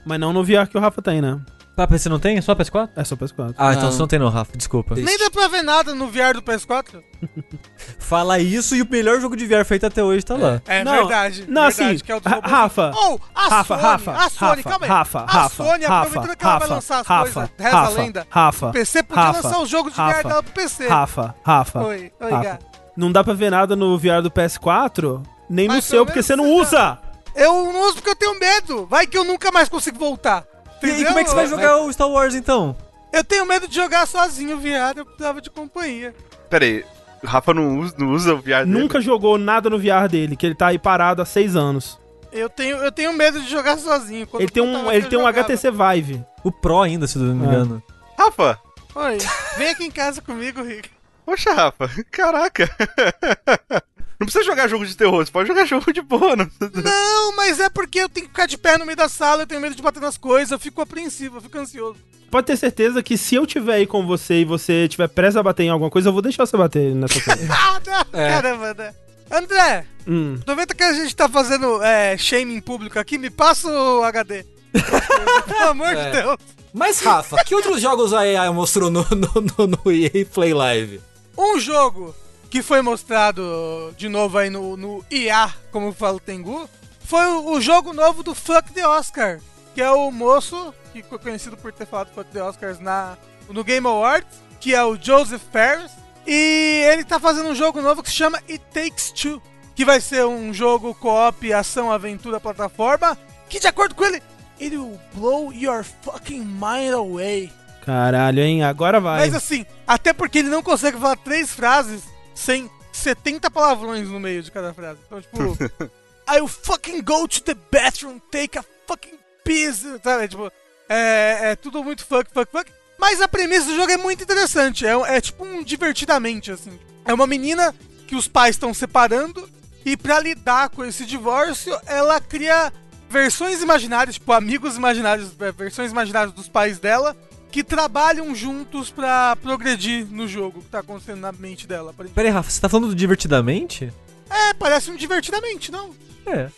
Mas não no VR que o Rafa tem, né? Pra PC não tem? É só PS4? É só PS4. Ah, então Não. você não tem não, Rafa, desculpa. Nem dá pra ver nada no VR do PS4. Fala isso e o melhor jogo de VR feito até hoje tá lá. É Não, verdade. não, verdade, assim, que é o do Ra- robô. Rafa, Ou, a Rafa, Sony, Rafa, a Sony, Rafa, calma aí. Rafa, a Rafa, Sony, Rafa, aproveitando que ela vai Rafa, lançar as Rafa, coisas, reza Rafa, a lenda. Rafa, O PC podia Rafa, lançar os jogos de Rafa, VR dela pro PC. Rafa, Rafa, Oi, oi, Rafa. gato. Não dá pra ver nada no VR do PS4, nem no Mas seu, pelo porque menos você não você usa. Eu não uso porque eu tenho medo. Vai que eu nunca mais consigo voltar. E aí, como é que você vai jogar o Star Wars então? Eu tenho medo de jogar sozinho VR, eu precisava de companhia. Pera aí, o Rafa não usa, não usa o VR dele? Nunca jogou nada no VR dele, que ele tá aí parado há seis anos. Eu tenho, eu tenho medo de jogar sozinho. Quando Ele tem um, ele eu tem um jogava. HTC Vive. O Pro ainda, se eu não me É. engano. Rafa! Oi, vem aqui em casa comigo, Rick. Poxa, Rafa, caraca. Não precisa jogar jogo de terror, você pode jogar jogo de boa. Não precisa... Não, mas é porque eu tenho que ficar de pé no meio da sala, eu tenho medo de bater nas coisas, eu fico apreensivo, eu fico ansioso. Pode ter certeza que se eu tiver aí com você e você tiver pressa a bater em alguma coisa, eu vou deixar você bater nessa coisa. Ah, não, É. caramba, né? André, Hum. aproveita que a gente tá fazendo é, shaming público aqui, me passa o HD. Pelo amor É. de Deus. Mas, Rafa, que outros jogos a AI mostrou no, no, no, no EA Play Live? Um jogo que foi mostrado de novo aí no, no IA, como fala o Tengu, foi o, o jogo novo do Fuck the Oscar, que é o moço que ficou conhecido por ter falado Fuck the Oscars na, no Game Awards, que é o Joseph Ferris. E ele tá fazendo um jogo novo que se chama It Takes Two, que vai ser um jogo co-op, ação, aventura, plataforma, que de acordo com ele, it will blow your fucking mind away. Caralho, hein? Agora vai. Mas assim, até porque ele não consegue falar três frases sem 70 palavrões no meio de cada frase. Então, tipo, I'll fucking go to the bathroom, take a fucking piss, sabe? Tipo, é, é tudo muito fuck, fuck, fuck. Mas a premissa do jogo é muito interessante. É, é tipo um divertidamente, assim. É uma menina que os pais estão separando e pra lidar com esse divórcio, ela cria versões imaginárias, tipo amigos imaginários, é, versões imaginárias dos pais dela que trabalham juntos pra progredir no jogo que tá acontecendo na mente dela. aparentemente. Pera aí, Rafa, você tá falando do Divertidamente? É, parece um divertidamente, não? É.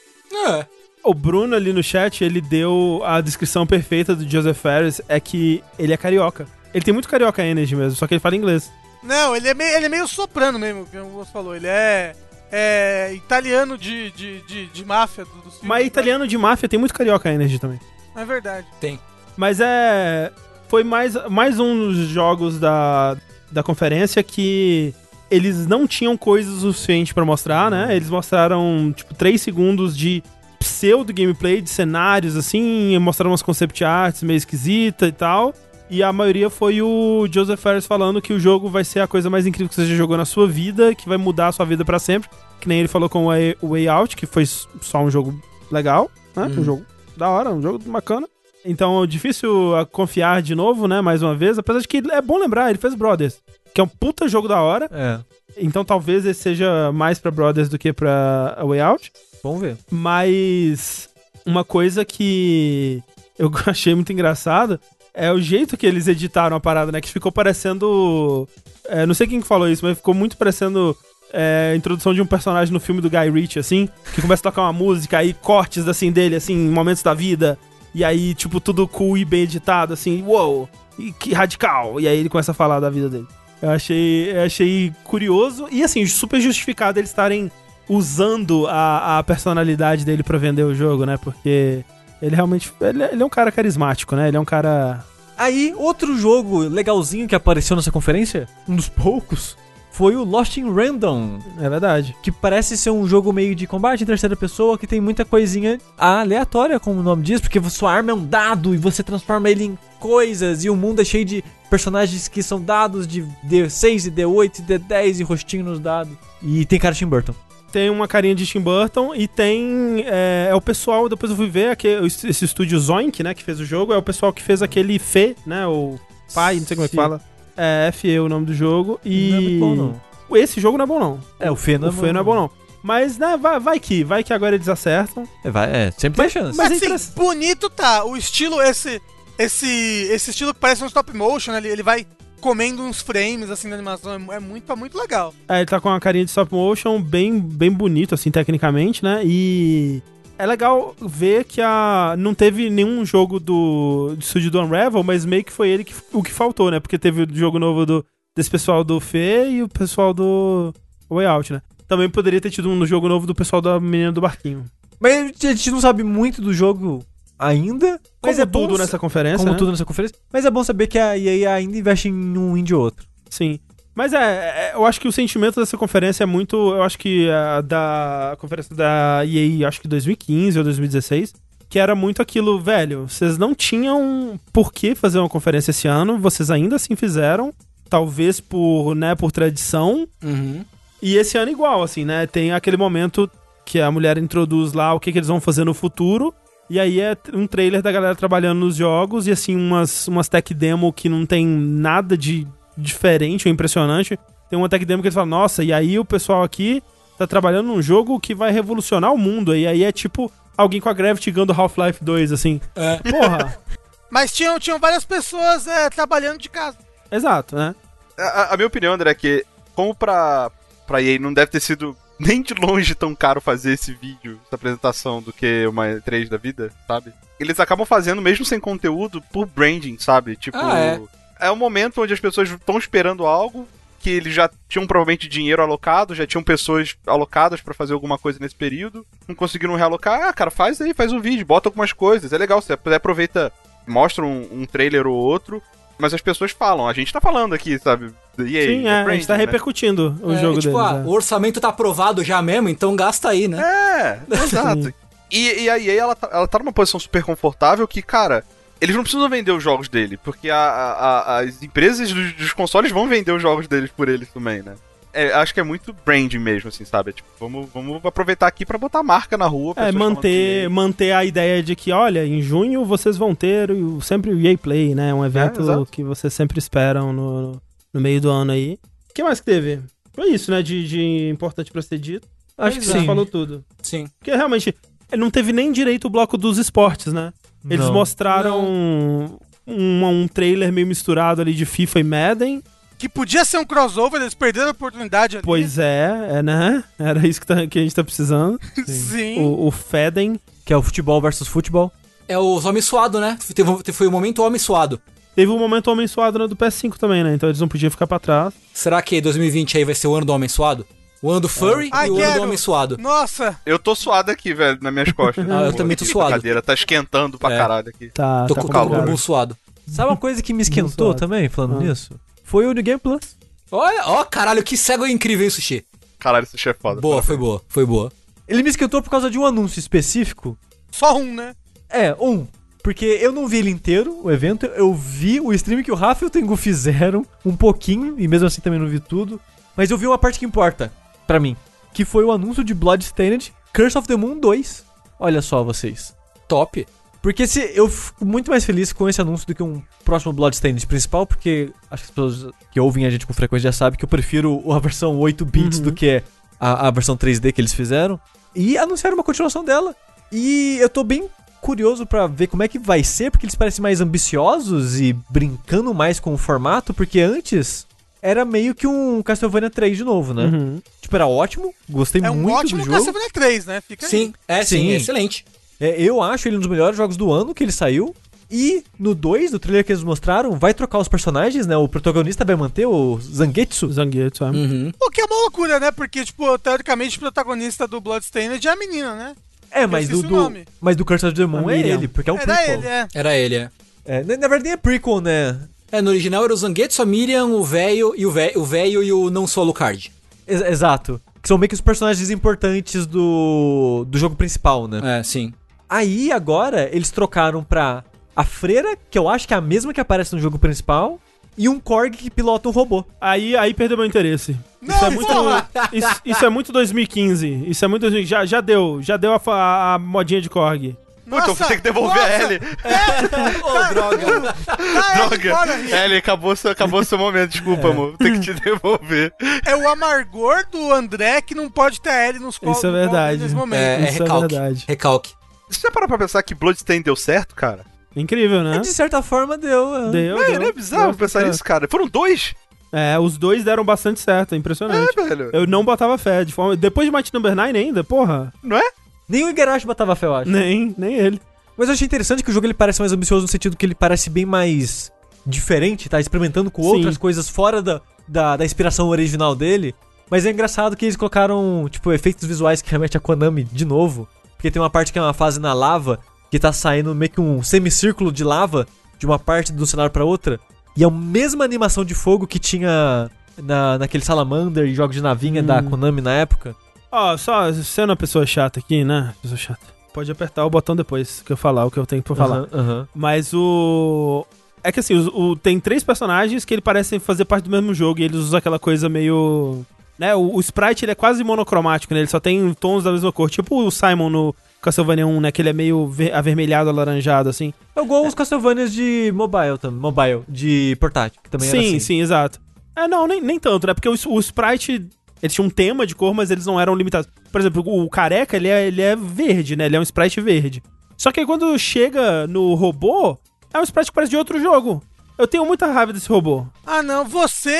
É. O Bruno ali no chat, ele deu a descrição perfeita do Joseph Ferris, é que ele é carioca. Ele tem muito carioca energy mesmo, só que ele fala inglês. Não, ele é meio, ele é meio soprano mesmo, como você falou. Ele é, é italiano de, de, de, de máfia. Do, dos filmes. Mas italiano de máfia tem muito carioca energy também. É verdade. Tem. Mas é. Foi mais, mais um dos jogos da, da conferência que eles não tinham coisas suficiente pra mostrar, né? Eles mostraram, tipo, 3 segundos de pseudo gameplay, de cenários, assim, mostraram umas concept arts meio esquisita e tal. E a maioria foi o Joseph Ferris falando que o jogo vai ser a coisa mais incrível que você já jogou na sua vida, que vai mudar a sua vida pra sempre. Que nem ele falou com o Way, Out, que foi só um jogo legal, né? Um jogo da hora, um jogo bacana. Então difícil ah, confiar de novo, né? Mais uma vez. Apesar de que é bom lembrar, ele fez Brothers, que é um puta jogo da hora. É. Então talvez esse seja mais pra Brothers do que pra A Way Out. Vamos ver. Mas uma coisa que eu achei muito engraçado é o jeito que eles editaram a parada, né? Que ficou parecendo. é, não sei quem que falou isso, mas ficou muito parecendo é, a introdução de um personagem no filme do Guy Ritchie, assim, que começa a tocar uma música, aí cortes assim dele, assim, em momentos da vida. E aí, tipo, tudo cool e bem editado, assim, uou, e que radical. E aí ele começa a falar da vida dele. Eu achei, eu achei curioso e, assim, super justificado eles estarem usando a, a personalidade dele pra vender o jogo, né? Porque ele realmente. Ele, ele é um cara carismático, né? Ele é um cara. Aí, outro jogo legalzinho que apareceu nessa conferência, um dos poucos, foi o Lost in Random, É verdade. que parece ser um jogo meio de combate em terceira pessoa, que tem muita coisinha aleatória, como o nome diz, porque sua arma é um dado e você transforma ele em coisas, e o mundo é cheio de personagens que são dados de D6 e D8 e D10 e rostinho nos dados. E tem cara de Tim Burton. Tem uma carinha de Tim Burton e tem. É, é o pessoal, depois eu fui ver, aqui, esse estúdio Zoink, né? Que fez o jogo, é o pessoal que fez aquele Fê, né? O pai, não sei como é que fala. É FE o nome do jogo. E. Não é muito bom, não. Esse jogo não é bom, não. É, o Fê não o é Fê não é bom, não. Mas, né, vai, vai que, vai que agora eles acertam. É, vai, é sempre tem chance. Mas Mas é assim, bonito tá. O estilo, esse. Esse. Esse estilo que parece um stop motion, ele, ele vai comendo uns frames assim da animação. É, é muito, é muito legal. É, ele tá com uma carinha de stop motion bem, bem bonito, assim, tecnicamente, né? E é legal ver que a não teve nenhum jogo do, do estúdio do Unravel, mas meio que foi ele que, o que faltou, né? Porque teve o jogo novo do, desse pessoal do Fê e o pessoal do Way Out, né? Também poderia ter tido um jogo novo do pessoal da menina do barquinho. Mas a gente não sabe muito do jogo ainda. Mas Como é bom tudo sa- nessa conferência, Como né? tudo nessa conferência. Mas é bom saber que a EA ainda investe em um indie ou outro. Sim. Mas é, é, eu acho que o sentimento dessa conferência é muito. Eu acho que a da a conferência da EA, acho que 2015 ou 2016, que era muito aquilo, velho. Vocês não tinham por que fazer uma conferência esse ano, vocês ainda assim fizeram, talvez por, né, por tradição. Uhum. E esse ano igual, assim, né? Tem aquele momento que a mulher introduz lá o que, que eles vão fazer no futuro. E aí é um trailer da galera trabalhando nos jogos e assim umas, umas tech demo que não tem nada de diferente ou impressionante. Tem uma tech demo que eles falam, nossa, e aí o pessoal aqui tá trabalhando num jogo que vai revolucionar o mundo. E aí é tipo alguém com a Gravity Gun do Half-Life 2, assim. É. Porra. Mas tinham, tinham várias pessoas é, trabalhando de casa. Exato, né? A, a minha opinião, André, é que como pra, pra EA não deve ter sido nem de longe tão caro fazer esse vídeo, essa apresentação, do que uma E3 da vida, sabe? Eles acabam fazendo, mesmo sem conteúdo, por branding, sabe? Tipo, Ah, é. É um momento onde as pessoas estão esperando algo que eles já tinham provavelmente dinheiro alocado, já tinham pessoas alocadas pra fazer alguma coisa nesse período, não conseguiram realocar. Ah, cara, faz aí, faz um vídeo, bota algumas coisas, é legal, você aproveita, mostra um, um trailer ou outro, mas as pessoas falam, a gente tá falando aqui, sabe? E aí, Sim, é, a gente tá né? repercutindo o É, jogo tipo, deles. ah, é. o orçamento tá aprovado já mesmo, então gasta aí, né? É, exato. E, e a EA, ela tá, ela tá numa posição super confortável que, cara, eles não precisam vender os jogos dele, porque a- a- a- as empresas dos, dos consoles vão vender os jogos deles por eles também, né? É, acho que é muito branding mesmo, assim, sabe? Tipo, vamos, vamos aproveitar aqui pra botar marca na rua. É, manter, manter a ideia de que, olha, em junho vocês vão ter o- sempre o EA Play, né? Um evento exato. que vocês sempre esperam no, no meio do ano aí. O que mais que teve? Foi isso, né? De, de importante pra ser dito. Acho que Já sim. falou tudo. Sim. Porque realmente, ele não teve nem direito o bloco dos esportes, né? Eles Não. mostraram um, um trailer meio misturado ali de FIFA e Madden. Que podia ser um crossover, eles perderam a oportunidade ali. Pois é, é, né? Era isso que, tá- que a gente tá precisando. Sim. O, o Feden. Que é o futebol versus futebol. É os homens suado, né? Teve, foi o momento homem suado. Teve um momento homem suado no do PS5 também, né? Então eles não podiam ficar pra trás. Será que 2020 aí vai ser o ano do homem suado? O ano do furry e o ano quero. do homem suado. Nossa, Eu tô suado aqui, velho, nas minhas costas. Ah, eu Pô, também tô suado. A cadeira tá esquentando pra É. caralho aqui. Tá, Tô tá com tô com o bumbum suado. Sabe uma coisa que me esquentou também, falando Ah. nisso? Foi o New Game Plus. Olha, ó, caralho, que cego incrível, hein, Sushi? Caralho, esse chefe é foda. Boa, foi boa, foi boa. Ele me esquentou por causa de um anúncio específico. só um, né? É, um. Porque eu não vi ele inteiro, o evento. Eu vi o stream que o Rafa e o Tengu fizeram um pouquinho, e mesmo assim também não vi tudo. Mas eu vi uma parte que importa pra mim. Que foi o anúncio de Bloodstained Curse of the Moon 2. Olha só vocês. Top. Porque se eu fico muito mais feliz com esse anúncio do que um próximo Bloodstained principal, porque acho que as pessoas que ouvem a gente com frequência já sabem que eu prefiro a versão 8 bits Uhum. do que a, a versão 3D que eles fizeram. E anunciaram uma continuação dela. E eu tô bem curioso pra ver como é que vai ser, porque eles parecem mais ambiciosos e brincando mais com o formato, porque antes era meio que um Castlevania 3 de novo, né? Uhum. Tipo, era ótimo, gostei É um muito ótimo do jogo. Castlevania 3, né? Fica aí. Sim, é sim, Sim. excelente. É, eu acho ele um dos melhores jogos do ano que ele saiu. E no 2, no trailer que eles mostraram, vai trocar os personagens, né? O protagonista vai manter o Zangetsu. Zangetsu, é. Uhum. O que é uma loucura, né? Porque, tipo, teoricamente o protagonista do Bloodstained é a menina, né? É, mas do, do, nome. mas do Curse of the Moon é ele, porque é um Era prequel. ele, é. Era ele, é. É, na, na verdade nem é prequel, né? É, no original era o Zangetsu, a Miriam, o velho e o velho o velho e o não sou Alucard. Ex- exato. Que são meio que os personagens importantes do, do jogo principal, né? É, sim. Aí agora eles trocaram pra a freira, que eu acho que é a mesma que aparece no jogo principal, e um Korg que pilota um robô. Aí, aí perdeu meu interesse. Não, isso é muito. porra! Isso, isso é muito 2015. Isso é muito 2015. Já, já deu. Já deu a, a modinha de Korg. Pô, então Nossa, tem que devolver a nossa, Ellie. Ô, droga. Ellie Droga. fora. Ellie, acabou seu, acabou seu momento, desculpa, amor. Tem que te devolver. É o amargor do André que não pode ter a Ellie nos colos Isso é verdade. nesse momento. É, é Isso é recalque. verdade. recalque. Você já parou pra pensar que Bloodstained deu certo, cara? Incrível, né? De certa forma deu. é. Deu, É, deu. não é bizarro Deu pensar nisso, cara. Foram dois? É, os dois deram bastante certo. É impressionante. É, velho. Eu não botava fé. De forma... Depois de Mighty Number 9 ainda, porra. Não é? Nem o Igarashi botava fé, eu acho. Nem, nem ele. Mas eu achei interessante que o jogo ele parece mais ambicioso no sentido que ele parece bem mais diferente, tá experimentando com Sim. outras coisas fora da, da, da inspiração original dele. Mas é engraçado que eles colocaram, tipo, efeitos visuais que remete a Konami de novo. Porque tem uma parte que é uma fase na lava, que tá saindo meio que um semicírculo de lava de uma parte do cenário pra outra. E é a mesma animação de fogo que tinha na, naquele Salamander e jogos de navinha Hum. da Konami na época. Ó, só sendo uma pessoa chata aqui, né? Pessoa chata. Pode apertar o botão depois que eu falar o que eu tenho pra falar. Aham, aham. Mas o. É que assim, os- o, tem três personagens que ele parecem fazer parte do mesmo jogo e eles usam aquela coisa meio. Né? O, o sprite ele é quase monocromático, né? Ele só tem tons da mesma cor. Tipo o Simon no Castlevania 1, né? Que ele é meio ver- avermelhado, alaranjado, assim. É igual os Castlevanias de mobile também. Mobile, de portátil, que também sim, assim. sim, exato. É, não, nem, nem tanto, né? Porque o, o sprite. Eles tinham um tema de cor, mas eles não eram limitados. Por exemplo, o careca, ele é, ele é verde, né? Ele é um sprite verde. Só que aí quando chega no robô, é um sprite que parece de outro jogo. Eu tenho muita raiva desse robô. Ah, não. Você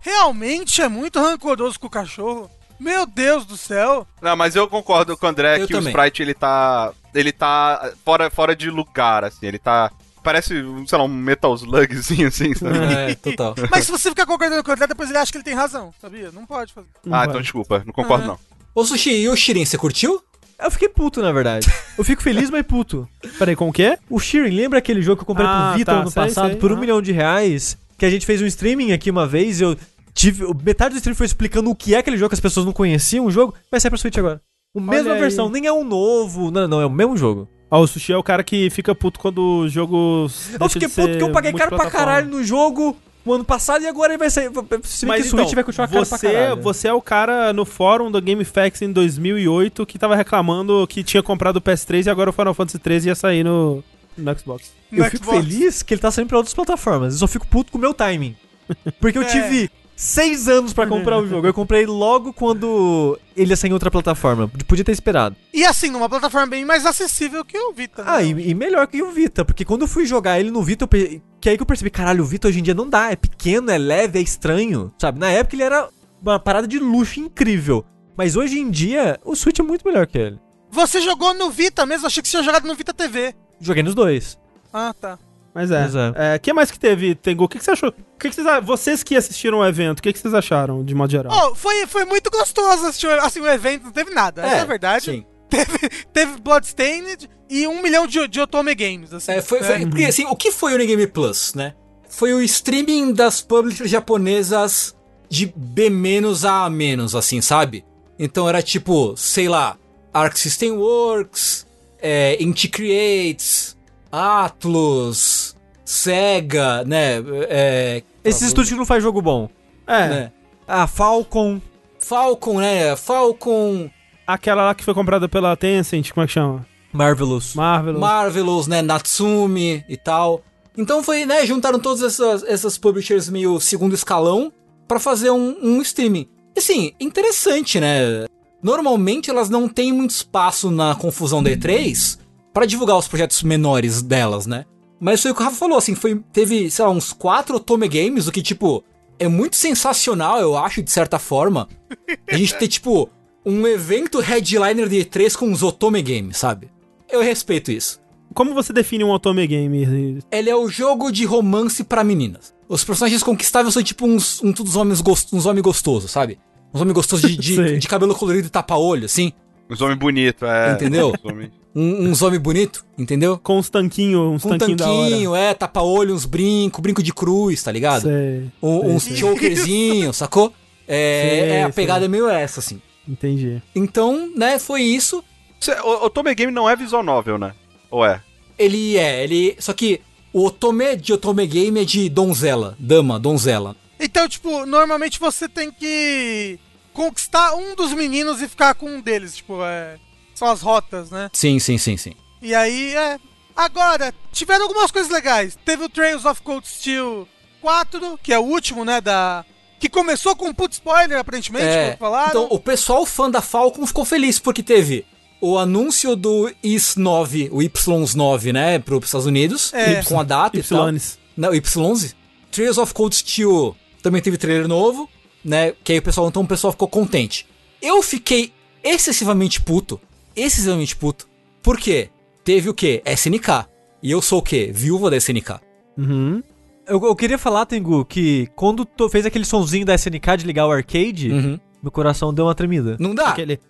realmente é muito rancoroso com o cachorro. Meu Deus do céu. Não, mas eu concordo com o André Eu que também. o sprite ele tá. Ele tá fora, fora de lugar, assim. Ele tá. Parece, sei lá, um Metal Slugzinho, assim, sabe? É, total. Mas se você ficar concordando com o André, depois ele acha que ele tem razão, sabia? Não pode fazer. Não ah, vai. então desculpa, não concordo não. Ô, Sushi, e o Shirin, você curtiu? Eu fiquei puto, na verdade. Eu fico feliz, mas puto. Peraí, com o quê? O Sheeran, lembra aquele jogo que eu comprei Ah, pro Vita tá, ano sei, passado sei, por um aham. milhão de reais? Que a gente fez um streaming aqui uma vez e eu tive. Metade do stream foi explicando o que é aquele jogo que as pessoas não conheciam. O jogo vai sair pra Switch agora. A mesma versão, nem é um novo. Não, não, é o mesmo jogo. Ó, o Sushi é o cara que fica puto quando o jogo. Eu fiquei puto porque eu paguei caro pra caralho no jogo o ano passado e agora ele vai sair. Se bem Mas que então, Switch vai continuar caro pra você, caralho. você é o cara no fórum do GameFAQs em 2008 que tava reclamando que tinha comprado o PS3 e agora o Final Fantasy 13 ia sair no, no Xbox. Eu No fico Xbox. feliz que ele tá saindo pra outras plataformas. Eu só fico puto com o meu timing. Porque eu É. tive seis anos pra comprar o jogo. Eu comprei logo quando ele ia sair em outra plataforma. Podia ter esperado. E assim, numa plataforma bem mais acessível que o Vita. Ah, né? e, e melhor que o Vita. Porque quando eu fui jogar ele no Vita, pe- que aí que eu percebi, caralho, o Vita hoje em dia não dá. É pequeno, é leve, é estranho. Sabe? Na época ele era uma parada de luxo incrível. Mas hoje em dia, o Switch é muito melhor que ele. Você jogou no Vita mesmo? Achei que você tinha jogado no Vita TV. Joguei nos dois. Ah, tá. Mas é. Mas é. É, que mais que teve, Tengu? O que, que você achou? O que, que vocês, vocês que assistiram o evento, o que, que vocês acharam, de modo geral? Oh, foi, foi muito gostoso assistir o- assim, o evento, não teve nada. essa é a verdade. Sim. Teve, teve Bloodstained e um milhão de, de Otome Games. Assim, É, foi, foi- É. porque, assim, o que foi o Game Plus, né? Foi o streaming das publishers japonesas de B- a A-, assim, sabe? Então era tipo, sei lá, Arc System Works, é, Inti Creates, Atlus, Sega, né? É, Esses estúdios que não faz jogo bom. é, né? Ah, Falcon. Falcon, né? Falcon, aquela lá que foi comprada pela Tencent, como é que chama? Marvelous. Marvel. Marvelous, né? Natsumi e tal. Então foi, né? Juntaram todas essas, essas publishers meio segundo escalão pra fazer um, um streaming. E, Assim, interessante, né? Normalmente elas não têm muito espaço na confusão da E3 pra divulgar os projetos menores delas, né? Mas foi o que o Rafa falou, assim, foi, teve, sei lá, uns quatro Otome Games, o que, tipo, é muito sensacional, eu acho, de certa forma. A gente ter, tipo, um evento headliner de E3 com os Otome Games, sabe? Eu respeito isso. Como você define um Otome Game? Ele é o jogo de romance pra meninas. Os personagens conquistáveis são tipo uns, um, uns homens gost, uns homens gostosos, sabe? Uns homens gostosos de, de, de cabelo colorido e tapa-olho, assim. Uns homens bonitos, é. Entendeu? Uns homens- Um, uns homens bonitos, entendeu? Com uns tanquinhos, uns Com um hora. tanquinho, é, tapa-olho, uns brincos, brinco de cruz, tá ligado? Sei, Um- uns sei. chokerzinhos, sacou? É, Sei, é, a sei. pegada é meio essa, assim. entendi. Então, né, foi isso. Cê- O, o Tome Game não é visual novel, né? Ou é? Ele é, ele. Só que o Otome de Otome Game é de donzela, dama, donzela. Então, tipo, normalmente você tem que conquistar um dos meninos e ficar com um deles. Tipo, é. São as rotas, né? Sim, sim, sim, sim. E aí, é. Agora, tiveram algumas coisas legais. Teve o Trails of Cold Steel 4, que é o último, né? Da. Que começou com um puto spoiler, aparentemente, É, como falaram. então, o pessoal fã da Falcon ficou feliz porque teve o anúncio do IS-9, o Y-9, né, para os Estados Unidos, É. com a data e tal. Não, Y11. Trails of Cold Steel também teve trailer novo, né, que aí o pessoal, então o pessoal ficou contente. Eu fiquei excessivamente puto, excessivamente puto, por quê? Teve o quê? SNK. E eu sou o quê? Viúva da SNK. Uhum. Eu, eu queria falar, Tengu, que quando tu fez aquele sonzinho da SNK de ligar o arcade, Uhum. meu coração deu uma tremida. Não dá? Aquele.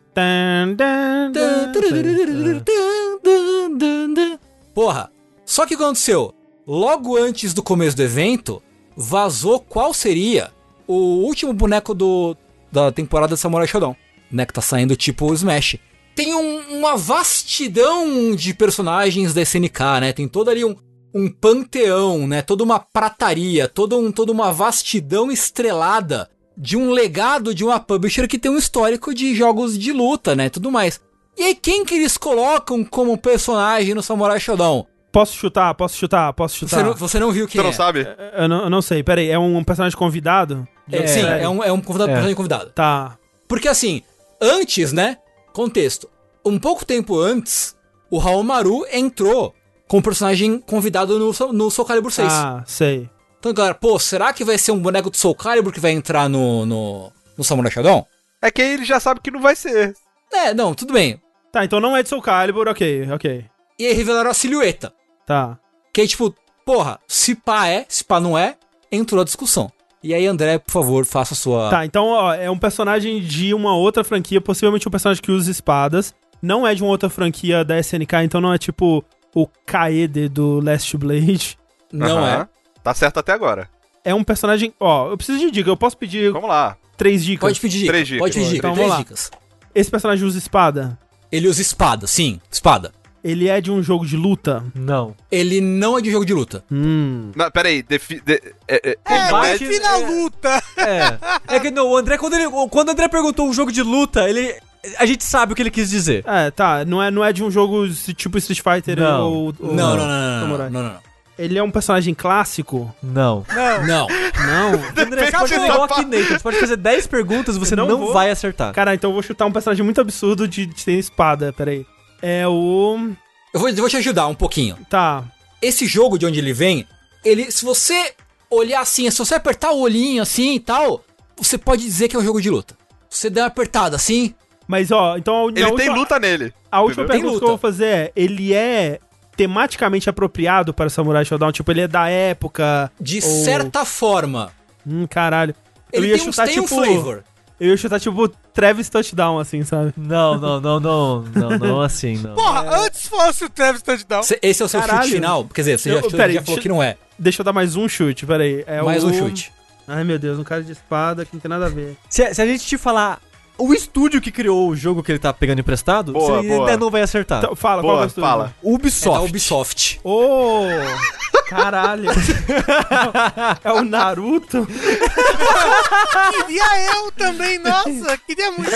Porra, só que o que aconteceu? Logo antes do começo do evento, vazou qual seria o último boneco do, da temporada Samurai Shodown, né? Que tá saindo tipo o Smash. Tem um- uma vastidão de personagens da SNK, né? Tem todo ali um, um panteão, né? Toda uma prataria, toda, um, toda uma vastidão estrelada de um legado de uma publisher que tem um histórico de jogos de luta, né? Tudo mais. E aí, quem que eles colocam como personagem no Samurai Shodown? Posso chutar? Posso chutar? Posso chutar? Você não, você não viu quem Você não é? sabe? Eu, não, eu não sei. Pera aí, é um personagem convidado? É, sim, é um, é um convidado, É. personagem convidado. Tá. Porque assim, antes, né? Contexto. Um pouco tempo antes, o Haomaru entrou como personagem convidado no, Soul- no Soul Calibur 6. Ah, sei. Então, galera, pô, será que vai ser um boneco do Soul Calibur que vai entrar no, no, no Samurai Shodown? É que aí ele já sabe que não vai ser. É, não, tudo bem. Tá, então não é de Soul Calibur, ok, ok. E aí revelaram a silhueta. Tá. Que aí, tipo, porra, se pá é, se pá não é, entrou a discussão. E aí, André, por favor, faça a sua. Tá, então, ó, é um personagem de uma outra franquia, possivelmente um personagem que usa espadas. Não é de uma outra franquia da SNK, então não é tipo o Kaede do Last Blade. Não Aham. é. Tá certo até agora. É um personagem. Ó, eu preciso de dica, eu posso pedir Vamos lá. três dicas. Pode pedir dica. Três dicas. Pode pedir dica. Então, três vamos lá. dicas. Esse personagem usa espada. Ele usa espada, sim, espada. Ele é de um jogo de luta. Não. Ele não é de jogo de luta. Hum. Não, peraí, defi... De... É, é, É, Combate- defina a é- luta. É. É que não, o André, quando, ele, quando o André perguntou um jogo de luta, ele. A gente sabe o que ele quis dizer. É, tá. Não é, não é de um jogo tipo Street Fighter Não. ou, ou- Não, não, não, não, não, não, não. Ele é um personagem clássico? Não. Não. Não. Não. André, você pode fazer igual Nathan. Você pode fazer 10 perguntas e você Não não, vai acertar. Cara, então eu vou chutar um personagem muito absurdo de, de ter espada. Peraí. É o. Eu vou, eu vou te ajudar um pouquinho. Tá. Esse jogo de onde ele vem, ele, se você olhar assim, se você apertar o olhinho assim e tal, você pode dizer que é um jogo de luta. Se você der uma apertada assim, Mas ó, então a, a Ele tem última, luta nele. a última entendeu? pergunta Tem que eu vou fazer é: ele é tematicamente apropriado para Samurai Showdown? Tipo, ele é da época. de ou- certa forma, Hum, caralho. Eu ele ia tem, um, chutar tem um tipo. flavor. Eu ia chutar tipo Travis Touchdown, assim, sabe? Não, não, não, não. Não, não assim, não. Porra, antes fosse o Travis Touchdown. Cê- Esse é o seu Caralho. chute final? Quer dizer, você Eu- já, já falou que não é. Deixa eu dar mais um chute, peraí. É Mais o... um chute. Ai meu Deus, um cara de espada que não tem nada a ver. Se, se a gente te falar o estúdio que criou o jogo que ele tá pegando emprestado, Boa, você boa. ainda não vai acertar. Então, fala, qual é o Boa, estúdio? fala. É da Ubisoft. Ubisoft. Ô! caralho! é o Naruto? Queria eu também, nossa, queria muito.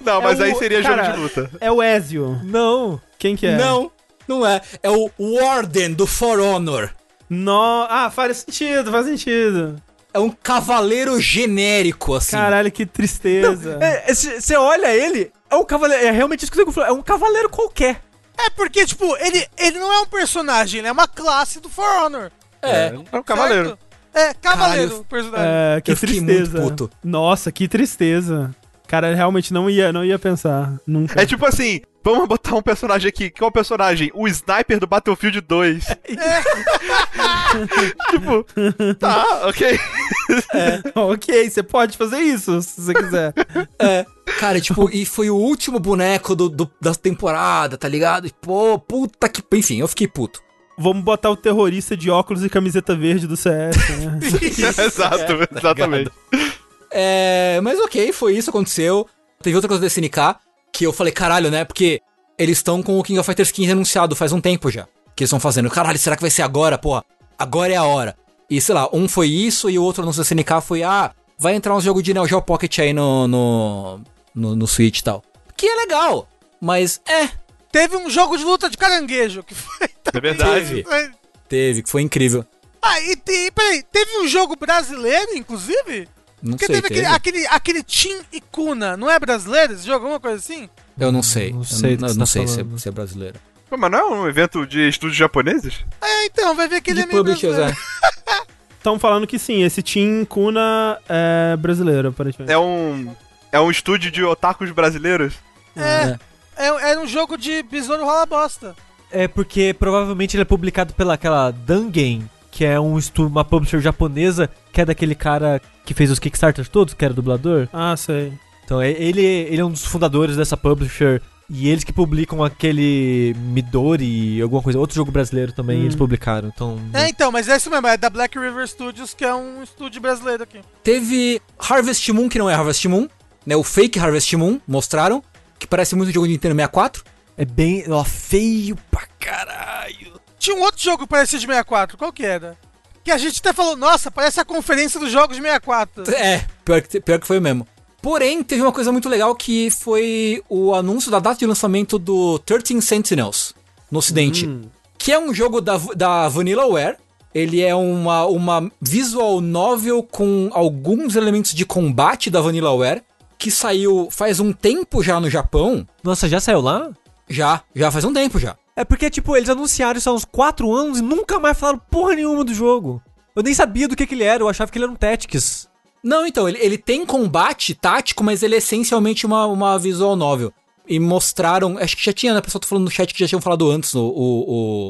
Não, É mas aí o- seria cara, jogo de luta. É o Ezio. Não. Quem que é? Não, não é. É o Warden do For Honor. No... Ah, faz sentido, faz sentido. É um cavaleiro genérico, assim. Caralho, que tristeza. Você olha ele, é um cavaleiro. É realmente isso que eu falou. É um cavaleiro qualquer. É porque, tipo, ele, ele não é um personagem, ele é uma classe do For Honor. É. É um cavaleiro. certo? É, cavaleiro, Caralho, personagem. É, que Eu tristeza. muito puto. Nossa, que tristeza. Cara, realmente não ia, não ia pensar. Nunca. É tipo assim, vamos botar um personagem aqui. Qual personagem? O Sniper do Battlefield 2. tipo, tá, ok. ok, você pode fazer isso, se você quiser. É. Cara, tipo, e foi o último boneco do, do- da temporada, tá ligado? E, pô, puta que. Enfim, eu fiquei puto. Vamos botar o terrorista de óculos e camiseta verde do CS, né? Exato, exatamente. É, mas ok, foi isso, aconteceu. Teve outra coisa da SNK que eu falei, caralho, né? Porque eles estão com o King of Fighters 15 anunciado faz um tempo já. Que eles estão fazendo. Caralho, será que vai ser agora, porra? Agora é a hora. E sei lá, um foi isso e o outro anúncio da SNK foi, ah, vai entrar um jogo de Neo Geo Pocket aí no, no, no, no Switch e tal. Que é legal, mas é, Teve um jogo de luta de caranguejo que foi. É verdade. foi- teve, que foi incrível. Ah, e tem, peraí, teve um jogo brasileiro, inclusive? Não Porque sei, teve teve? aquele, aquele, aquele Team e Kuna, não é brasileiro esse jogo? Alguma coisa assim? Eu não sei. Não sei Eu não, eu não você sei tá se é, se é brasileiro. Pô, Mas não é um evento de estúdios japoneses? É, então, vai ver que ele De é meio brasileiro. é. Estão falando que sim, esse Team Kuna é brasileiro, aparentemente. É um. É um estúdio de otakus brasileiros? É, é, é um jogo de besouro rola bosta. É porque provavelmente ele é publicado pela aquela Dangen, que é um uma publisher japonesa, que é daquele cara que fez os Kickstarters todos, que era dublador. Ah, sei. Então é- ele, ele é um dos fundadores dessa publisher. E eles que publicam aquele Midori, alguma coisa, outro jogo brasileiro também, Hum. eles publicaram. Então. É, então, mas é isso mesmo, é da Black River Studios, que é um estúdio brasileiro aqui. Teve Harvest Moon, que não é Harvest Moon, né? O fake Harvest Moon, mostraram, que parece muito jogo de Nintendo 64. É bem. Ó, feio pra caralho. Tinha um outro jogo que parecia de 64, qual que era? Que a gente até falou, nossa, parece a conferência dos jogos de 64. É, pior que, pior que foi mesmo. Porém, teve uma coisa muito legal que foi o anúncio da data de lançamento do 13 Sentinels no ocidente. Que é um jogo da, da Vanillaware. Ele é uma, uma visual novel com alguns elementos de combate da Vanillaware. Que saiu faz um tempo já no Japão. Nossa, já saiu lá? Já, já faz um tempo já. É porque, tipo, eles anunciaram isso há uns 4 anos e nunca mais falaram porra nenhuma do jogo. Eu nem sabia do que, que ele era, eu achava que ele era um Tactics. Não, então, ele, ele tem combate tático, mas ele é essencialmente uma, uma visual novel. E mostraram. Acho que já tinha, né? Pessoal tá falando no chat que já tinham falado antes o, o,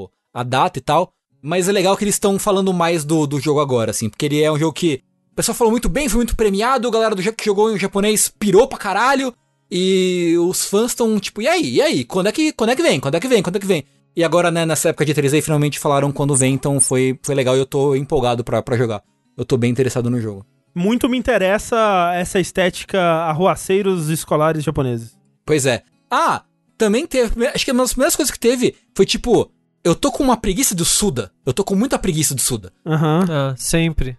o- a data e tal. Mas é legal que eles estão falando mais do, do jogo agora, assim. Porque ele é um jogo que. O pessoal falou muito bem, foi muito premiado, a galera do que jogou em japonês pirou pra caralho. E os fãs estão tipo, e aí, e aí? Quando é que, quando é que vem? Quando é que vem? Quando é que vem? E agora, né, nessa época de 3 finalmente falaram quando vem, então foi, foi legal e eu tô empolgado pra, pra jogar. Eu tô bem interessado no jogo. Muito me interessa essa estética arruaceiros escolares japoneses. Pois é. Ah, também teve. Acho que uma das primeiras coisas que teve foi tipo. Eu tô com uma preguiça do Suda. Eu tô com muita preguiça do Suda. Aham. Ah, sempre.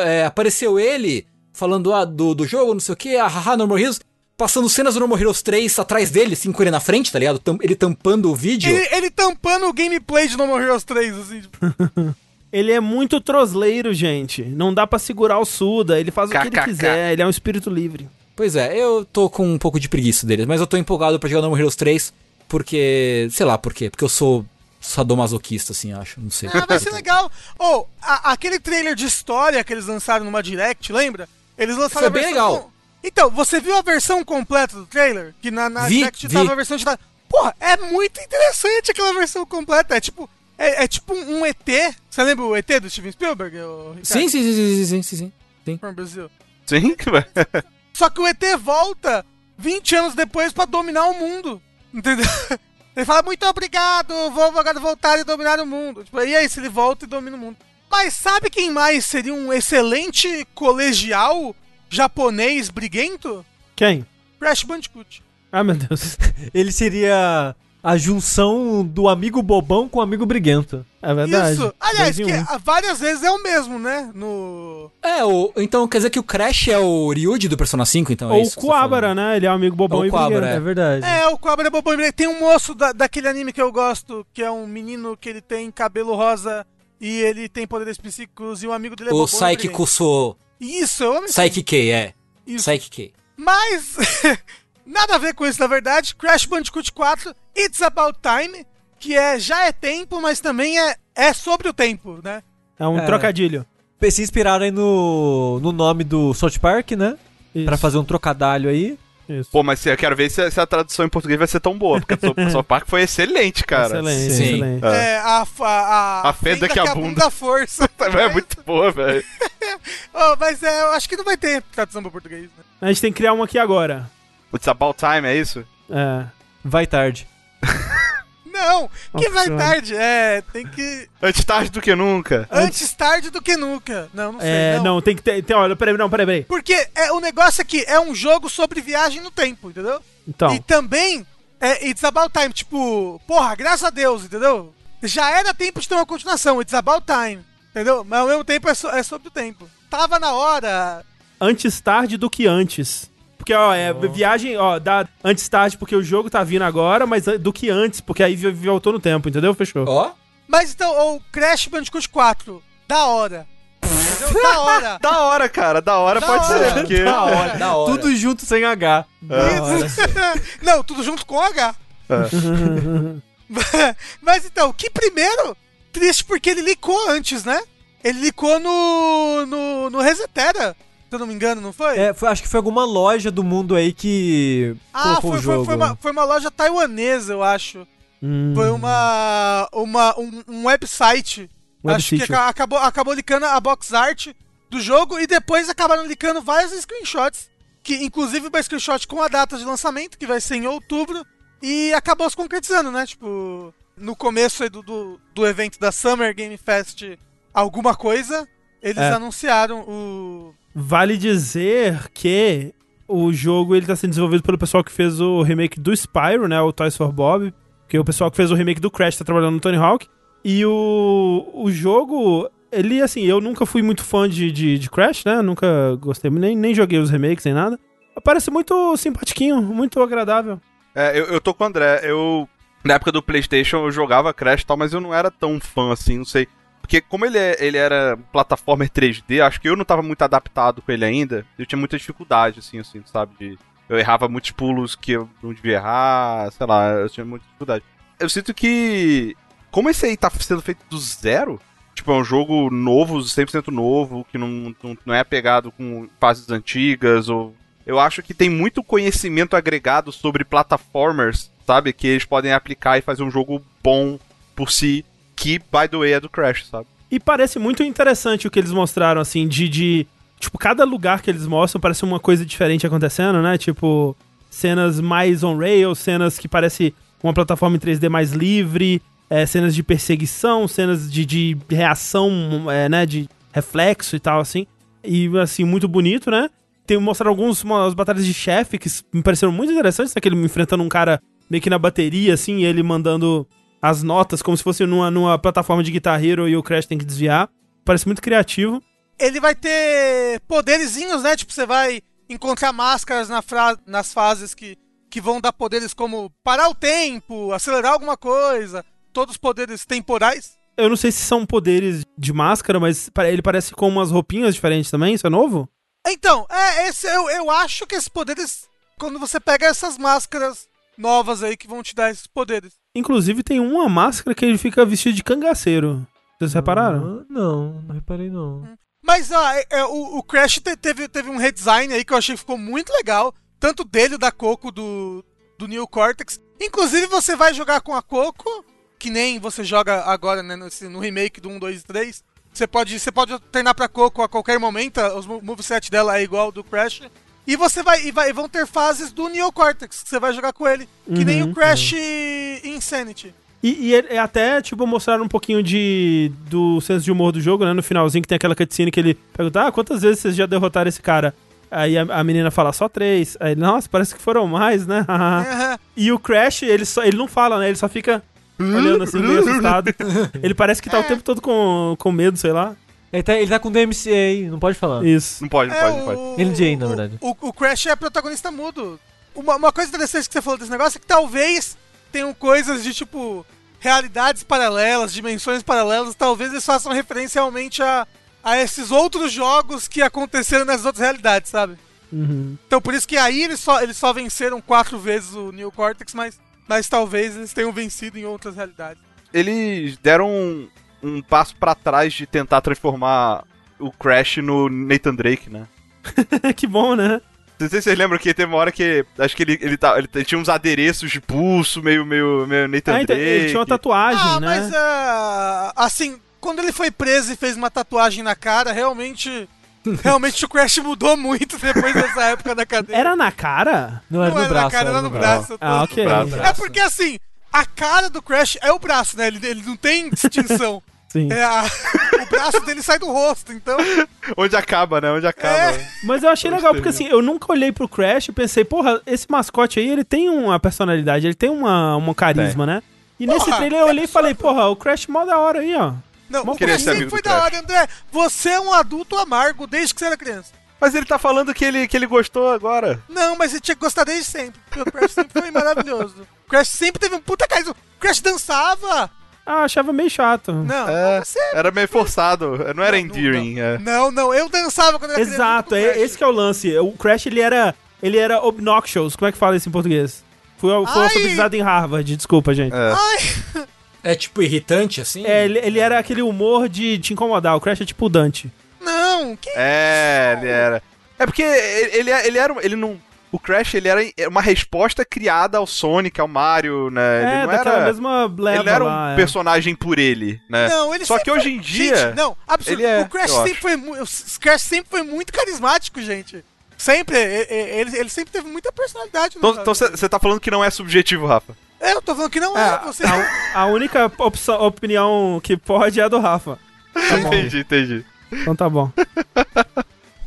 É, apareceu ele falando ah, do, do jogo, não sei o que, ah, haha, No More Heroes. Passando cenas do No More Heroes 3 atrás dele, assim, com ele na frente, tá ligado? Tam- ele tampando o vídeo. Ele, ele tampando o gameplay de No More Heroes 3, assim. tipo, Ele é muito trosleiro, gente. Não dá pra segurar o Suda. Ele faz o que ele quiser. Ele é um espírito livre. Pois é, eu tô com um pouco de preguiça dele, mas eu tô empolgado pra jogar No More Heroes 3, porque. sei lá por quê. Porque eu sou sadomasoquista, assim, acho. Não sei. Ah, vai ser legal. Ou, a- aquele trailer de história que eles lançaram numa Direct, lembra? Eles lançaram Foi a bem versão legal. Então, você viu a versão completa do trailer? Que na, na Vi, Direct vi. tava a versão de. Porra, é muito interessante aquela versão completa. É tipo. É, é tipo um ET. Você lembra o ET do Steven Spielberg? O Ricardo? Sim, sim, sim, sim, sim, sim, sim. From Brasil. Sim? Só que o ET volta 20 anos depois pra dominar o mundo. Entendeu? Ele fala, muito obrigado, vou agora voltar e dominar o mundo. Tipo, e aí, se ele volta e domina o mundo. Mas sabe quem mais seria um excelente colegial japonês briguento? Quem? Crash Bandicoot. Ah, meu Deus. Ele seria a junção do amigo bobão com o amigo briguento. É verdade. Isso. Aliás, que um. várias vezes é o mesmo, né? No. É, o, então quer dizer que o Crash é o Ryuji do Persona 5, então é Ou o isso que você tá Kuwabara, falando. né? Ele é um amigo bobão É o e Kuwabara, briguento. É verdade. É, o Cobra Bobão. Tem um moço da, daquele anime que eu gosto, que é um menino que ele tem cabelo rosa e ele tem poderes psíquicos e o amigo dele é O bobão e Saiki briguento. Isso, eu amo Saiki K, é. Isso. Saiki K. Mas, nada a ver com isso, na verdade. Crash Bandicoot 4, It's About Time, que é já é tempo, mas também é, é sobre o tempo, né? É um É. trocadilho. Se inspiraram aí no, no nome do South Park, né? Isso. Pra fazer um trocadalho aí. Isso. Pô, mas eu quero ver se, se a tradução em português vai ser tão boa, porque o South Park foi excelente, cara. excelente, Sim. excelente. É, a, a, a, A fenda que abunda. a força. É muito boa, velho. Oh, mas é, eu acho que não vai ter tradução para português, né? A gente tem que criar um aqui agora. It's about time, é isso? É. Vai tarde. Não, que vai tarde. É, tem que. Antes tarde do que nunca. Antes tarde do que nunca. Não, não sei. É, não. não, tem que ter. Tem, olha, peraí, não, peraí, peraí. Porque é, o negócio aqui é um jogo sobre viagem no tempo, entendeu? Então, E também é It's About Time, tipo, porra, graças a Deus, entendeu? Já era tempo de ter uma continuação, It's About Time, entendeu? Mas ao mesmo tempo é, so- é sobre o tempo. Tava na hora. antes tarde do que antes. Porque, ó, é viagem, ó, dá antes tarde porque o jogo tá vindo agora, mas do que antes, porque aí voltou no tempo, entendeu? Fechou. Ó. Mas então, o Crash Bandicoot 4, da hora. Da hora. Da hora, cara, da hora Da pode hora. ser, porque. Da hora, da hora. Tudo junto sem H. Não, tudo junto com H. Mas então, que primeiro, triste porque ele licou antes, né? Ele licou no, no, no Resetera, se eu não me engano, não foi? É, foi- acho que foi alguma loja do mundo aí que ah, colocou foi, o foi, jogo. foi, uma, foi uma loja taiwanesa, eu acho. Hum, Foi uma, uma um, um website. Acho que aca- acabou, acabou licando a box art do jogo e depois acabaram licando vários screenshots. Que, inclusive uma screenshot com a data de lançamento, que vai ser em outubro. E acabou se concretizando, né? Tipo, no começo aí do, do, do evento da Summer Game Fest, alguma coisa, eles É. anunciaram o. Vale dizer que o jogo ele tá sendo desenvolvido pelo pessoal que fez o remake do Spyro, né? O Toys for Bob. Que é o pessoal que fez o remake do Crash tá trabalhando no Tony Hawk. E o, o jogo, ele, assim, eu nunca fui muito fã de, de, de Crash, né? Nunca gostei, nem, nem joguei os remakes nem nada. Parece muito simpatiquinho, muito agradável. É, eu, eu tô com o André. Eu. Na época do PlayStation eu jogava Crash e tal, mas eu não era tão fã assim, não sei. Porque como ele, é- ele era plataforma 3D, acho que eu não tava muito adaptado com ele ainda. Eu tinha muita dificuldade, assim, assim, sabe? De, eu errava muitos pulos que eu não devia errar, sei lá, eu tinha muita dificuldade. Eu sinto que. Como esse aí tá sendo feito do zero, tipo, é um jogo novo, 100% novo, que não, não, não é apegado com fases antigas, ou... Eu acho que tem muito conhecimento agregado sobre plataformers, sabe? Que eles podem aplicar e fazer um jogo bom por si, que, by the way, é do Crash, sabe? E parece muito interessante o que eles mostraram, assim, de, de. Tipo, cada lugar que eles mostram parece uma coisa diferente acontecendo, né? Tipo, cenas mais on-rail, cenas que parece uma plataforma em 3D mais livre, é, cenas de perseguição, cenas de, de reação, é, né? De reflexo e tal, assim. E, assim, muito bonito, né? Tem mostraram algumas umas batalhas de chefe que me pareceram muito interessantes, aquele enfrentando um cara meio que na bateria, assim, e ele mandando as notas como se fosse numa, numa plataforma de Guitar Hero e o Crash tem que desviar. Parece muito criativo. Ele vai ter poderizinhos, né? Tipo, você vai encontrar máscaras na fra- nas fases que, que vão dar poderes como parar o tempo, acelerar alguma coisa, todos os poderes temporais. Eu não sei se são poderes de máscara, mas ele parece com umas roupinhas diferentes também, isso é novo? Então, é, esse, eu, eu acho que esses poderes, quando você pega essas máscaras novas aí que vão te dar esses poderes. Inclusive tem uma máscara que ele fica vestido de cangaceiro. Vocês repararam? Ah, Não, não reparei não. Mas ó, é- é, o, o Crash te- teve, teve um redesign aí que eu achei que ficou muito legal. Tanto dele, da Coco, do, do New Cortex. Inclusive, você vai jogar com a Coco, que nem você joga agora né, nesse- no remake do 1, 2 e 3. Você pode, você pode alternar pra Coco a qualquer momento, os mo- moveset dela é igual ao do Crash. E você vai, e vai e vão ter fases do Neo Cortex, que você vai jogar com ele. Que nem Uhum, o Crash Insanity. E, e ele- até, tipo, mostraram um pouquinho de do senso de humor do jogo, né? No finalzinho que tem aquela cutscene que ele pergunta, ah, quantas vezes vocês já derrotaram esse cara? Aí a, a menina fala, só três. Aí, nossa, parece que foram mais, né? E o Crash, ele, só, ele não fala, né? Ele só fica olhando assim, meio assustado. Ele parece que tá o tempo todo com, com medo, sei lá. Ele tá, ele tá com DMCA, não pode falar. Isso. Não pode, não É, pode, não pode. o- NJ, na verdade. O, o Crash é protagonista mudo. Uma, uma coisa interessante que você falou desse negócio é que talvez tenham coisas de tipo realidades paralelas, dimensões paralelas, talvez eles façam referência realmente a, a esses outros jogos que aconteceram nessas outras realidades, sabe? Uhum. Então por isso que aí eles só, eles só venceram quatro vezes o New Cortex, mas, mas talvez eles tenham vencido em outras realidades. Eles deram um, passo pra trás de tentar transformar o Crash no Nathan Drake, né? que bom, né? Não sei se vocês lembram que teve uma hora que. Acho que ele, ele, tá, ele tinha uns adereços de pulso, meio, meio, meio Nathan Ah, então, Drake. ele tinha uma tatuagem, ah, né? mas ah, assim, quando ele foi preso e fez uma tatuagem na cara, realmente. Realmente o Crash mudou muito depois dessa época da cadeia. Era na cara? Não, era Não no era braço. na cara, era no braço. Ah, ok. Braço. É porque assim, a cara do Crash é o braço, né? Ele, ele não tem distinção. Sim. É a- o braço dele sai do rosto, então. Onde acaba, né? Onde acaba. É. Mas eu achei legal, porque assim, eu nunca olhei pro Crash e pensei, porra, esse mascote aí, ele tem uma personalidade, ele tem uma, uma carisma, né? E nesse Porra, trailer eu olhei e falei, porra, o Crash mó da hora aí, ó. Não, Mó o queria Crash sempre foi da hora, André. Você é um adulto amargo desde que você era criança. Mas ele tá falando que ele, que ele gostou agora. Não, mas ele tinha que gostar desde sempre. Porque o Crash sempre foi maravilhoso. O Crash sempre teve um puta carisma. O Crash dançava. Ah, achava meio chato. Não, É, você. era meio forçado. Não era Não, não, endearing. é. Não, não, eu dançava quando era criança. Exato, é esse que é o lance. O Crash, ele era, ele era obnoxious, como é que fala isso em português? Fui, fui Ai. alfabetizado em Harvard, desculpa, gente. É. Ai, É tipo irritante, assim? É, ele, ele era aquele humor de te incomodar, o Crash é tipo o Dante. não, que É, ele era. É porque ele, ele, ele era. um- Ele não. O Crash, ele era uma resposta criada ao Sonic, ao Mario, né? é, ele não daquela era. mesma leva Ele não era um lá, é. personagem por ele, né? Não, ele Só que hoje em dia. Gente, não, absurdo. é, o Crash sempre acho. foi o Crash sempre foi muito carismático, gente. Sempre, ele, ele sempre teve muita personalidade. no Então você tá falando que não é subjetivo, Rafa. É, eu tô falando que não é, É, você. a, a única opção- opinião que pode é a do Rafa. entendi, entendi. Então tá bom.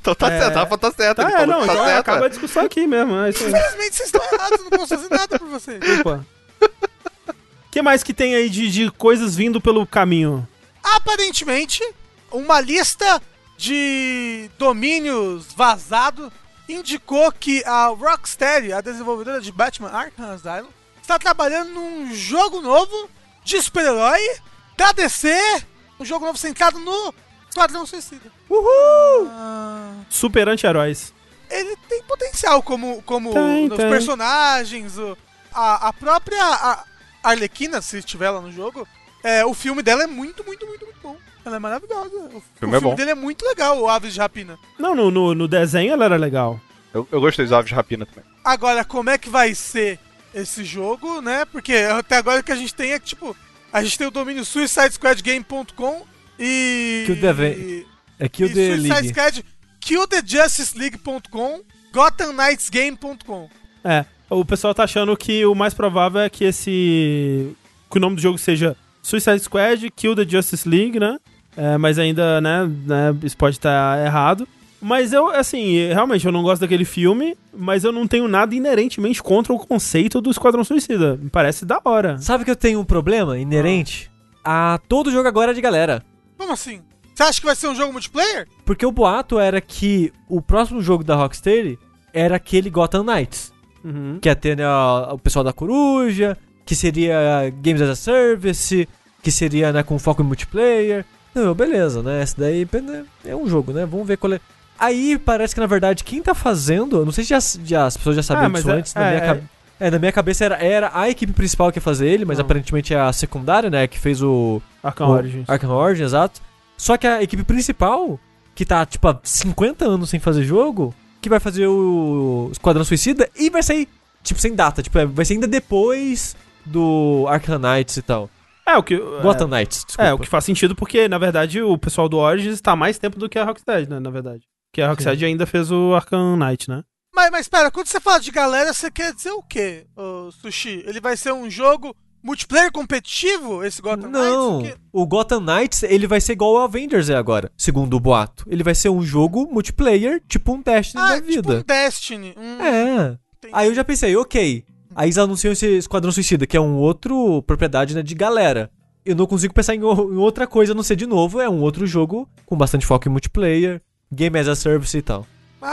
Então tá É. certo, Rafa tá certo. Tá, é, não, tá então certo. acaba a discussão aqui mesmo. É. Infelizmente vocês estão errados, eu não posso fazer nada por vocês. Desculpa. O que mais que tem aí de, de coisas vindo pelo caminho? Aparentemente, uma lista de domínios vazado indicou que a Rocksteady, a desenvolvedora de Batman Arkham Asylum, está trabalhando num jogo novo de super-herói da DC, um jogo novo centrado no Esquadrão Suicida. Uhul! Ah, Super anti-heróis. ele tem potencial como, como Tem, os tem. personagens, o- a, a própria a- Arlequina, se estiver lá no jogo, é, o filme dela é muito, muito, muito, muito bom. Ela é maravilhosa. O, o filme é bom. dele é muito legal, o Aves de Rapina. Não, no, no, no desenho ela era legal. Eu, eu gostei dos Aves de Rapina também. Agora, como é que vai ser esse jogo, né? Porque até agora o que a gente tem é que, tipo, a gente tem o domínio suicidesquadgame.com e... Kill the Ve- É Kill e the Suicide League. Squad, killthejusticeleague.com, gothamknightsgame.com. É, o pessoal tá achando que o mais provável é que esse. que o nome do jogo seja Suicide Squad, Kill the Justice League, né? É, mas ainda, né, né, isso pode estar errado. Mas eu, assim, realmente, eu não gosto daquele filme, mas eu não tenho nada inerentemente contra o conceito do Esquadrão Suicida. Me parece da hora. Sabe que eu tenho um problema inerente a todo jogo agora de galera. Como assim? Você acha que vai ser um jogo multiplayer? Porque o boato era que o próximo jogo da Rocksteady era aquele Gotham Knights. Uhum. Que ia ter né, o pessoal da Coruja, que seria Games as a Service, que seria né, com foco em multiplayer. Não, beleza, né? Esse daí né, é um jogo, né? Vamos ver qual é. Aí parece que na verdade quem tá fazendo, eu não sei se já, já- as pessoas já sabiam Ah, mas disso é- antes, na é, minha é. cabeça. É, na minha cabeça era, era a equipe principal que ia fazer ele, mas Não. aparentemente é a secundária, né? Que fez o, Arkham o Origins. Arkham Origins, exato. Só que a equipe principal, que tá, tipo, há 50 anos sem fazer jogo, que vai fazer o Esquadrão Suicida e vai sair, tipo, sem data. Tipo, é- vai ser ainda depois do Arkham Knights e tal. É, o que. Gotham Knights, desculpa. É, o que faz sentido porque, na verdade, o pessoal do Origins tá há mais tempo do que a Rocksteady, né? Na verdade. Porque a Rocksteady ainda fez o Arkham Knight, né? Mas, mas pera, quando você fala de galera, você quer dizer o quê, Sushi? Ele vai ser um jogo multiplayer competitivo, esse Gotham Não, Knights? O quê? o Gotham Knights, ele vai ser igual ao Avengers é agora, segundo o boato. Ele vai ser um jogo multiplayer, tipo um Destiny Ah, da tipo vida. um Destiny. Hum, É. entendi. Aí eu já pensei, ok. Aí eles anunciam esse Esquadrão Suicida, que é um outro propriedade né, de galera. Eu não consigo pensar em, em outra coisa a não ser de novo. É um outro jogo com bastante foco em multiplayer, game as a service e tal. Ah,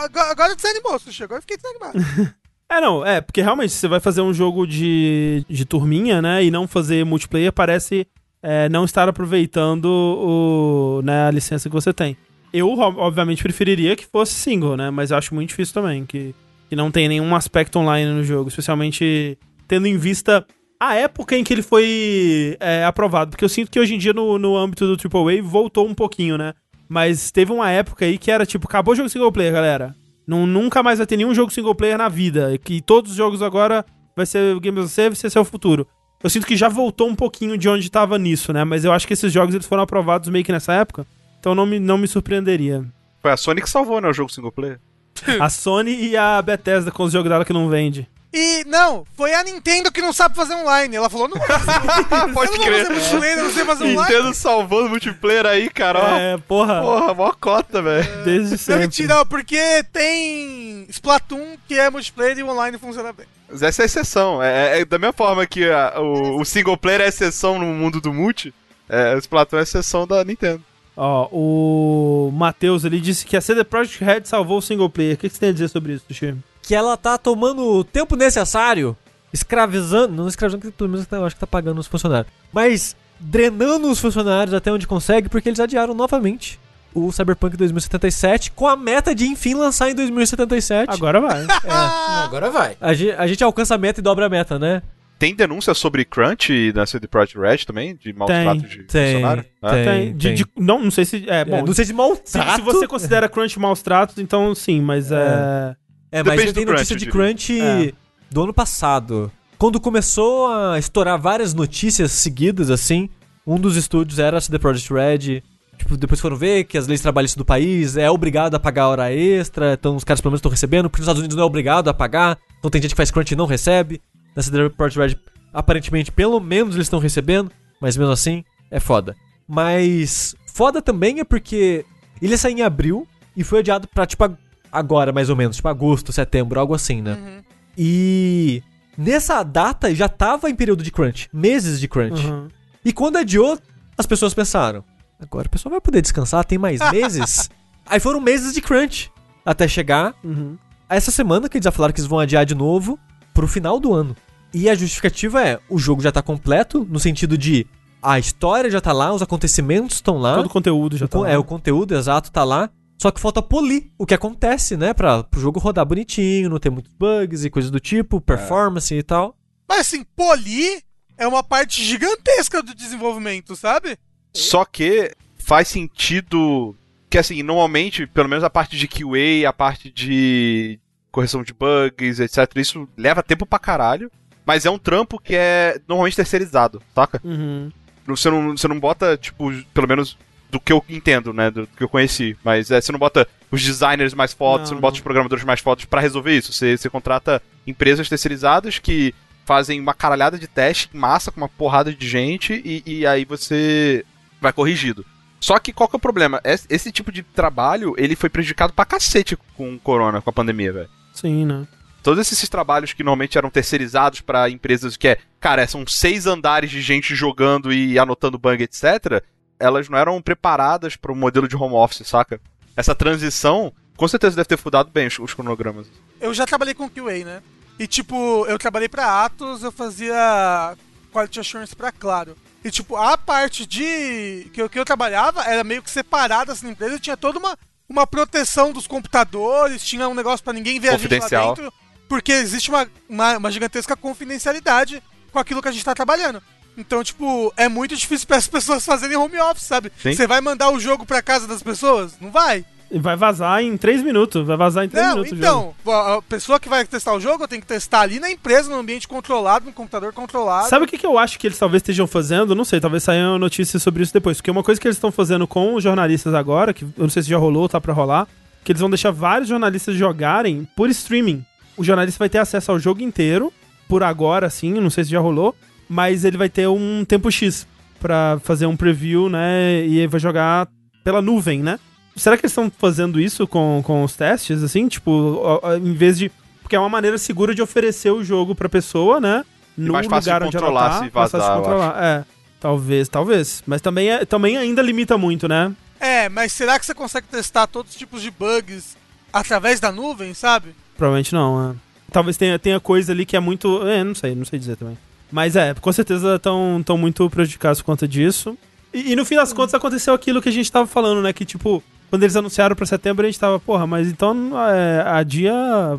ah, agora, agora desanimou, Sushi. Agora eu fiquei desanimado. É, não, é, porque realmente você vai fazer um jogo de, de turminha, né, e não fazer multiplayer, parece é, não estar aproveitando o, né, a licença que você tem. Eu, ob- obviamente, preferiria que fosse single, né, mas acho muito difícil também, que, que não tem nenhum aspecto online no jogo, especialmente tendo em vista a época em que ele foi é, aprovado, porque eu sinto que hoje em dia no, no âmbito do AAA voltou um pouquinho, né, mas teve uma época aí que era tipo, acabou o jogo single player, galera. Não, nunca mais vai ter nenhum jogo single player na vida. E que todos os jogos agora vai ser o Game as a Service, esse é o futuro. Eu sinto que já voltou um pouquinho de onde tava nisso, né? Mas eu acho que esses jogos eles foram aprovados meio que nessa época. Então não me, não me surpreenderia. Foi a Sony que salvou, né, o jogo single player. A Sony e a Bethesda com os jogos dela que não vende. E, não, foi a Nintendo que não sabe fazer online. Ela falou, não, Pode eu não vou crer. fazer multiplayer, eu não sei fazer online. Nintendo salvando multiplayer aí, cara. ó. É, porra, Porra, mó cota, velho. desde Não, sempre. mentira, porque tem Splatoon que é multiplayer e o online funciona bem. Mas essa é a exceção. É, é da mesma forma que a- o, o single player é exceção no mundo do multi, é, o Splatoon é exceção da Nintendo. Ó, o Matheus ali disse que a CD Projekt Red salvou o single player. O que que você tem a dizer sobre isso, Tuxi? Que ela tá tomando o tempo necessário, escravizando. Não escravizando, que pelo menos eu acho que tá pagando os funcionários. Mas drenando os funcionários até onde consegue, porque eles adiaram novamente o Cyberpunk 2077 com a meta de enfim lançar em 2077. Agora vai. Não, agora vai. A gente, a gente alcança a meta e dobra a meta, né? Tem denúncia sobre crunch na CD Projekt Red também? De maus Tem, tratos de tem, funcionário? Ah, tem. Tem, de- de- não, não sei se. É, É, bom. não sei se se, maltrato. se você considera crunch maus tratos, então sim, mas é. É, mas Depende tenho do notícia crunch, de crunch É. do ano passado. Quando começou a estourar várias notícias seguidas, assim, um dos estúdios era a CD Projekt Red. Tipo, depois foram ver que as leis trabalhistas do país é obrigado a pagar hora extra, então os caras pelo menos estão recebendo, porque nos Estados Unidos não é obrigado a pagar, então tem gente que faz crunch e não recebe. Na CD Projekt Red, aparentemente, pelo menos eles estão recebendo, mas mesmo assim, é foda. Mas foda também é porque ele ia sair em abril e foi adiado pra, tipo, agora, mais ou menos, tipo agosto, setembro, algo assim, né? Uhum. E nessa data já tava em período de crunch, meses de crunch. Uhum. E quando adiou, as pessoas pensaram: agora o pessoal vai poder descansar, tem mais meses? Aí foram meses de crunch até chegar Uhum. a essa semana que eles já falaram que eles vão adiar de novo pro final do ano. E a justificativa é: o jogo já tá completo, no sentido de a história já tá lá, os acontecimentos estão lá. Todo o conteúdo já O tá. con- lá. É, o conteúdo exato tá lá. Só que falta polir o que acontece, né? Pra pro jogo rodar bonitinho, não ter muitos bugs e coisas do tipo, performance e tal. Mas assim, polir é uma parte gigantesca do desenvolvimento, sabe? Só que faz sentido que, assim, normalmente, pelo menos a parte de QA, a parte de correção de bugs, etc., isso leva tempo pra caralho. Mas é um trampo que é normalmente terceirizado, saca? Uhum. Você não, você não bota, tipo, pelo menos do que eu entendo, né? Do que eu conheci. Mas é, você não bota os designers mais fodas, Não, você não bota não. os programadores mais fodas pra resolver isso. Você, você contrata empresas terceirizadas que fazem uma caralhada de teste em massa com uma porrada de gente e, e aí você vai corrigido. Só que qual que é o problema? Esse, tipo de trabalho, ele foi prejudicado pra cacete com o corona, com a pandemia, velho Sim, né? todos esses trabalhos que normalmente eram terceirizados pra empresas que é, cara, são seis andares de gente jogando e anotando bug, etc. Elas não eram preparadas para o modelo de home office, saca? Essa transição, com certeza deve ter fudado bem os, os cronogramas. Eu já trabalhei com QA, né? E tipo, eu trabalhei pra Atos, eu fazia Quality Assurance pra Claro. E tipo, a parte de que eu, que eu trabalhava era meio que separada assim, na empresa, tinha toda uma, uma proteção dos computadores, tinha um negócio pra ninguém ver a gente lá dentro, porque existe uma, uma, uma gigantesca confidencialidade com aquilo que a gente tá trabalhando. Então, tipo, é muito difícil para as pessoas fazerem home office, sabe? Sim. Você vai mandar o jogo pra casa das pessoas? Não vai. Vai vazar em 3 minutos. Vai vazar em 3 Não, minutos. então, a pessoa que vai testar o jogo tem que testar ali na empresa, num ambiente controlado, num computador controlado. Sabe o que, que eu acho que eles talvez estejam fazendo? Não sei, talvez saia uma notícia sobre isso depois. Porque uma coisa que eles estão fazendo com os jornalistas agora, que eu não sei se já rolou ou tá pra rolar, que eles vão deixar vários jornalistas jogarem por streaming. O jornalista vai ter acesso ao jogo inteiro, por agora, assim, não sei se já rolou, mas ele vai ter um tempo X pra fazer um preview, né? E ele vai jogar pela nuvem, né? Será que eles estão fazendo isso com, com os testes, assim? Tipo, em vez de. Porque é uma maneira segura de oferecer o jogo pra pessoa, né? No mais fácil de lugar onde ela controlar tá. se mais fácil de vazar, controlar. É. Talvez, talvez. Mas também, é, também ainda limita muito, né? É, mas será que você consegue testar todos os tipos de bugs através da nuvem, sabe? Provavelmente não, é. Talvez tenha, tenha coisa ali que é muito. É, não sei, não sei dizer também. Mas é, com certeza estão tão muito prejudicados por conta disso. E, e no fim das contas aconteceu aquilo que a gente tava falando, né? Que tipo, quando eles anunciaram pra setembro, a gente tava, porra, mas então é, adia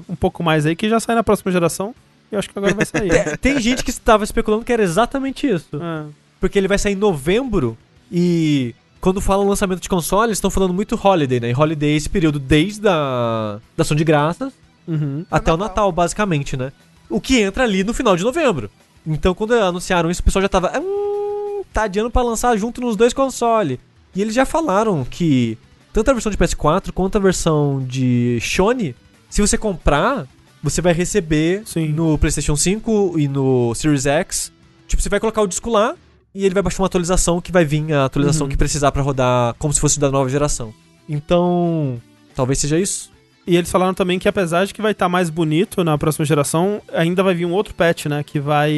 um pouco mais aí que já sai na próxima geração. E eu acho que agora vai sair. Tem, tem gente que estava especulando que era exatamente isso. É. Porque ele vai sair em novembro e quando falam lançamento de console, eles estão falando muito holiday, né? E holiday é esse período desde a da ação de graças Uhum. até o Natal. Natal, basicamente, né? O que entra ali no final de novembro. Então, quando anunciaram isso, o pessoal já tava. Hum, tá adiando pra lançar junto nos dois consoles. E eles já falaram que tanto a versão de PS4 quanto a versão de Sony, se você comprar, você vai receber Sim. no PlayStation 5 e no Series X. Tipo, você vai colocar o disco lá e ele vai baixar uma atualização que vai vir a atualização Uhum. que precisar pra rodar como se fosse da nova geração. Então, talvez seja isso. E eles falaram também que apesar de que vai estar mais bonito na próxima geração, ainda vai vir um outro patch, né? Que vai.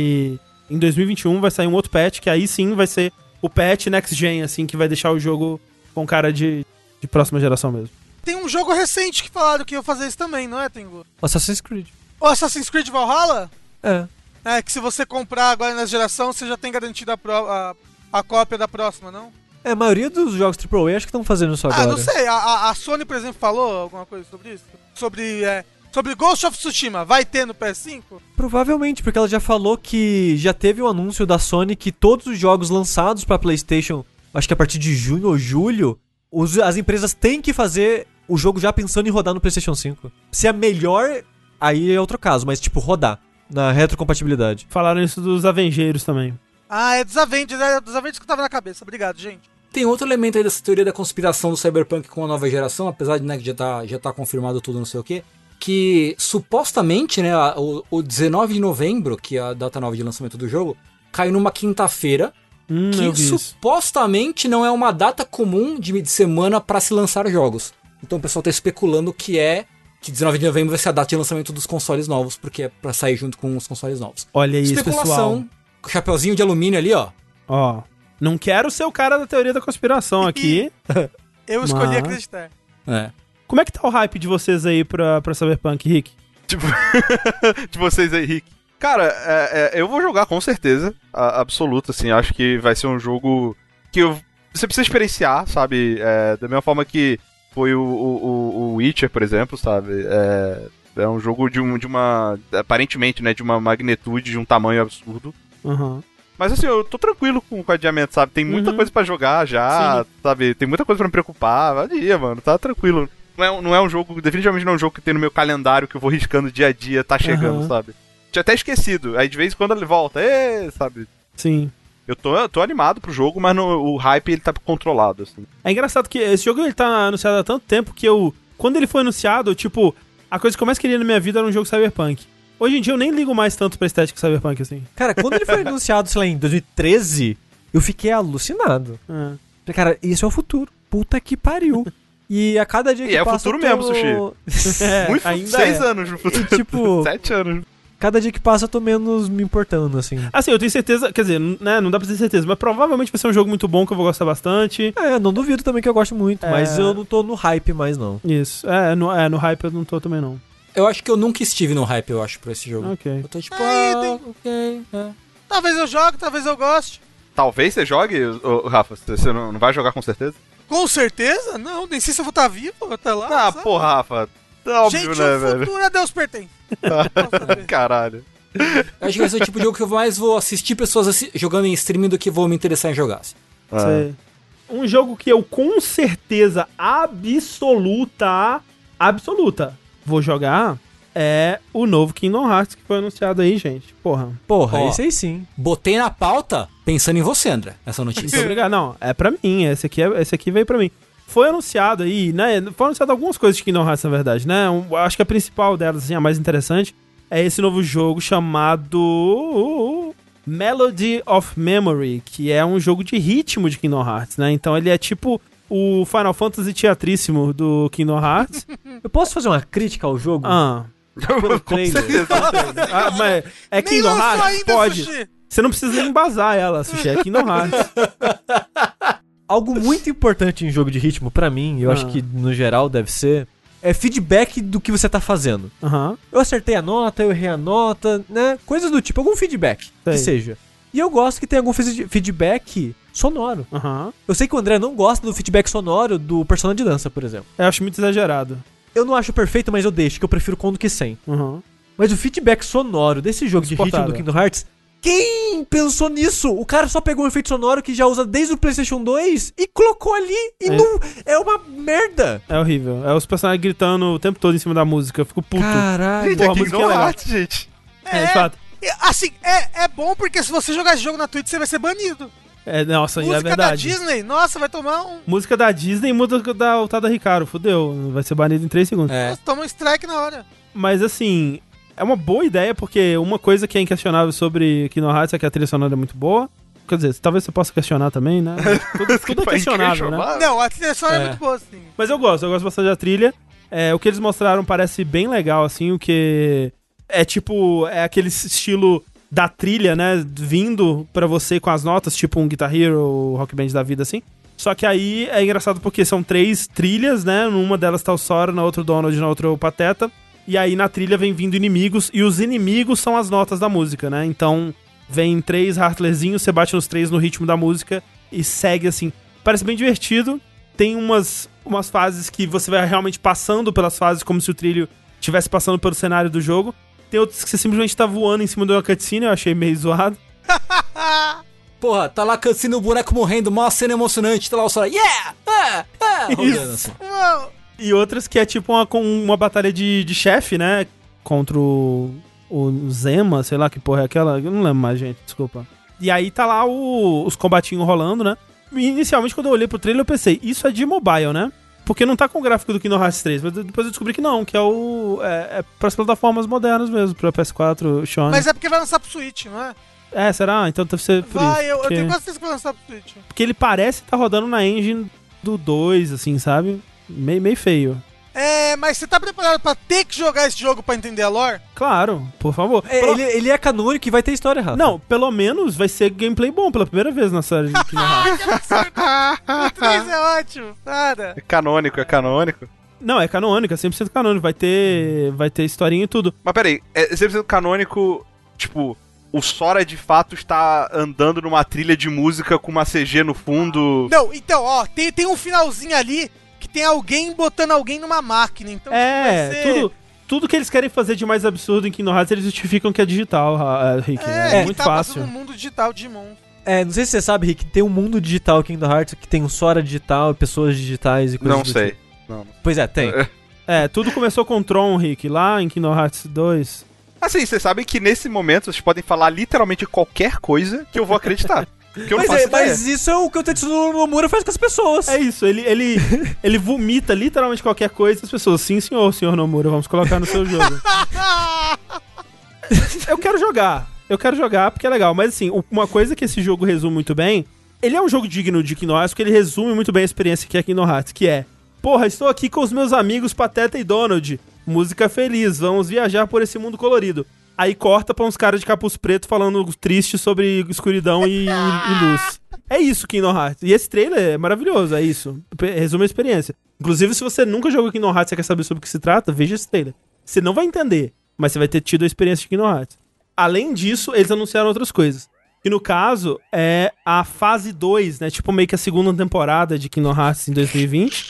Em 2021 vai sair um outro patch, que aí sim vai ser o patch next gen, assim, que vai deixar o jogo com cara de, de próxima geração mesmo. Tem um jogo recente que falaram que ia fazer isso também, não é, Tengu? Assassin's Creed. O Assassin's Creed Valhalla? É. É, que se você comprar agora nessa geração, você já tem garantido a, pro- a, a cópia da próxima, não? É, a maioria dos jogos AAA acho que estão fazendo isso Ah, agora. não sei. A, a- Sony, por exemplo, falou alguma coisa sobre isso? Sobre, é, sobre Ghost of Tsushima. Vai ter no PS5? Provavelmente, porque ela já falou que já teve o anúncio da Sony que todos os jogos lançados pra PlayStation, acho que a partir de junho ou julho, os- as empresas têm que fazer o jogo já pensando em rodar no PlayStation 5. Se é melhor, aí é outro caso, mas tipo, rodar na retrocompatibilidade. Falaram isso dos Avengeiros também. Ah, é dos Avengers. É dos Avengers que eu tava na cabeça. Obrigado, gente. Tem outro elemento aí dessa teoria da conspiração do Cyberpunk com a nova geração, apesar de né, que já tá, já tá confirmado tudo, não sei o quê. Que supostamente, né, o, o 19 de novembro, que é a data nova de lançamento do jogo, cai numa quinta-feira, Hum, que vi isso. supostamente não é uma data comum de, de semana para se lançar jogos. Então o pessoal tá especulando que é que 19 de novembro vai ser a data de lançamento dos consoles novos, porque é pra sair junto com os consoles novos. Olha isso, pessoal. Especulação, com o chapeuzinho de alumínio ali, ó. Ó, não quero ser o cara da teoria da conspiração aqui. Eu escolhi Mas- acreditar. É. Como é que tá o hype de vocês aí pra, pra Cyberpunk, Rick? Tipo, de vocês aí, Rick. Cara, é- é, eu vou jogar com certeza, a- absoluta, assim. Acho que vai ser um jogo que eu- você precisa experienciar, sabe? É, da mesma forma que foi o, o, o- o Witcher, por exemplo, sabe? É, é um jogo de, um, de uma. Aparentemente, né? De uma magnitude, de um tamanho absurdo. Aham. Mas assim, eu tô tranquilo com o adiamento, sabe? Tem muita Uhum. coisa pra jogar já, sabe? Tem muita coisa pra me preocupar. Vadia, mano, tá tranquilo. Não é, um- não é um jogo, definitivamente não é um jogo que tem no meu calendário que eu vou riscando dia a dia, tá chegando, Aham. sabe? Tinha até esquecido. Aí de vez em quando ele volta, ê, sabe? Sim. Eu tô, eu tô animado pro jogo, mas no- o hype ele tá controlado, assim. É engraçado que esse jogo ele tá anunciado há tanto tempo que eu. Quando ele foi anunciado, tipo, a coisa que eu mais queria na minha vida era um jogo Cyberpunk. Hoje em dia eu nem ligo mais tanto pra estética Cyberpunk assim. Cara, quando ele foi anunciado, sei lá, em 2013, eu fiquei alucinado. É. Falei, Cara, isso é o futuro. Puta que pariu. E a cada dia E que é o passa. futuro mesmo, É, Muito ainda seis é. anos no futuro. E, tipo, Sete anos. cada dia que passa eu tô menos me importando, assim. Assim, eu tenho certeza, quer dizer, né, não dá pra ter certeza, mas provavelmente vai ser um jogo muito bom que eu vou gostar bastante. É, não duvido também que eu gosto muito, É. mas eu não tô no hype mais, não. Isso. É, no, é, no hype eu não tô também não. Eu acho que eu nunca estive no hype, eu acho, pra esse jogo. Ok. Eu tô tipo, Aí, ah, tem- ok, é. Talvez eu jogue, talvez eu goste. Talvez você jogue, ô, Rafa. Você não, não vai jogar com certeza? Com certeza? Não, nem sei se eu vou estar vivo até lá. Ah, sabe? porra, Rafa. Óbvio, Gente, né, o velho? futuro a Deus pertence. Caralho. Eu acho que vai ser o tipo de jogo que eu mais vou assistir pessoas assi- jogando em streaming do que vou me interessar em jogar. assim. Ah. Sei. Um jogo que eu com certeza absoluta, absoluta, vou jogar é o novo Kingdom Hearts que foi anunciado aí, gente. Porra. Porra, Ó. esse aí sim. Botei na pauta pensando em você, André, essa Muito notícia. obrigado. Não, é pra mim. Esse aqui, é, esse aqui veio pra mim. Foi anunciado aí, né? Foi anunciado algumas coisas de Kingdom Hearts, na verdade, né? Um- acho que a principal delas, assim, a mais interessante, é esse novo jogo chamado Melody of Memory, que é um jogo de ritmo de Kingdom Hearts, né? Então ele é tipo o Final Fantasy teatríssimo do Kingdom Hearts. Eu posso fazer uma crítica ao jogo? ah, pelo trailer. Ah, mas é Kingdom Hearts? Pode. Sushi. Você não precisa nem embasar ela, Sushi. É Kingdom Hearts. Algo muito importante em jogo de ritmo, pra mim, eu Ah. acho que no geral deve ser, é feedback do que você tá fazendo. Aham. Eu acertei a nota, eu errei a nota, né? Coisas do tipo, algum feedback Sei. que seja. E eu gosto que tenha algum feed- feedback sonoro. Aham. Eu sei que o André não gosta do feedback sonoro do Persona de dança, por exemplo. Eu acho muito exagerado. Eu não acho perfeito, mas eu deixo, que eu prefiro com do que sem. Aham. Mas o feedback sonoro desse jogo de ritmo do Kingdom Hearts, quem pensou nisso? O cara só pegou um efeito sonoro que já usa desde o PlayStation 2 e colocou ali e É. não. É uma merda! É horrível. É os personagens gritando o tempo todo em cima da música. Eu fico puto. Caralho. Porra, é a música é legal. Hearts, gente. É, de fato. E, Assim, é, é bom porque se você jogar esse jogo na Twitch, você vai ser banido. É, nossa, é Música da verdade. Disney, nossa, vai tomar um. Música da Disney muda da Otada Ricardo. Fudeu. Vai ser banido em 3 segundos. É. Nossa, toma um strike na hora. Mas assim, é uma boa ideia, porque uma coisa que é inquestionável sobre Kingdom Hearts é que a trilha sonora é muito boa. Quer dizer, talvez você possa questionar também, né? Tudo, tudo é questionável, né? Não, a trilha sonora é. É. muito boa, sim. Mas eu gosto, eu gosto bastante da trilha. É, o que eles mostraram parece bem legal, assim, o que é tipo, é aquele estilo da trilha, né, vindo pra você com as notas, tipo um Guitar Hero, Rock Band da vida, assim. Só que aí é engraçado porque são três trilhas, né, numa delas tá o Sora, na outra o Donald, na outra o Pateta. E aí na trilha vem vindo inimigos, e os inimigos são as notas da música, né, então vem três Heartlerzinhos, você bate nos três no ritmo da música e segue assim. Parece bem divertido, tem umas, umas fases que você vai realmente passando pelas fases como se o trilho estivesse passando pelo cenário do jogo. Tem outros que você simplesmente tá voando em cima de uma cutscene, eu achei meio zoado. Porra, tá lá cansando o boneco morrendo, uma cena emocionante, tá lá o Sora, yeah! Ah, ah, rodando assim. E outras que é tipo uma, uma batalha de, de chefe, né? Contra o, o Zema, sei lá que porra é aquela. Eu não lembro mais, gente, desculpa. E aí tá lá o- os combatinhos rolando, né? Inicialmente, quando eu olhei pro trailer, eu pensei, isso é de mobile, né? Porque não tá com o gráfico do Kingdom Hearts 3, mas depois eu descobri que não, que é o. É, é pras plataformas modernas mesmo, pro PS4, Sony. Mas é porque vai lançar pro Switch, não é? É, será? Então deve ser por vai, isso. eu, eu porque... tenho quase certeza que vai lançar pro Switch. porque ele parece tá rodando na engine do 2, assim, sabe? Meio, meio feio. É, mas você tá preparado pra ter que jogar esse jogo pra entender a lore? Claro, por favor. É, Pelo- ele, ele é canônico e vai ter história, Rafa. Não, pelo menos vai ser gameplay bom pela primeira vez na série Hearts. O 3 é ótimo, para. É canônico, é canônico. Não, é canônico, é 100% canônico. Vai ter, vai ter historinha e tudo. Mas peraí, é 100% canônico, tipo, o Sora de fato está andando numa trilha de música com uma CG no fundo. Não, então, ó, tem, tem um finalzinho ali que tem alguém botando alguém numa máquina. Então É, vai ser tudo, tudo que eles querem fazer de mais absurdo em Kingdom Hearts, eles justificam que é digital, ah, Rick. É, que muito tá fácil. no mundo digital de Digimon. É, não sei se você sabe, Rick, tem um mundo digital Kingdom Hearts que tem um Sora digital, pessoas digitais e coisas Não sei. tipo. Não. Pois é, tem. É, tudo começou com Tron, Rick, lá em Kingdom Hearts 2. Assim, vocês sabem que nesse momento vocês podem falar literalmente qualquer coisa que eu vou acreditar. Mas, é, mas isso é o que o Tetsuno Nomura faz com as pessoas. É isso, ele, ele, ele vomita literalmente qualquer coisa e as pessoas, sim senhor, senhor Nomura, vamos colocar no seu jogo. eu quero jogar, eu quero jogar porque é legal, mas assim, uma coisa que esse jogo resume muito bem, ele é um jogo digno de Kingdom Hearts porque ele resume muito bem a experiência que é Kingdom Hearts, que é, porra, estou aqui com os meus amigos Pateta e Donald, música feliz, vamos viajar por esse mundo colorido. Aí corta pra uns caras de capuz preto falando triste sobre escuridão e, e- luz. É isso, Kingdom Hearts. E esse trailer é maravilhoso, é isso. Resume a experiência. Inclusive, se você nunca jogou Kingdom Hearts e quer saber sobre o que se trata, veja esse trailer. Você não vai entender, mas você vai ter tido a experiência de Kingdom Hearts. Além disso, eles anunciaram outras coisas. Que no caso é a fase 2, né? Tipo meio que a segunda temporada de Kingdom Hearts em 2020.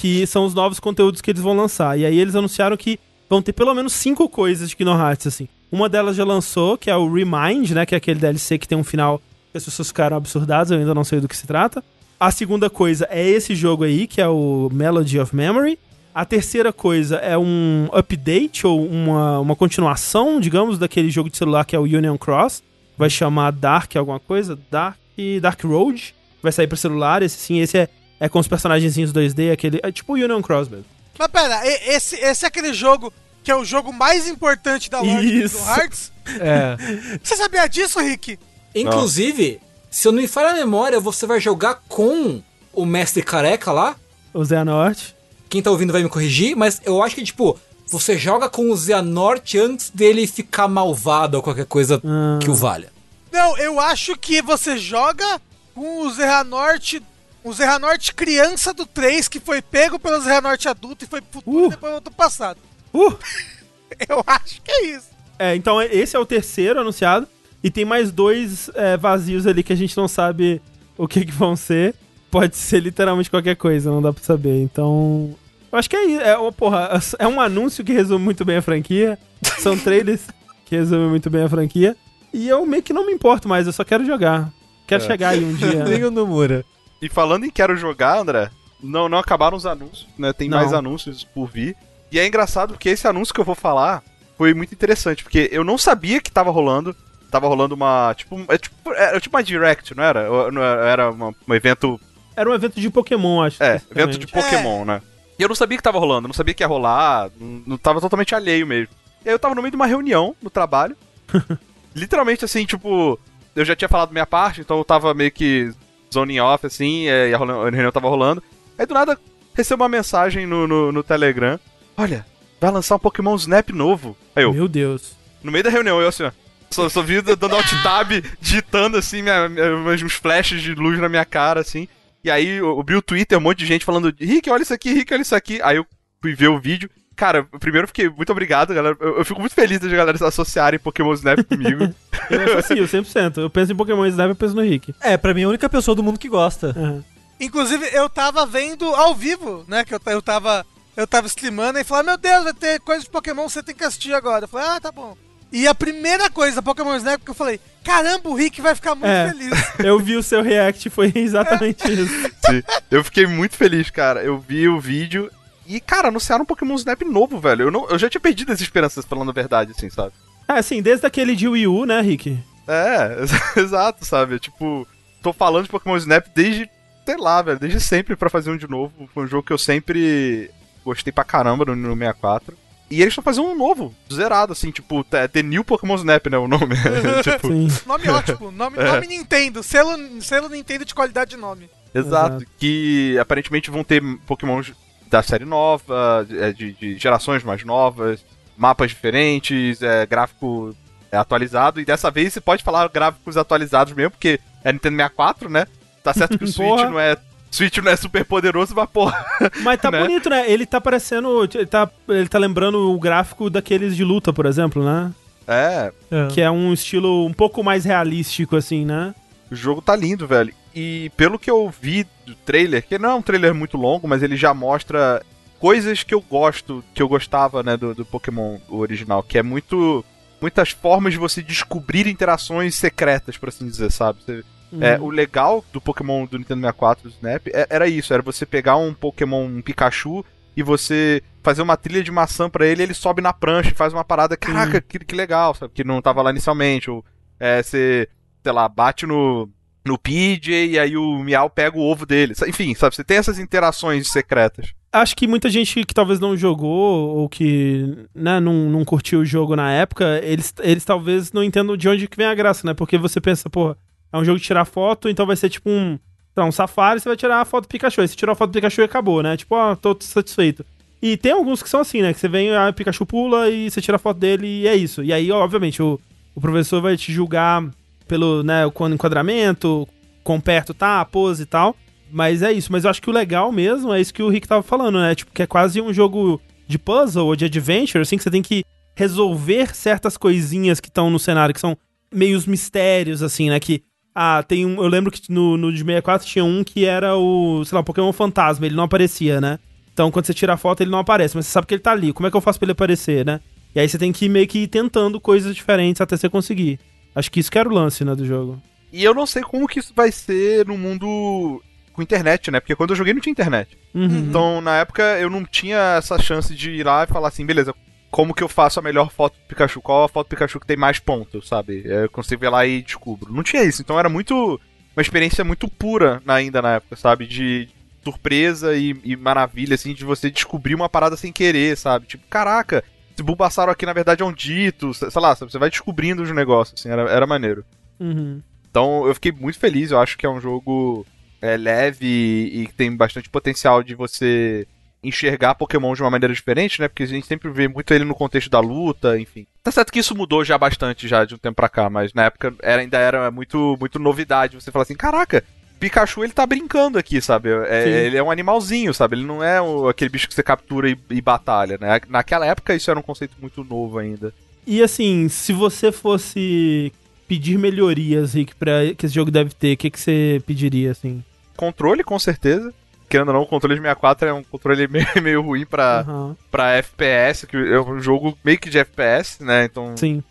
Que são os novos conteúdos que eles vão lançar. E aí eles anunciaram que vão ter pelo menos cinco coisas de Kingdom Hearts, assim. Uma delas já lançou, que é o Remind, né? Que é aquele DLC que tem um final que as pessoas ficaram absurdadas, eu ainda não sei do que se trata. A segunda coisa é esse jogo aí, que é o Melody of Memory. A terceira coisa é um update ou uma, uma continuação, digamos, daquele jogo de celular que é o Union Cross. Vai chamar Dark alguma coisa? Dark, Dark Road. Vai sair para celular. Esse sim, esse é, é com os personagenzinhos 2D, aquele. É tipo Union Cross mesmo. Mas pera, esse, esse é aquele jogo que é o jogo mais importante da lore Isso. do Hearts? É. Você sabia disso, Rick? Inclusive, se eu não me falha a memória, você vai jogar com o mestre careca lá. O Zé Norte. Quem tá ouvindo vai me corrigir, mas eu acho que, tipo, você joga com o Xehanort antes dele ficar malvado ou qualquer coisa Ah. que o valha. Não, eu acho que você joga com o Zerranorte, o Zerranorte criança do 3, que foi pego pelo Zerranorte adulto e foi pro futuro Uh. e depois voltou pro passado. Uh! Eu acho que é isso. É, então esse é o terceiro anunciado. E tem mais dois é, vazios ali que a gente não sabe o que, que vão ser. Pode ser literalmente qualquer coisa, não dá pra saber. Então. Eu acho que é isso. É, ô, porra, é um anúncio que resume muito bem a franquia. São trailers que resumem muito bem a franquia. E eu meio que não me importo mais, eu só quero jogar. Quero É. chegar aí um dia. Nem o Nomura. E falando em quero jogar, André, não, não acabaram os anúncios, né? Tem Não. mais anúncios por vir. E é engraçado porque esse anúncio que eu vou falar foi muito interessante, porque eu não sabia que tava rolando. Tava rolando uma. Tipo, é tipo, era tipo uma direct, não era? Era, uma- um evento. Era um evento de Pokémon, acho. É, especificamente. evento de Pokémon, né? E eu não sabia que tava rolando, não sabia que ia rolar, não, não tava totalmente alheio mesmo. E aí eu tava no meio de uma reunião no trabalho. literalmente assim, tipo, eu já tinha falado minha parte, então eu tava meio que zoning off, assim, é, e a reunião tava rolando. Aí do nada recebo uma mensagem no, no, no Telegram: Olha, vai lançar um Pokémon Snap novo. Aí eu, Meu Deus. no meio da reunião, eu assim, ó. Só, só vi dando alt tab, digitando assim, minha, minha- uns flashes de luz na minha cara, assim. E aí eu, vi o Twitter, um monte de gente falando, Rick, olha isso aqui, Rick, olha isso aqui. Aí eu fui ver o vídeo. Cara, primeiro eu fiquei muito obrigado, galera. Eu, eu fico muito feliz de galera se associarem Pokémon Snap comigo. Eu associo 100%. Eu penso em Pokémon Snap, eu penso no Rick. É, pra mim é a única pessoa do mundo que gosta. Aham. Inclusive, eu tava vendo ao vivo, né? Que eu, eu tava. Eu tava streamando e falava, meu Deus, vai ter coisa de Pokémon, você tem que assistir agora. Eu falei, ah, tá bom. E a primeira coisa, Pokémon Snap, que eu falei, caramba, o Rick vai ficar muito É. feliz. Eu vi o seu react, foi exatamente isso. Sim. Eu fiquei muito feliz, cara. Eu vi o vídeo e, cara, anunciaram um Pokémon Snap novo, velho. Eu, não, eu já tinha perdido as esperanças, falando a verdade, assim, sabe? É, assim, desde aquele de Wii U, né, Rick? É, exato, sabe? Tipo, tô falando de Pokémon Snap desde, sei lá, velho, desde sempre pra fazer um de novo. Foi um jogo que eu sempre gostei pra caramba no, no 64. E eles estão fazendo um novo, zerado, assim, tipo, The, The New Pokémon Snap, né? O nome. tipo, Sim. Nome ótimo, nome, É. nome Nintendo, selo, selo Nintendo de qualidade de nome. exato. Exato. Que aparentemente vão ter Pokémons da série nova, de, de- de gerações mais novas, mapas diferentes, é, gráfico é, atualizado. E dessa vez você pode falar gráficos atualizados mesmo, porque é Nintendo 64, né? Tá certo que o Switch não é. Switch não é super poderoso, mas porra. Mas tá Né? bonito, né? Ele tá parecendo. Ele tá, ele tá lembrando o gráfico daqueles de luta, por exemplo, né? É, Que é um estilo um pouco mais realístico, assim, né? o jogo tá lindo, velho. E pelo que eu vi do trailer, que não é um trailer muito longo, mas ele já mostra coisas que eu gosto, que eu gostava, né, do, do Pokémon original, que é muito. Muitas formas de você descobrir interações secretas, por assim dizer, sabe? Você- Uhum. é, o legal do Pokémon do Nintendo 64 do Snap é- era isso, era você pegar um Pokémon um Pikachu e você fazer uma trilha de maçã pra ele, ele sobe na prancha e faz uma parada, caraca, que, que legal, sabe? Que não tava lá inicialmente. Ou é, você, sei lá, bate no, no PJ e aí o Miau pega o ovo dele. Enfim, sabe? Você tem essas interações secretas. Acho que muita gente que talvez não jogou ou que né, não, não curtiu o jogo na época, eles, eles talvez não entendam de onde que vem a graça, né? Porque você pensa, pô, é um jogo de tirar foto, então vai ser tipo um, um safari, você vai tirar a foto do Pikachu. Aí você tirou a foto do Pikachu e acabou, né? Tipo, ó, tô satisfeito. E tem alguns que são assim, né? Que você vem, a Pikachu pula e você tira a foto dele e é isso. E aí, obviamente, o, o professor vai te julgar pelo, né, o enquadramento, quão perto tá, a pose e tal. Mas é isso. Mas eu acho que o legal mesmo é isso que o Rick tava falando, né? Tipo, que é quase um jogo de puzzle ou de adventure, assim, que você tem que resolver certas coisinhas que estão no cenário, que são meios mistérios, assim, né? Que, ah, tem um... Eu lembro que no, no de 64 tinha um que era o, sei lá, o Pokémon Fantasma, ele não aparecia, né? Então, quando você tira a foto, ele não aparece, mas você sabe que ele tá ali. Como é que eu faço pra ele aparecer, né? E aí você tem que ir meio que ir tentando coisas diferentes até você conseguir. Acho que isso que era o lance, né, do jogo. E eu não sei como que isso vai ser no mundo com internet, né? Porque quando eu joguei não tinha internet. Uhum. Então, na época, eu não tinha essa chance de ir lá e falar assim, beleza, como que eu faço a melhor foto do Pikachu? Qual a foto do Pikachu que tem mais pontos, sabe? Eu consigo ir lá e descubro. Não tinha isso, então era muito. Uma experiência muito pura ainda na época, sabe? De surpresa e, e maravilha, assim, de você descobrir uma parada sem querer, sabe? Tipo, caraca, esse Bulbasaur aqui na verdade é um dito, sei lá, sabe? você vai descobrindo os negócios, assim, era, era maneiro. Uhum. Então eu fiquei muito feliz, eu acho que é um jogo é, leve e que tem bastante potencial de você enxergar Pokémon de uma maneira diferente, né? Porque a gente sempre vê muito ele no contexto da luta, enfim. Tá certo que isso mudou já bastante já de um tempo pra cá, mas na época era, ainda era muito, muito novidade. Você fala assim, caraca, Pikachu ele tá brincando aqui, sabe? É- ele é um animalzinho, sabe? Ele não é o- aquele bicho que você captura e, e batalha, né? Naquela época isso era um conceito muito novo ainda. E assim, se você fosse pedir melhorias, Rick, pra, que esse jogo deve ter, o que, que você pediria, assim? Controle, com certeza. Querendo ou não, o controle de 64 é um controle meio, meio ruim pra, Aham, pra FPS, que é um jogo meio que de FPS, né? Então Sim.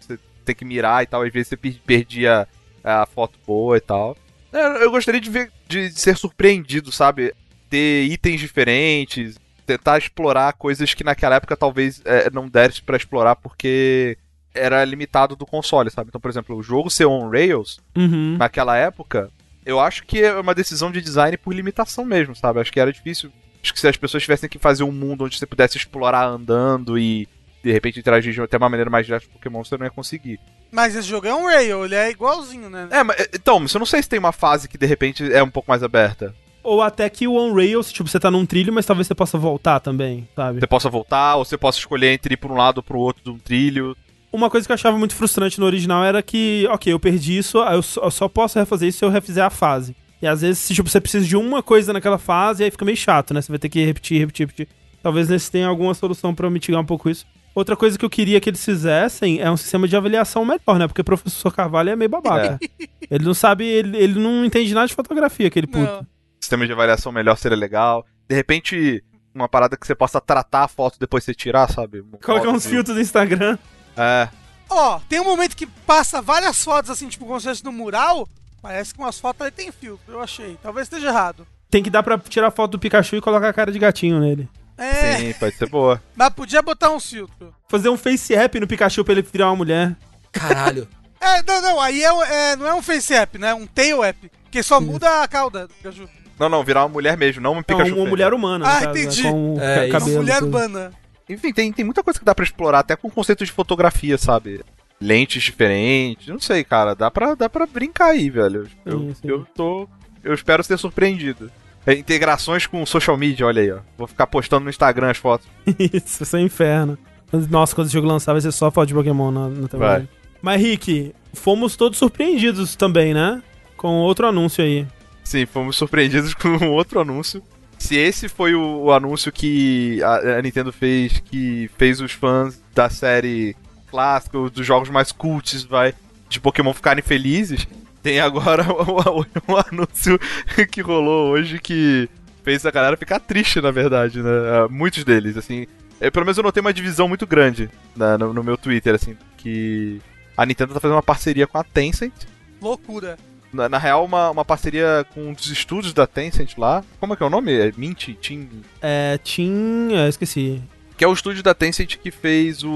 tem que mirar e tal, às vezes você per- perdia a foto boa e tal. É, Eu gostaria de ver, de ser surpreendido, sabe? Ter itens diferentes, tentar explorar coisas que naquela época talvez é, não desse pra explorar porque era limitado do console, sabe? Então, por exemplo, o jogo ser on rails, Uhum. naquela época, eu acho que é uma decisão de design por limitação mesmo, sabe? Acho que era difícil. Acho que se as pessoas tivessem que fazer um mundo onde você pudesse explorar andando e de repente interagir de até uma maneira mais direta com Pokémon, você não ia conseguir. Mas esse jogo é um Rail, ele é igualzinho, né? É, mas então, mas eu não sei se tem uma fase que de repente é um pouco mais aberta. Ou até que o On Rails, tipo, você tá num trilho, mas talvez você possa voltar também, sabe? Você possa voltar, ou você possa escolher entre ir por um lado ou pro outro de um trilho. Uma coisa que eu achava muito frustrante no original era que, ok, eu perdi isso, aí eu só, eu só posso refazer isso se eu refizer a fase. E às vezes, tipo, você precisa de uma coisa naquela fase, aí fica meio chato, né? Você vai ter que repetir, repetir, repetir. Talvez nesse tenha alguma solução pra mitigar um pouco isso. Outra coisa que eu queria que eles fizessem é um sistema de avaliação melhor, né? Porque o professor Carvalho é meio babaca. Ele não sabe, ele, ele não entende nada de fotografia, aquele puto. Não. Sistema de avaliação melhor seria legal. De repente, uma parada que você possa tratar a foto depois você tirar, sabe? Colocar uns filtros no Instagram. É. Ó, tem um momento que passa várias fotos assim, tipo, como se fosse no mural. Parece que umas fotos ali tem filtro, eu achei. Talvez esteja errado. Tem que dar pra tirar foto do Pikachu e colocar a cara de gatinho nele. É, Sim, pode ser boa. mas podia botar um filtro. Fazer um face app no Pikachu pra ele virar uma mulher. Caralho. É, não, não, aí é, é- não é um face app, né? É um tail app. Que só muda a cauda do Pikachu. Não, não, virar uma mulher mesmo, não um Não, Pikachu. uma fêmea. mulher humana. Ah, caso, né, entendi. Com É, cabelo. Uma mulher tudo. Enfim, tem, tem muita coisa que dá pra explorar, até com conceito de fotografia, sabe? Lentes diferentes, não sei, cara. Dá pra, dá pra brincar aí, velho. Eu, Sim, sim. eu tô. Eu espero ser surpreendido. É, integrações com social media, olha aí, ó. Vou ficar postando no Instagram as fotos. Isso, isso é um inferno. Nossa, quando o jogo lançar vai ser só foto de Pokémon na, na TV. Vai. Mas, Rick, fomos todos surpreendidos também, né? Com outro anúncio aí. Sim, fomos surpreendidos com outro anúncio. Se esse foi o, o anúncio que a, a Nintendo fez, que fez os fãs da série clássica, dos jogos mais cults, vai, de Pokémon ficarem felizes, tem agora um, anúncio que rolou hoje que fez a galera ficar triste, na verdade, né? Ah, Muitos deles, assim. Eu, pelo menos eu notei uma divisão muito grande né, no, no meu Twitter, assim, que a Nintendo tá fazendo uma parceria com a Tencent. Loucura. Na, na real, uma, uma parceria com um dos estúdios da Tencent lá. Como é que é o nome? É Mint? Team? É, Team. é, esqueci. Que é o estúdio da Tencent que fez o.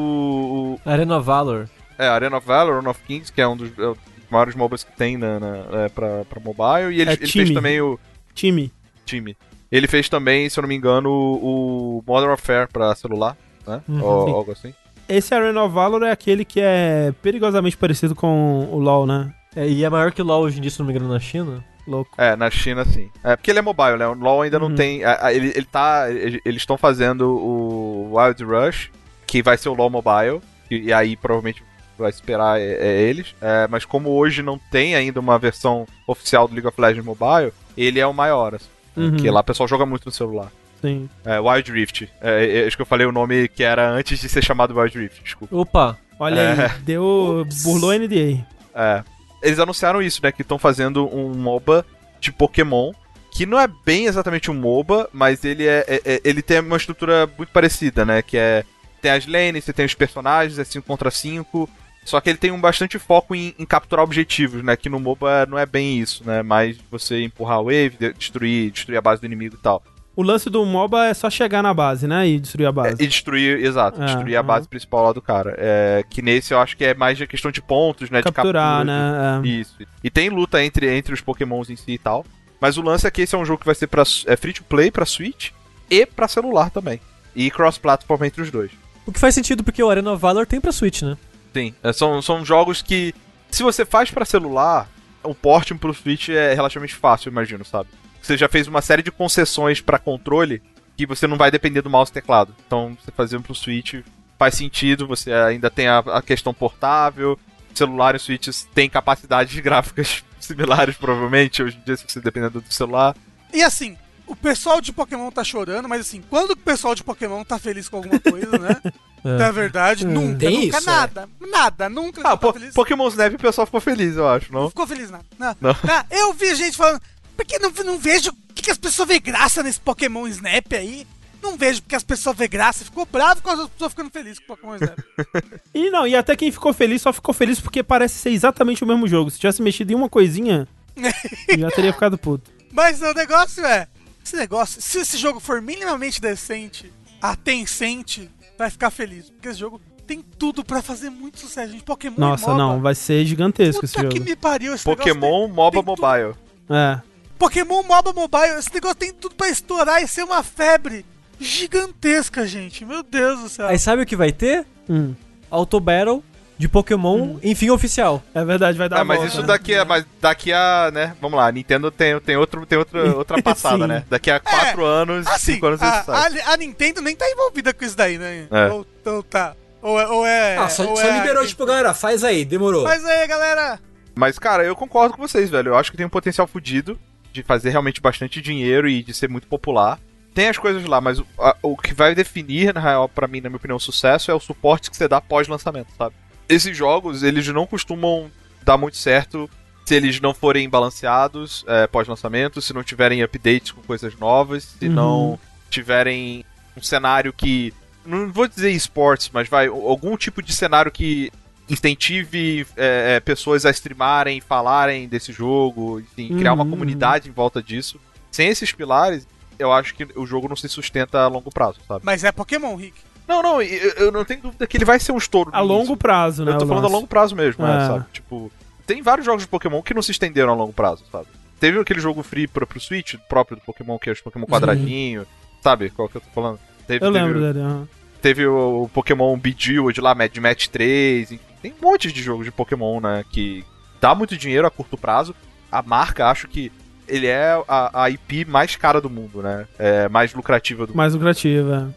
o Arena of Valor. é, Arena of Valor, Arena of Kings, que é um dos, é um dos maiores MOBAs que tem na, na, é, pra, pra mobile. E ele, É ele fez também o. Time. Time. Ele fez também, se eu não me engano, o, o Modern Warfare pra celular, né? Uhum, Ou sim. algo assim. Esse Arena of Valor é aquele que é perigosamente parecido com o LoL, né? É, e é maior que o LoL hoje em dia, se não me engano, na China. Louco. É, na China sim. É, porque ele é mobile, né? O LoL ainda não Uhum. tem. a- a- ele, ele tá. ele- Eles estão fazendo o Wild Rush, que vai ser o LoL Mobile. E, e aí provavelmente vai esperar é, é eles. É, mas como hoje não tem ainda uma versão oficial do League of Legends Mobile, ele é o maior. Assim, Uhum. Porque lá o pessoal joga muito no celular. Sim. É, Wild Rift. É, é, acho que eu falei o nome que era antes de ser chamado Wild Rift, desculpa. Opa! Olha É. aí, deu. burlou a NDA. É. Eles anunciaram isso, né? Que estão fazendo um MOBA de Pokémon. Que não é bem exatamente um MOBA, mas ele é, é- é- ele tem uma estrutura muito parecida, né? Que é. Tem as lanes, você tem os personagens, é 5 contra 5. Só que ele tem um bastante foco em, em capturar objetivos, né? Que no MOBA não é bem isso, né? Mais você empurrar a wave, de- destruir, destruir a base do inimigo e tal. O lance do MOBA é só chegar na base, né? E destruir a É, base. e destruir, exato, É, destruir a uhum. base principal lá do cara. É, que nesse eu acho que é mais a questão de pontos, né? Capturar, de captura, de- né? É. Isso. E tem luta entre, entre os pokémons em si e tal. Mas o lance é que esse é um jogo que vai ser pra, é free to play pra Switch e pra celular também. E cross-platform entre os dois. O que faz sentido porque o Arena of Valor tem pra Switch, né? Sim, é, são, são jogos que, se você faz pra celular, o porting pro Switch é relativamente fácil, eu imagino, sabe? Você já fez uma série de concessões pra controle que você não vai depender do mouse e teclado. Então, você fazer pro Switch faz sentido, você ainda tem a, a questão portável, celular e Switch tem capacidades gráficas similares, provavelmente, hoje em dia, se você dependendo do celular. E assim, o pessoal de Pokémon tá chorando, mas assim, quando o pessoal de Pokémon tá feliz com alguma coisa, né? É. Na verdade, nunca, Tem nunca isso, é. nada. Nada, nunca Ah, tá po feliz. Pokémon Snap o pessoal ficou feliz, eu acho, Não não? ficou feliz nada. Não. Não. Ah, eu vi gente falando, porque não, não vejo. Que, que as pessoas veem graça nesse Pokémon Snap aí? Não vejo porque as pessoas veem graça. Ficou bravo com as pessoas ficando felizes com o Pokémon Snap. E não, e até quem ficou feliz só ficou feliz porque parece ser exatamente o mesmo jogo. Se tivesse mexido em uma coisinha, já teria ficado puto. Mas o negócio é. Esse negócio, se esse jogo for minimamente decente, a Tencent vai ficar feliz. Porque esse jogo tem tudo pra fazer muito sucesso, gente. Pokémon e Nossa, MOBA. não, vai ser gigantesco esse Puta que jogo. me pariu esse Pokémon tem- MOBA tem tudo- Mobile. É. Pokémon MOBA Mobile, esse negócio tem tudo pra estourar e ser uma febre gigantesca, gente. Meu Deus do céu. Aí sabe o que vai ter? Hum. Auto Battle de Pokémon, enfim, oficial. É verdade, vai dar Ah, a mas volta, isso né? daqui a, mas daqui a, né? Vamos lá, a Nintendo tem, tem, outro, tem outra, outra passada, né? Daqui a 4 anos, Assim, 5 anos a, isso sai. a, a Nintendo nem tá envolvida com isso daí, né? É. Ou, ou tá. Ou é. Ou é Ah, só, ou só é- liberou, tipo, galera, faz aí, demorou. Mas aí, galera. Mas, cara, eu concordo com vocês, velho. Eu acho que tem um potencial fudido de fazer realmente bastante dinheiro e de ser muito popular. Tem as coisas lá, mas o, a- o que vai definir, na real, pra mim, na minha opinião, o sucesso é o suporte que você dá pós-lançamento, sabe? Esses jogos, eles não costumam dar muito certo se eles não forem balanceados é, pós-lançamento, se não tiverem updates com coisas novas, se Uhum. não tiverem um cenário que. Não vou dizer esportes, mas vai. Algum tipo de cenário que incentive é, é, pessoas a streamarem, falarem desse jogo, enfim, criar uma Uhum. comunidade em volta disso. Sem esses pilares, eu acho que o jogo não se sustenta a longo prazo, sabe? Mas é Pokémon, Rick. Não, não, eu, eu não tenho dúvida que ele vai ser um estouro. A longo início. prazo, né? Eu tô o falando a longo prazo mesmo, né, É. sabe? Tipo, tem vários jogos de Pokémon que não se estenderam a longo prazo, sabe? Teve aquele jogo free pro, pro Switch, próprio do Pokémon, que é os Pokémon quadradinho, sabe? Qual que eu tô falando? Teve, Eu teve lembro o- dele. aham. Teve o Pokémon Bejeweled lá, Mad Match 3, enfim, tem um monte de jogos de Pokémon, né, que dá muito dinheiro a curto prazo. A marca, acho que ele é a, a IP mais cara do mundo, né? É mais lucrativa do mundo. Mais lucrativa.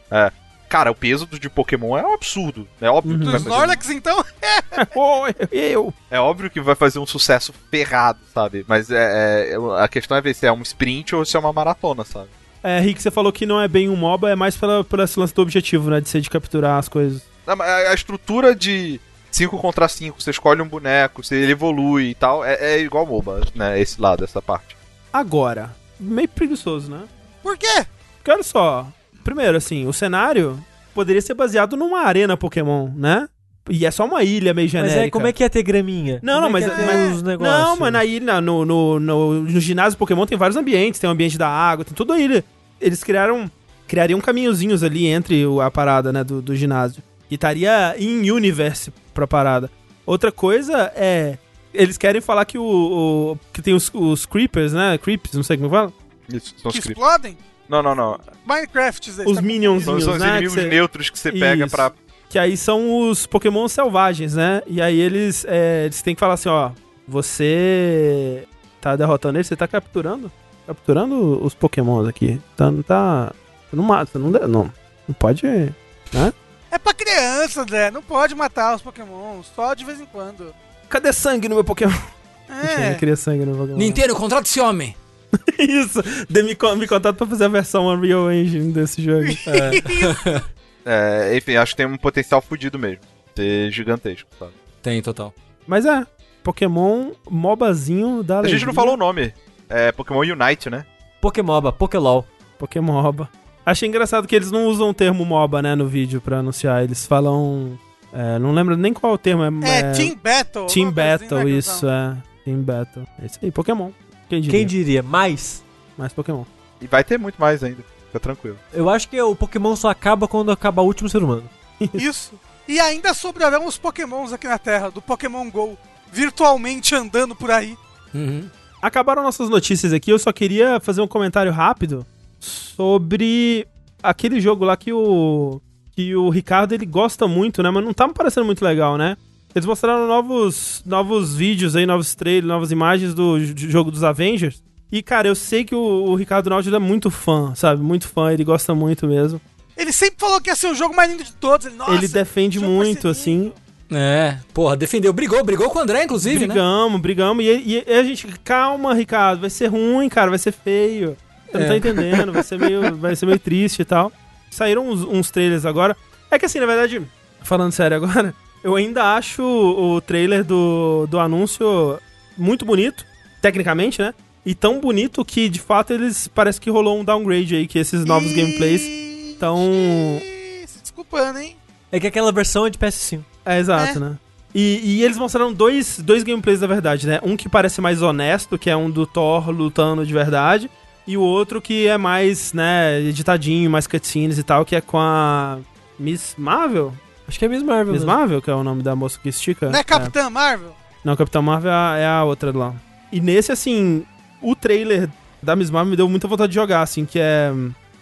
Cara, o peso do- de Pokémon é um absurdo. É óbvio, que vai Dos fazer, Snorlax, então? Eu. é óbvio que vai fazer um sucesso ferrado, sabe? Mas é, é- a questão é ver se é um sprint ou se é uma maratona, sabe? É, Rick, você falou que não é bem um MOBA, é mais pela, pelo esse lance do objetivo, né? De ser de capturar as coisas. Não, mas A a estrutura de 5 contra 5, você escolhe um boneco, você, ele evolui e tal, é, é igual MOBA, né? Esse lado, essa parte. Agora, meio preguiçoso, né? Por quê? Porque olha só, primeiro, assim, o cenário poderia ser baseado numa arena Pokémon, né? E é só uma ilha meio Mas genérica. aí, como é que ia ter graminha? Não, Como não, é mas, mas- não, mas na ilha, no, no, no, no ginásio Pokémon tem vários ambientes, tem o ambiente da água, tem tudo a ilha. Eles criaram, criariam caminhozinhos ali entre a parada, né, do, do ginásio. E estaria em universe pra parada. Outra coisa é, eles querem falar que o, o- que tem os, os creepers, né, creeps, não sei como fala, Isso, são os que creeps. explodem? Não, não, não. Minecraft, Zé. os tá minions, São, os né, que inimigos cê- neutros que você pega Isso. pra. Que aí são os Pokémon selvagens, né? E aí eles, é, eles têm que falar assim, ó. Você tá derrotando eles, você tá capturando? Capturando os Pokémons aqui. Tá, não tá. Você não mata, você não, não. Não pode. É pra criança, Zé. Não pode matar os Pokémon. Só de vez em quando. Cadê sangue no meu Pokémon? É. não queria sangue no meu Pokémon. Nintendo, contrata esse homem. Isso! Dê me, me contato pra fazer a versão Unreal Engine desse jogo. É, enfim, acho que tem um potencial fudido mesmo. Ser gigantesco, sabe? Tem, total. Mas é, Pokémon MOBAzinho da A gente não falou o nome. É Pokémon Unite, né? Pokémoba, Pokélol. Pokémon MOBA. Achei engraçado que eles não usam o termo MOBA, né, no vídeo pra anunciar. Eles falam. é, não lembro nem qual é o termo. É, É, Team Battle. Team assim, Battle, né, isso, é. Team Battle. É isso aí, Pokémon. Quem diria? Quem diria? Mais? Mais Pokémon. E vai ter muito mais ainda. Fica tranquilo. Eu acho que o Pokémon só acaba quando acaba o último ser humano. Isso. E ainda sobrarão os Pokémons aqui na Terra, do Pokémon GO. Virtualmente andando por aí. Uhum. Acabaram nossas notícias aqui, eu só queria fazer um comentário rápido sobre aquele jogo lá que o que o Ricardo ele gosta muito, né, mas não tá me parecendo muito legal, né? Eles mostraram novos novos vídeos aí, novos trailers, novas imagens do jogo dos Avengers. E cara, eu sei que o, o Ricardo Náutico é muito fã, sabe? Muito fã, ele gosta muito mesmo. Ele sempre falou que ia ser o jogo mais lindo de todos. Ele, Nossa, ele defende muito assim. É, porra, defendeu. Brigou, brigou com o André, inclusive, né? brigamos, brigamos. E, e a gente, calma, Ricardo, vai ser ruim, cara, vai ser feio. Você não tá entendendo, vai ser meio, vai ser meio triste e tal. Saíram uns, uns trailers agora. É que assim, na verdade, falando sério agora, eu ainda acho o trailer do, do anúncio muito bonito, tecnicamente, né? E tão bonito que, de fato, eles parece que rolou um downgrade aí, que esses novos Ih, gameplays tão. Se desculpando, hein? É que aquela versão é de PS5. É, exato, É. né? E, e eles mostraram dois, dois gameplays da verdade, né? Um que parece mais honesto, que é um do Thor lutando de verdade, e o outro que é mais, né, editadinho, mais cutscenes e tal, que é com a Miss Marvel? Acho que é Miss Marvel. Miss mesmo. Marvel, que é o nome da moça que estica? Não é Capitã Marvel? Não, Capitão Marvel é a, é a outra lá. E nesse, assim, o trailer da Miss Marvel me deu muita vontade de jogar, assim, que é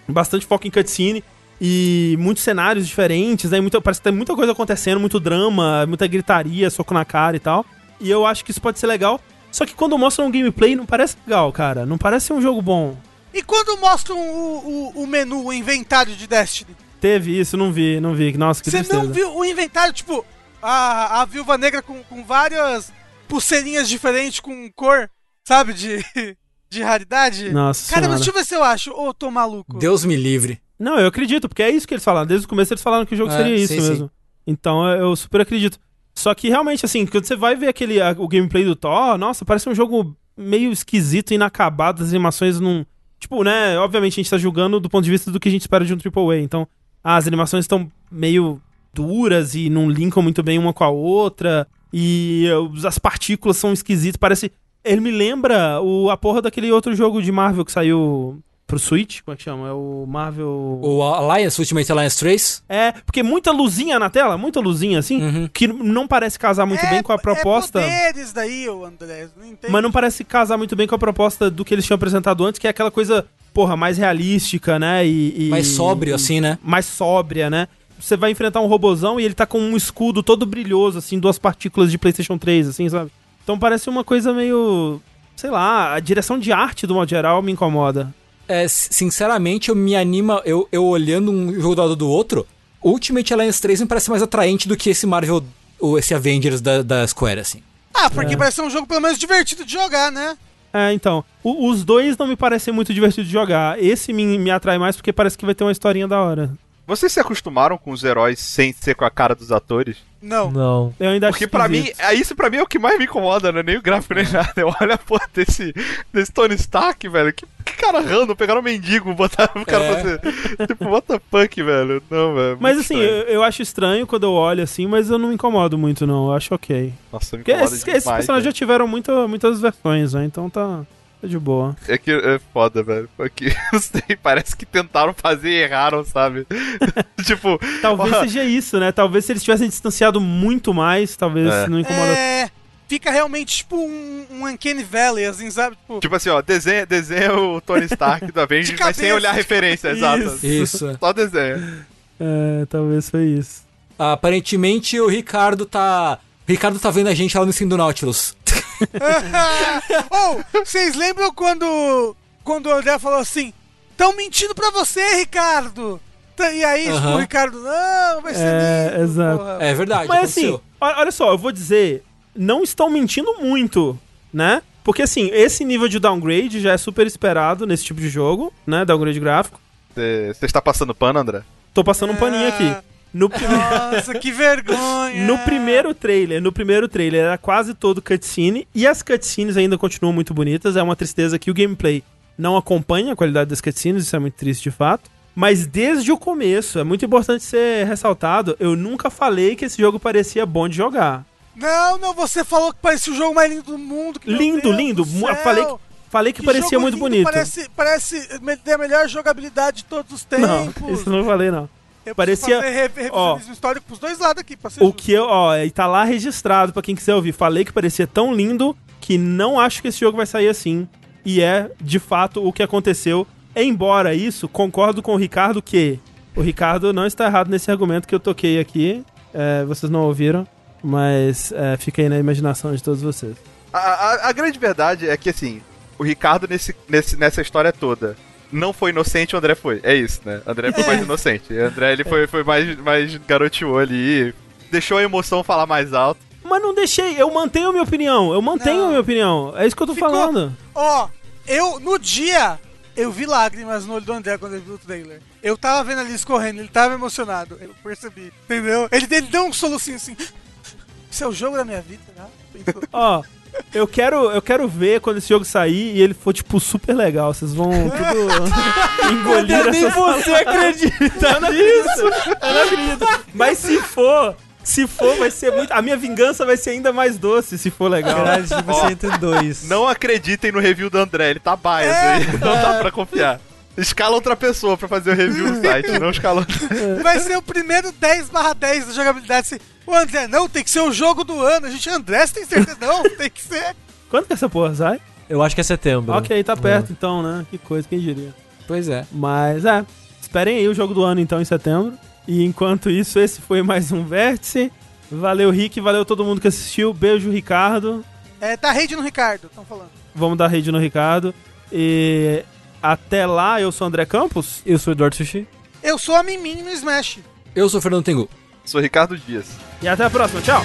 bastante foco em cutscene e muitos cenários diferentes, né? Muita, parece que tem muita coisa acontecendo, muito drama, muita gritaria, soco na cara e tal. E eu acho que isso pode ser legal. Só que quando mostram um gameplay, não parece legal, cara. Não parece ser um jogo bom. E quando mostram o, o, o menu, o inventário de Destiny? Teve isso, não vi, não vi. Nossa, que Você tristeza. não viu o inventário, tipo, a, a viúva negra com, com várias pulseirinhas diferentes com cor, sabe, de, de raridade? Nossa Cara, senhora. mas deixa eu ver se eu acho. Ô, tô maluco. Deus me livre. Não, eu acredito, porque é isso que eles falaram. Desde o começo eles falaram que o jogo É, seria isso sim, sim. mesmo. Então eu eu super acredito. Só que realmente, assim, quando você vai ver aquele, a- o gameplay do Thor, nossa, parece um jogo meio esquisito, inacabado, as animações não. Tipo, né? Obviamente a gente tá julgando do ponto de vista do que a gente espera de um AAA. Então, as animações estão meio duras e não linkam muito bem uma com a outra. E as partículas são esquisitas. Parece. Ele me lembra o, a porra daquele outro jogo de Marvel que saiu pro Switch. Como é que chama? É o Marvel. O Alliance, Ultimate Alliance 3. É, porque muita luzinha na tela, muita luzinha assim, Uhum. que não parece casar muito É- bem com a proposta. É poderes daí, André. Não entendo. Mas não parece casar muito bem com a proposta do que eles tinham apresentado antes, que é aquela coisa, porra, mais realística, né? E, e- Mais sóbrio, e- assim, né? Mais sóbria, né? Você vai enfrentar um robozão e ele tá com um escudo todo brilhoso, assim, duas partículas de PlayStation 3, assim, sabe? Então parece uma coisa meio. Sei lá, a direção de arte, do modo geral, me incomoda. É, sinceramente, eu me anima, eu, eu olhando um jogo do lado do outro, Ultimate Alliance 3 me parece mais atraente do que esse Marvel, ou esse Avengers da, da Square, assim. Ah, É. porque parece ser um jogo pelo menos divertido de jogar, né? É, então. o- os dois não me parecem muito divertidos de jogar. Esse me, me atrai mais porque parece que vai ter uma historinha da hora. Vocês se acostumaram com os heróis sem ser com a cara dos atores? Não. Não. Eu ainda acho Porque pra mim, é isso pra mim é o que mais me incomoda, não é nem o gráfico nem nada. Eu olho a porra desse, desse Tony Stark, velho. Que, que cara random, pegaram um mendigo, botaram o cara É. fazer. Tipo, what the fuck, velho? Não, velho. Mas assim, eu, eu acho estranho quando eu olho assim, mas eu não me incomodo muito, não. Eu acho ok. Nossa, me Porque incomoda esses, demais, esses personagens já tiveram muita, muitas versões, né? Então tá, tá de boa. É que é foda, velho. Porque, não sei, parece que tentaram fazer e erraram, sabe? tipo, Talvez ó, seja isso, né? Talvez se eles tivessem distanciado muito mais, talvez É. não incomoda. É. Fica realmente tipo um, um Uncanny Valley, assim, sabe? Tipo, tipo assim, ó, desenha, desenha o Tony Stark do Avengers, mas sem olhar a referência, cabeça. exato. Isso. Só desenha. É, talvez foi isso. Aparentemente o Ricardo tá. O Ricardo tá vendo a gente lá no fim do Nautilus. oh, vocês lembram quando quando o André falou assim: "Tão mentindo pra você, Ricardo"? Tá- E aí, tipo, Aham. o Ricardo, não, vai ser É, lindo, exato. porra." É verdade. Mas assim, aconteceu. o- olha só, eu vou dizer, não estão mentindo muito, né? Porque assim, esse nível de downgrade já é super esperado nesse tipo de jogo, né? Downgrade gráfico. Você está passando pano, André? Tô passando um paninho aqui. No, Nossa, que vergonha. no primeiro trailer, no primeiro trailer era quase todo cutscene e as cutscenes ainda continuam muito bonitas. É uma tristeza que o gameplay não acompanha a qualidade das cutscenes, isso é muito triste de fato. Mas desde o começo, é muito importante ser ressaltado, eu nunca falei que esse jogo parecia bom de jogar. Não, não, você falou que parecia o jogo mais lindo do mundo. que, lindo, Deus lindo. Falei que, falei que, parecia jogo muito lindo, bonito. Parece, parece ter a melhor jogabilidade de todos os Não, tempos. isso não falei não. Eu parecia- fazer ó, histórico pros dois lados aqui, pra ser O justo. que eu, ó, e tá lá registrado pra quem quiser ouvir. Falei que parecia tão lindo que não acho que esse jogo vai sair assim. E é, de fato, o que aconteceu. Embora isso, concordo com o Ricardo que o Ricardo não está errado nesse argumento que eu toquei aqui. É, vocês não ouviram, mas é, fica aí na imaginação de todos vocês. A, a- a grande verdade é que, assim, o Ricardo nesse, nesse, nessa história toda não foi inocente, o André foi. É isso, né? André foi mais inocente. O André, ele foi, foi mais, mais garoteou ali, deixou a emoção falar mais alto. Mas não deixei, eu mantenho a minha opinião. Eu mantenho Não. a minha opinião. É isso que eu tô Ficou- falando. Ó, eu, no dia, eu vi lágrimas no olho do André quando ele viu o trailer. Eu tava vendo ali escorrendo, ele tava emocionado. Eu percebi, entendeu? Ele, ele deu um solucinho assim. Isso é o jogo da minha vida, né? Ó, eu quero, eu quero ver quando esse jogo sair e ele for, tipo, super legal. Vocês vão tudo engolir Nem essas você acredita nisso. Eu não acredito. Mas se for, se for, vai ser muito. A minha vingança vai ser ainda mais doce se for legal. Caralho, tipo, você entra em dois. Não acreditem no review do André, ele tá bias aí. Não dá pra confiar. Escala outra pessoa pra fazer o review no site, não escala outra. Vai ser o primeiro 10 barra 10 da jogabilidade. Assim, o André, não, tem que ser o jogo do ano. A gente, André, você tem certeza? Não, tem que ser. Quando que essa porra sai? Eu acho que é setembro. Ok, tá perto então, né? Que coisa, quem diria. Pois é. Mas é, esperem aí o jogo do ano então em setembro. E enquanto isso, esse foi mais um Vértice. Valeu, Rick, valeu todo mundo que assistiu. Beijo, Ricardo. É, tá rede no Ricardo, estão falando. Vamos dar rede no Ricardo. E até lá, eu sou o André Campos. Eu sou o Eduardo Sushi. Eu sou a Mimimi no Smash. Eu sou o Fernando Tengu. Sou Ricardo Dias. E até a próxima. Tchau.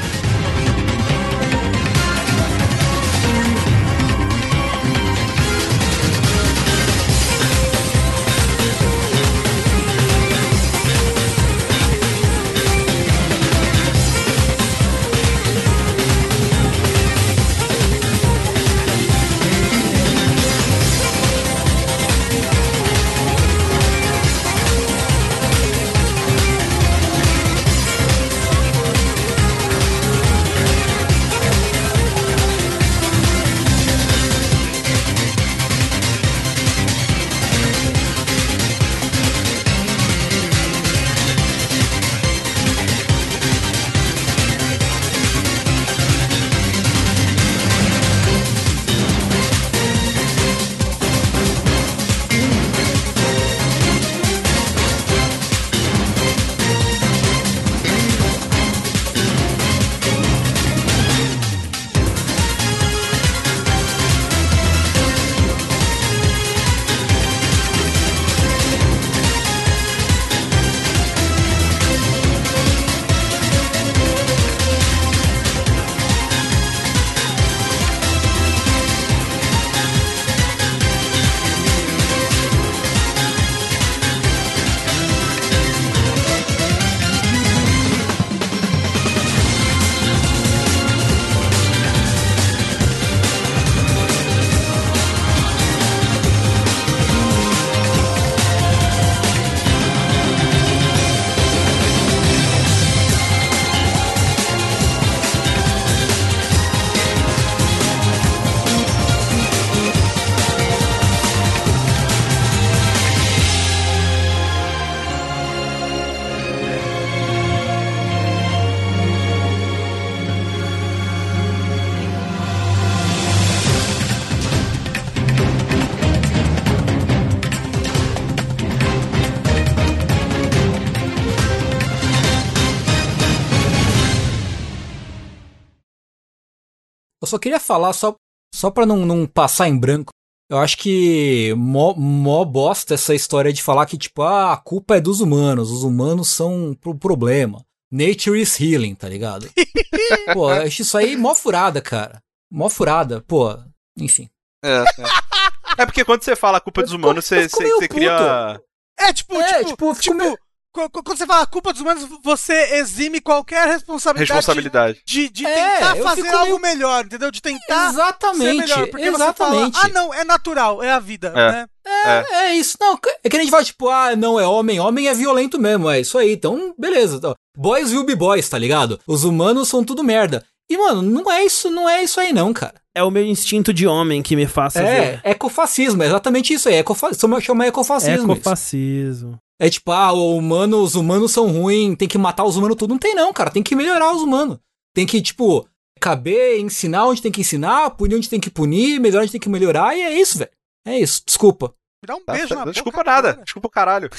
Só queria falar, só, só pra não, não passar em branco. Eu acho que mó, mó bosta essa história de falar que, tipo, ah, a culpa é dos humanos, os humanos são o problema. Nature is healing, tá ligado? Pô, eu acho isso aí mó furada, cara. Mó furada, pô, enfim. É, é. é porque quando você fala a culpa dos Eu humanos, fico- eu você, você, cria. É, tipo, É, tipo, tipo, tipo, quando você fala culpa dos humanos, você exime qualquer responsabilidade, Responsabilidade. de, de É, tentar eu fazer algo meio- melhor, entendeu? De tentar ser Exatamente, melhor. Porque exatamente. você fala, ah, não, é natural, é a vida, É. né? É, é isso. Não, é que a gente fala, tipo, ah, não, é homem, homem é violento mesmo, é isso aí. Então, beleza. Então, boys will be boys, tá ligado? Os humanos são tudo merda. E, mano, não é isso, não é isso aí não, cara. É o meu instinto de homem que me faz É, fazer. ecofascismo, é exatamente isso aí. Ecofa chama, ecofascismo. isso. Ecofascismo. É tipo, ah, o humano, os humanos são ruins, tem que matar os humanos tudo. Não tem não, cara. Tem que melhorar os humanos. Tem que, tipo, caber, ensinar onde tem que ensinar, punir onde tem que punir, melhorar onde tem que melhorar. E é isso, velho. É isso. Desculpa. Me dá um Tá beijo certo. na Desculpa boca nada. agora. Desculpa o caralho.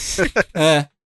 É.